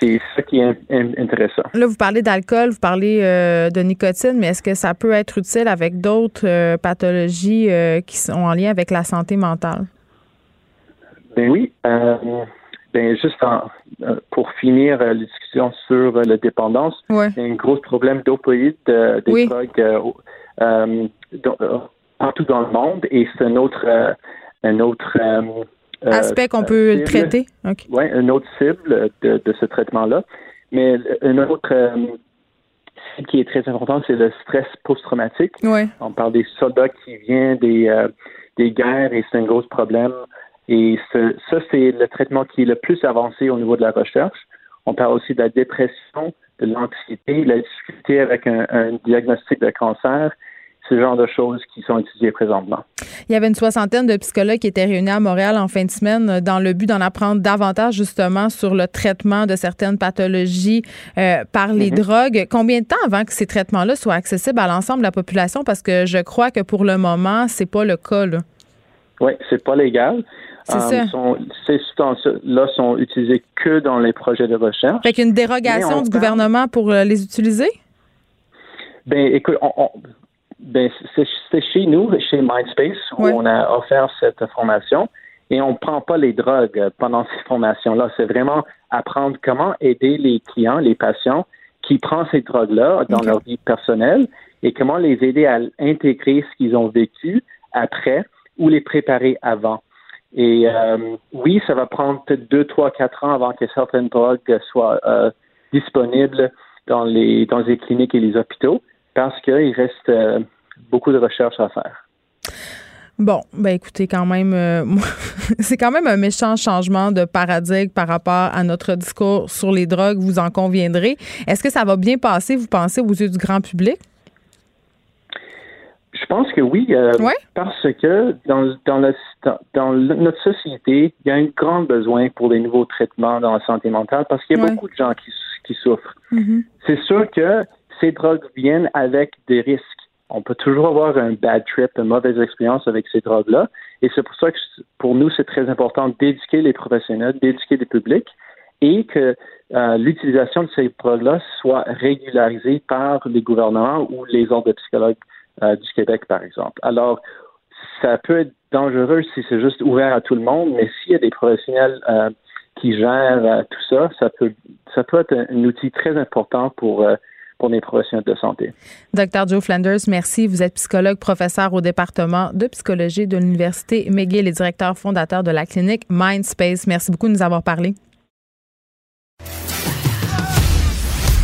C'est ça qui est intéressant. Là, vous parlez d'alcool, vous parlez euh, de nicotine, mais est-ce que ça peut être utile avec d'autres euh, pathologies qui sont en lien avec la santé mentale? Ben oui. Ben, juste pour finir la discussion sur la dépendance, il y a un gros problème d'opioïdes, des drogues partout dans le monde et c'est un autre, un autre euh, aspect qu'on peut traiter. Oui, une autre cible de, ce traitement-là. Mais une autre euh, cible qui est très importante, c'est le stress post-traumatique. On parle des soldats qui viennent des, euh, des guerres et c'est un gros problème. Et ça, c'est le traitement qui est le plus avancé au niveau de la recherche. On parle aussi de la dépression, de l'anxiété, la difficulté avec un diagnostic de cancer ce genre de choses qui sont étudiées présentement. Il y avait une soixantaine de psychologues qui étaient réunis à Montréal en fin de semaine euh, dans le but d'en apprendre davantage justement sur le traitement de certaines pathologies euh, par les mhm. drogues. Combien de temps avant que ces traitements-là soient accessibles à l'ensemble de la population? Parce que je crois que pour le moment, c'est pas le cas. Là. Oui, c'est pas légal. Euh, ces substances-là sont utilisées que dans les projets de recherche. Fait qu'une dérogation du gouvernement pour les utiliser? Ben, écoute, on, ben, c'est chez nous, chez Mindspace, où on a offert cette formation. Et on ne prend pas les drogues pendant ces formations-là. C'est vraiment apprendre comment aider les clients, les patients qui prennent ces drogues-là dans leur vie personnelle et comment les aider à intégrer ce qu'ils ont vécu après ou les préparer avant. Et euh, oui, ça va prendre peut-être deux, trois, quatre ans avant que certaines drogues soient euh, disponibles dans les dans les cliniques et les hôpitaux parce qu'il reste euh, beaucoup de recherches à faire. Bon, ben écoutez, quand même, c'est quand même un méchant changement de paradigme par rapport à notre discours sur les drogues, vous en conviendrez. Est-ce que ça va bien passer, vous pensez, aux yeux du grand public? Je pense que oui, euh, parce que dans, dans, notre société, il y a un grand besoin pour des nouveaux traitements dans la santé mentale parce qu'il y a beaucoup de gens qui, qui souffrent. Mm-hmm. C'est sûr que ces drogues viennent avec des risques. On peut toujours avoir un bad trip, une mauvaise expérience avec ces drogues-là. Et c'est pour ça que pour nous, c'est très important d'éduquer les professionnels, d'éduquer les publics et que euh, l'utilisation de ces drogues-là soit régularisée par les gouvernements ou les ordres de psychologues euh, du Québec, par exemple. Alors, ça peut être dangereux si c'est juste ouvert à tout le monde, mais s'il y a des professionnels euh, qui gèrent tout ça, ça peut, ça peut être un, outil très important pour pour les professionnels de santé. Dr. Joe Flanders, merci. Vous êtes psychologue, professeur au département de psychologie de l'Université McGill et directeur fondateur de la clinique Mindspace. Merci beaucoup de nous avoir parlé.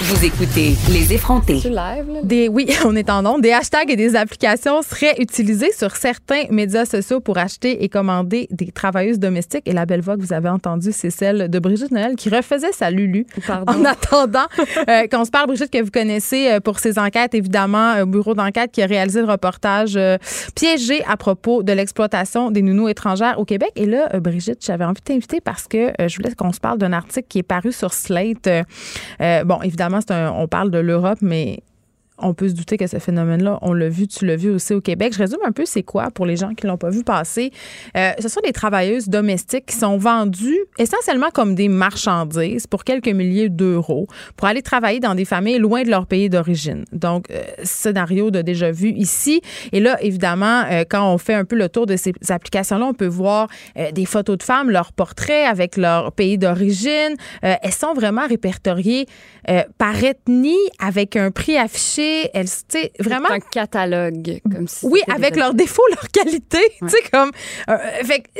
Vous écoutez Les effrontés. Des, oui, on est en nombre. Des hashtags et des applications seraient utilisés sur certains médias sociaux pour acheter et commander des travailleuses domestiques. Et la belle voix que vous avez entendue, c'est celle de Brigitte Noël qui refaisait sa Lulu. En attendant euh, qu'on se parle, Brigitte, que vous connaissez euh, pour ses enquêtes, évidemment, un bureau d'enquête qui a réalisé le reportage euh, piégé à propos de l'exploitation des nounous étrangères au Québec. Et là, Brigitte, j'avais envie de t'inviter parce que je voulais qu'on se parle d'un article qui est paru sur Slate. bon, évidemment, on parle de l'Europe, mais on peut se douter que ce phénomène-là, on l'a vu, tu l'as vu aussi au Québec. Je résume un peu, c'est quoi pour les gens qui l'ont pas vu passer? Euh, ce sont des travailleuses domestiques qui sont vendues essentiellement comme des marchandises pour quelques milliers d'euros pour aller travailler dans des familles loin de leur pays d'origine. Donc, euh, scénario de déjà vu ici. Et là, évidemment, euh, quand on fait un peu le tour de ces applications-là, on peut voir des photos de femmes, leurs portraits avec leur pays d'origine. elles sont vraiment répertoriées par ethnie avec un prix affiché elle, vraiment. un catalogue, comme si Oui, avec leurs défauts, leurs qualités. Tu sais, comme. Euh,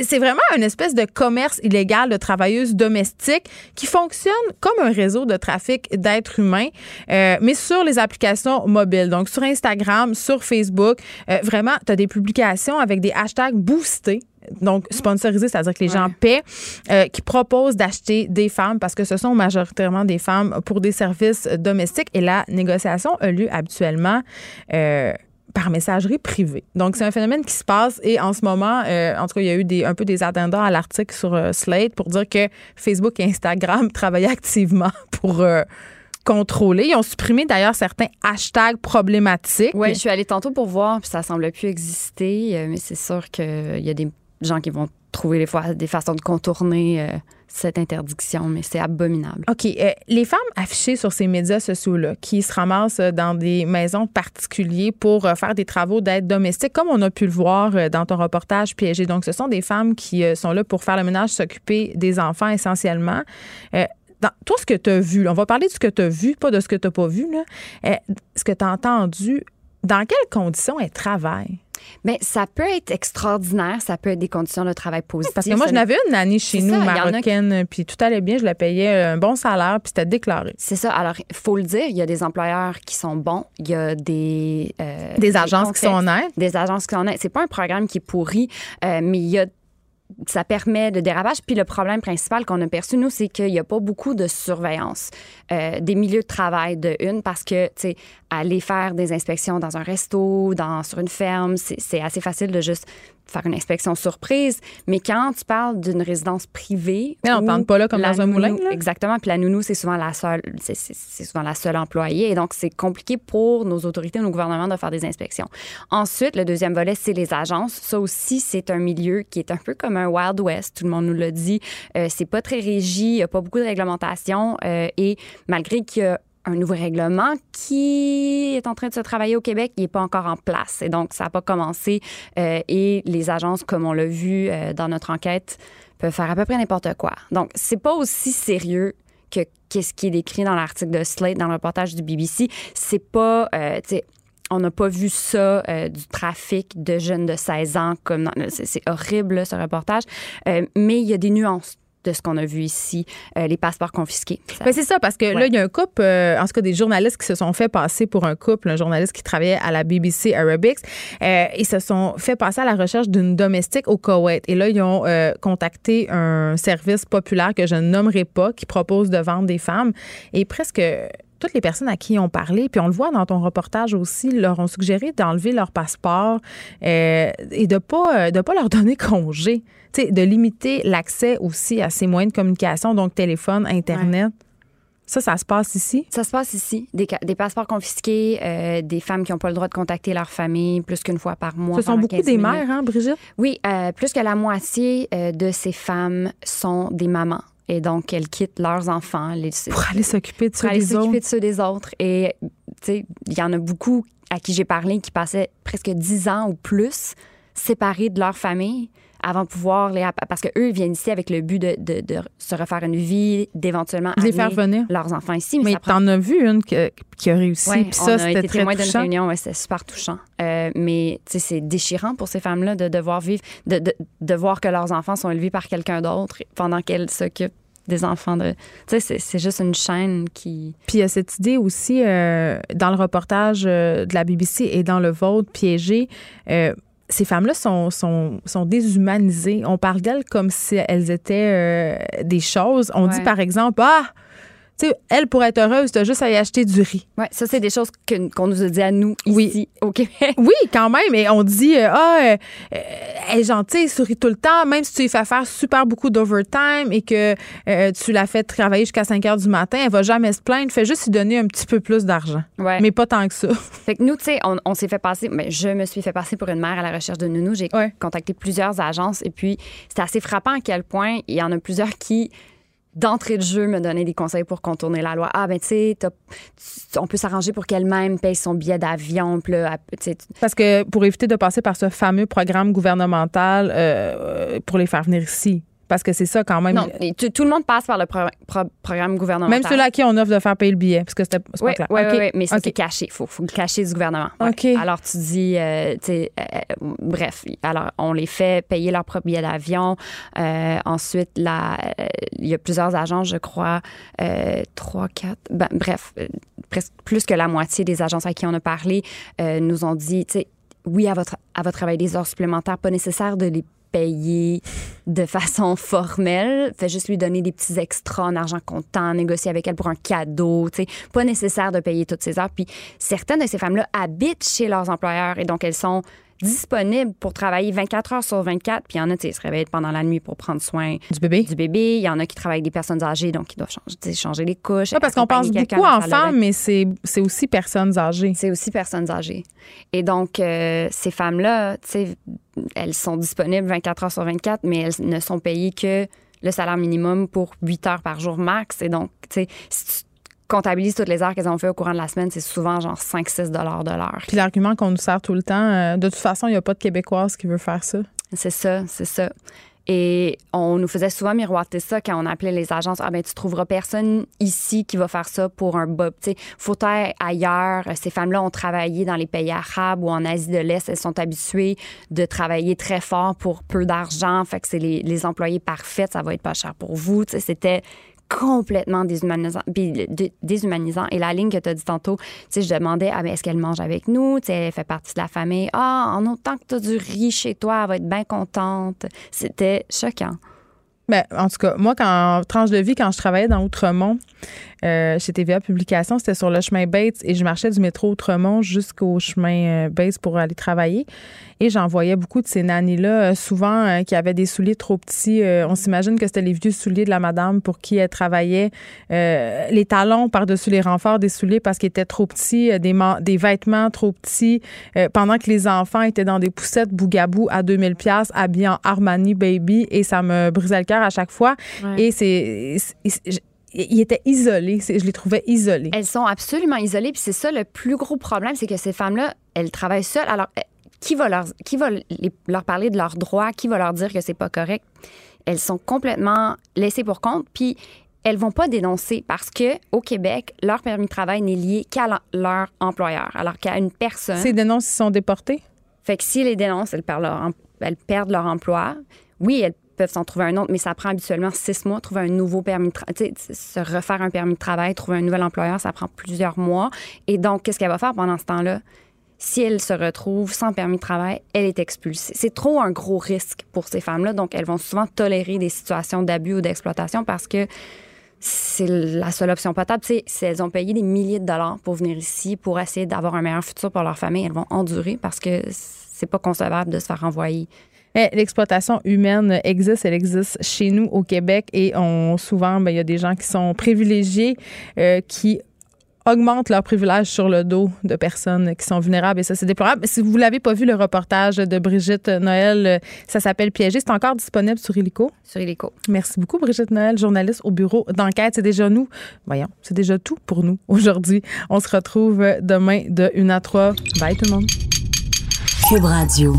c'est vraiment une espèce de commerce illégal de travailleuses domestiques qui fonctionne comme un réseau de trafic d'êtres humains, euh, mais sur les applications mobiles. Donc, sur Instagram, sur Facebook, euh, vraiment, tu as des publications avec des hashtags boostés donc sponsorisé, c'est-à-dire que les gens paient, euh, qui proposent d'acheter des femmes parce que ce sont majoritairement des femmes pour des services domestiques et la négociation a lieu habituellement. Euh, par messagerie privée. Donc, c'est un phénomène qui se passe et en ce moment, euh, en tout cas, il y a eu des, un peu des addendas à l'article sur Slate pour dire que Facebook et Instagram travaillaient activement pour contrôler. Ils ont supprimé d'ailleurs certains hashtags problématiques. Oui, je suis allée tantôt pour voir, puis ça semble plus exister, mais c'est sûr qu'il y a des gens qui vont trouver des, fois, des façons de contourner cette interdiction, mais c'est abominable. OK. Euh, les femmes affichées sur ces médias sociaux-là, qui se ramassent dans des maisons particulières pour euh, faire des travaux d'aide domestique, comme on a pu le voir euh, dans ton reportage piégé. Donc, ce sont des femmes qui sont là pour faire le ménage, s'occuper des enfants essentiellement. tout ce que tu as vu, on va parler de ce que tu as vu, pas de ce que tu n'as pas vu, ce que tu as entendu, dans quelles conditions elles travaillent? Mais ça peut être extraordinaire, ça peut être des conditions de travail positives. Parce que moi, je n'avais une nanny chez nous, marocaine, puis tout allait bien, je la payais un bon salaire, puis c'était déclaré. C'est ça. Alors, il faut le dire, il y a des employeurs qui sont bons, il y a des... Euh, des agences qui sont honnêtes. Des agences qui sont honnêtes. C'est pas un programme qui est pourri, euh, mais il y a ça permet de dérapage. Puis le problème principal qu'on a perçu, nous, c'est qu'il n'y a pas beaucoup de surveillance euh, des milieux de travail de une parce que, tu sais, aller faire des inspections dans un resto, dans, sur une ferme, c'est assez facile de juste faire une inspection surprise. Mais quand tu parles d'une résidence privée. Mais on ne parle pas là comme dans un moulin. Exactement. Puis la nounou, c'est souvent la seule, c'est souvent la seule employée. Et donc, c'est compliqué pour nos autorités, nos gouvernements de faire des inspections. Ensuite, le deuxième volet, c'est les agences. Ça aussi, c'est un milieu qui est un peu comme un Wild West. Tout le monde nous l'a dit. Euh, c'est pas très régi. Il n'y a pas beaucoup de réglementation. Euh, et malgré qu'il y a un nouveau règlement qui est en train de se travailler au Québec, il n'est pas encore en place. Et donc, ça n'a pas commencé. Euh, et les agences, comme on l'a vu euh, dans notre enquête, peuvent faire à peu près n'importe quoi. Donc, c'est pas aussi sérieux que qu'est-ce qui est décrit dans l'article de Slate, dans le reportage du BBC. C'est pas, euh, on n'a pas vu ça du trafic de jeunes de 16 ans comme c'est horrible ce reportage mais il y a des nuances de ce qu'on a vu ici, euh, les passeports confisqués. Ben, c'est ça, parce que là, il y a un couple, euh, en tout cas des journalistes qui se sont fait passer pour un couple, un journaliste qui travaillait à la BBC Arabics, euh, ils se sont fait passer à la recherche d'une domestique au Koweït. Et là, ils ont contacté un service populaire que je ne nommerai pas, qui propose de vendre des femmes. Et presque toutes les personnes à qui ils ont parlé, puis on le voit dans ton reportage aussi, leur ont suggéré d'enlever leur passeport et de pas de pas leur donner congé de limiter l'accès aussi à ces moyens de communication, donc téléphone, Internet. Ça, ça se passe ici? Ça se passe ici. Des, passeports confisqués, euh, des femmes qui n'ont pas le droit de contacter leur famille plus qu'une fois par mois. Ce sont beaucoup des mères, hein, Brigitte? Oui, euh, plus que la moitié euh, de ces femmes sont des mamans. Et donc, elles quittent leurs enfants. Les, pour aller s'occuper de ceux des autres. s'occuper de ceux des autres. Et, tu sais, il y en a beaucoup à qui j'ai parlé qui passaient presque dix ans ou plus séparés de leur famille avant de pouvoir les parce que eux viennent ici avec le but de, de, de se refaire une vie, d'éventuellement les faire venir leurs enfants ici. Mais, t'en as vu une qui a réussi, puis ça c'était très témoin d'une réunion, ouais, c'était super touchant. Euh, mais c'est déchirant pour ces femmes-là de devoir vivre, de, de, de voir que leurs enfants sont élevés par quelqu'un d'autre pendant qu'elles s'occupent des enfants de. Tu sais, c'est juste une chaîne qui. Puis il y a cette idée aussi euh, dans le reportage euh, de la BBC et dans le vôtre, piégé. Euh, ces femmes-là sont, sont, sont, déshumanisées. On parle d'elles comme si elles étaient euh, des choses. On dit par exemple, ah, elle, pour être heureuse, tu juste à y acheter du riz. Oui, ça, c'est des choses qu'on nous a dit à nous ici, au Québec. Oui, quand même. Et on dit, euh, ah, euh, elle est gentille, elle sourit tout le temps, même si tu lui fais faire super beaucoup d'overtime et que euh, tu la fais travailler jusqu'à 5 heures du matin, elle va jamais se plaindre. Fais juste lui donner un petit peu plus d'argent. Mais pas tant que ça. Fait que nous, tu sais, on, s'est fait passer, mais je me suis fait passer pour une mère à la recherche de nounou. J'ai contacté plusieurs agences et puis c'est assez frappant à quel point il y en a plusieurs qui d'entrée de jeu me donner des conseils pour contourner la loi. Ah, ben, tu sais, on peut s'arranger pour qu'elle-même paye son billet d'avion. Parce que pour éviter de passer par ce fameux programme gouvernemental euh, pour les faire venir ici. Parce que c'est ça quand même. Non, tout le monde passe par le programme gouvernemental. Même ceux-là à qui on offre de faire payer le billet, parce que c'était pas oui, clair. Oui, oui, mais c'est caché. Il faut, faut, le cacher du gouvernement. Alors, tu dis, euh, sais, euh, bref, alors, on les fait payer leur propre billet d'avion. Euh, ensuite, il y a plusieurs agences, je crois, trois, quatre, ben, bref, presque plus que la moitié des agences à qui on a parlé nous ont dit, tu sais, oui, à votre, à votre travail des heures supplémentaires, pas nécessaire de les payer de façon formelle. Fait juste lui donner des petits extras en argent comptant, négocier avec elle pour un cadeau. sais, Pas nécessaire de payer toutes ces heures. Puis certaines de ces femmes-là habitent chez leurs employeurs et donc elles sont disponibles pour travailler 24 heures sur 24. Puis il y en a, qui se réveillent pendant la nuit pour prendre soin du bébé. Du bébé. Il y en a qui travaillent avec des personnes âgées, donc ils doivent changer, changer les couches. parce qu'on pense beaucoup enfants, mais c'est aussi personnes âgées. C'est aussi personnes âgées. Et donc, euh, ces femmes-là, tu sais, elles sont disponibles 24 heures sur 24, mais elles ne sont payées que le salaire minimum pour 8 heures par jour max. Et donc, tu sais, si tu comptabilise toutes les heures qu'elles ont fait au courant de la semaine, c'est souvent genre 5-6 de l'heure. Puis l'argument qu'on nous sert tout le temps, euh, de toute façon, il n'y a pas de Québécoise qui veut faire ça. C'est ça, c'est ça. Et on nous faisait souvent miroiter ça quand on appelait les agences. Ah ben tu trouveras personne ici qui va faire ça pour un bob. Tu sais, faut être ailleurs. Ces femmes-là ont travaillé dans les pays arabes ou en Asie de l'Est. Elles sont habituées de travailler très fort pour peu d'argent. Fait que c'est les, les employés parfaits. Ça va être pas cher pour vous. Tu sais, c'était complètement déshumanisant, déshumanisant. Et la ligne que tu as dit tantôt, je demandais, ah, est-ce qu'elle mange avec nous? Tu sais, elle fait partie de la famille. Ah, en autant que tu as du riz chez toi, elle va être bien contente. C'était choquant. Ben, en tout cas, moi, quand tranche de vie, quand je travaillais dans Outremont, euh, chez TVA Publication, c'était sur le chemin Bates et je marchais du métro Outremont jusqu'au chemin euh, Bates pour aller travailler. Et j'en voyais beaucoup de ces nannies-là, euh, souvent euh, qui avaient des souliers trop petits. on s'imagine que c'était les vieux souliers de la madame pour qui elle travaillait. les talons par-dessus les renforts des souliers parce qu'ils étaient trop petits, des, des vêtements trop petits, pendant que les enfants étaient dans des poussettes bougabou à 2000 pièces habillés en Armani Baby et ça me brisait le cœur à chaque fois. Et c'est ils étaient isolés. Je les trouvais isolés. Elles sont absolument isolées. Puis c'est ça le plus gros problème, c'est que ces femmes-là, elles travaillent seules. Alors, eh, qui va leur, qui va leur parler de leurs droits? Qui va leur dire que c'est pas correct? Elles sont complètement laissées pour compte. Puis elles vont pas dénoncer parce que au Québec, leur permis de travail n'est lié qu'à leur employeur, alors qu'à une personne. Ces dénonces sont déportées? Fait que si les dénoncent, elles perdent leur, elles perdent leur emploi. Oui, elles peuvent s'en trouver un autre, mais ça prend habituellement six mois, trouver un nouveau permis de travail, se refaire un permis de travail, trouver un nouvel employeur, ça prend plusieurs mois. Et donc, qu'est-ce qu'elle va faire pendant ce temps-là? Si elle se retrouve sans permis de travail, elle est expulsée. C'est trop un gros risque pour ces femmes-là, donc elles vont souvent tolérer des situations d'abus ou d'exploitation parce que c'est la seule option potable. Si elles ont payé des milliers de dollars pour venir ici, pour essayer d'avoir un meilleur futur pour leur famille, elles vont endurer parce que c'est pas concevable de se faire renvoyer l'exploitation humaine existe, elle existe chez nous au Québec et on souvent, ben, il y a des gens qui sont privilégiés, euh, qui augmentent leurs privilèges sur le dos de personnes qui sont vulnérables et ça c'est déplorable. Si vous l'avez pas vu le reportage de Brigitte Noël, ça s'appelle Piégé, c'est encore disponible sur Illico. Sur Illico. Merci beaucoup Brigitte Noël, journaliste au bureau d'enquête. C'est déjà nous. Voyons, c'est déjà tout pour nous aujourd'hui. On se retrouve demain de 1 à 3. Bye tout le monde. Cube Radio.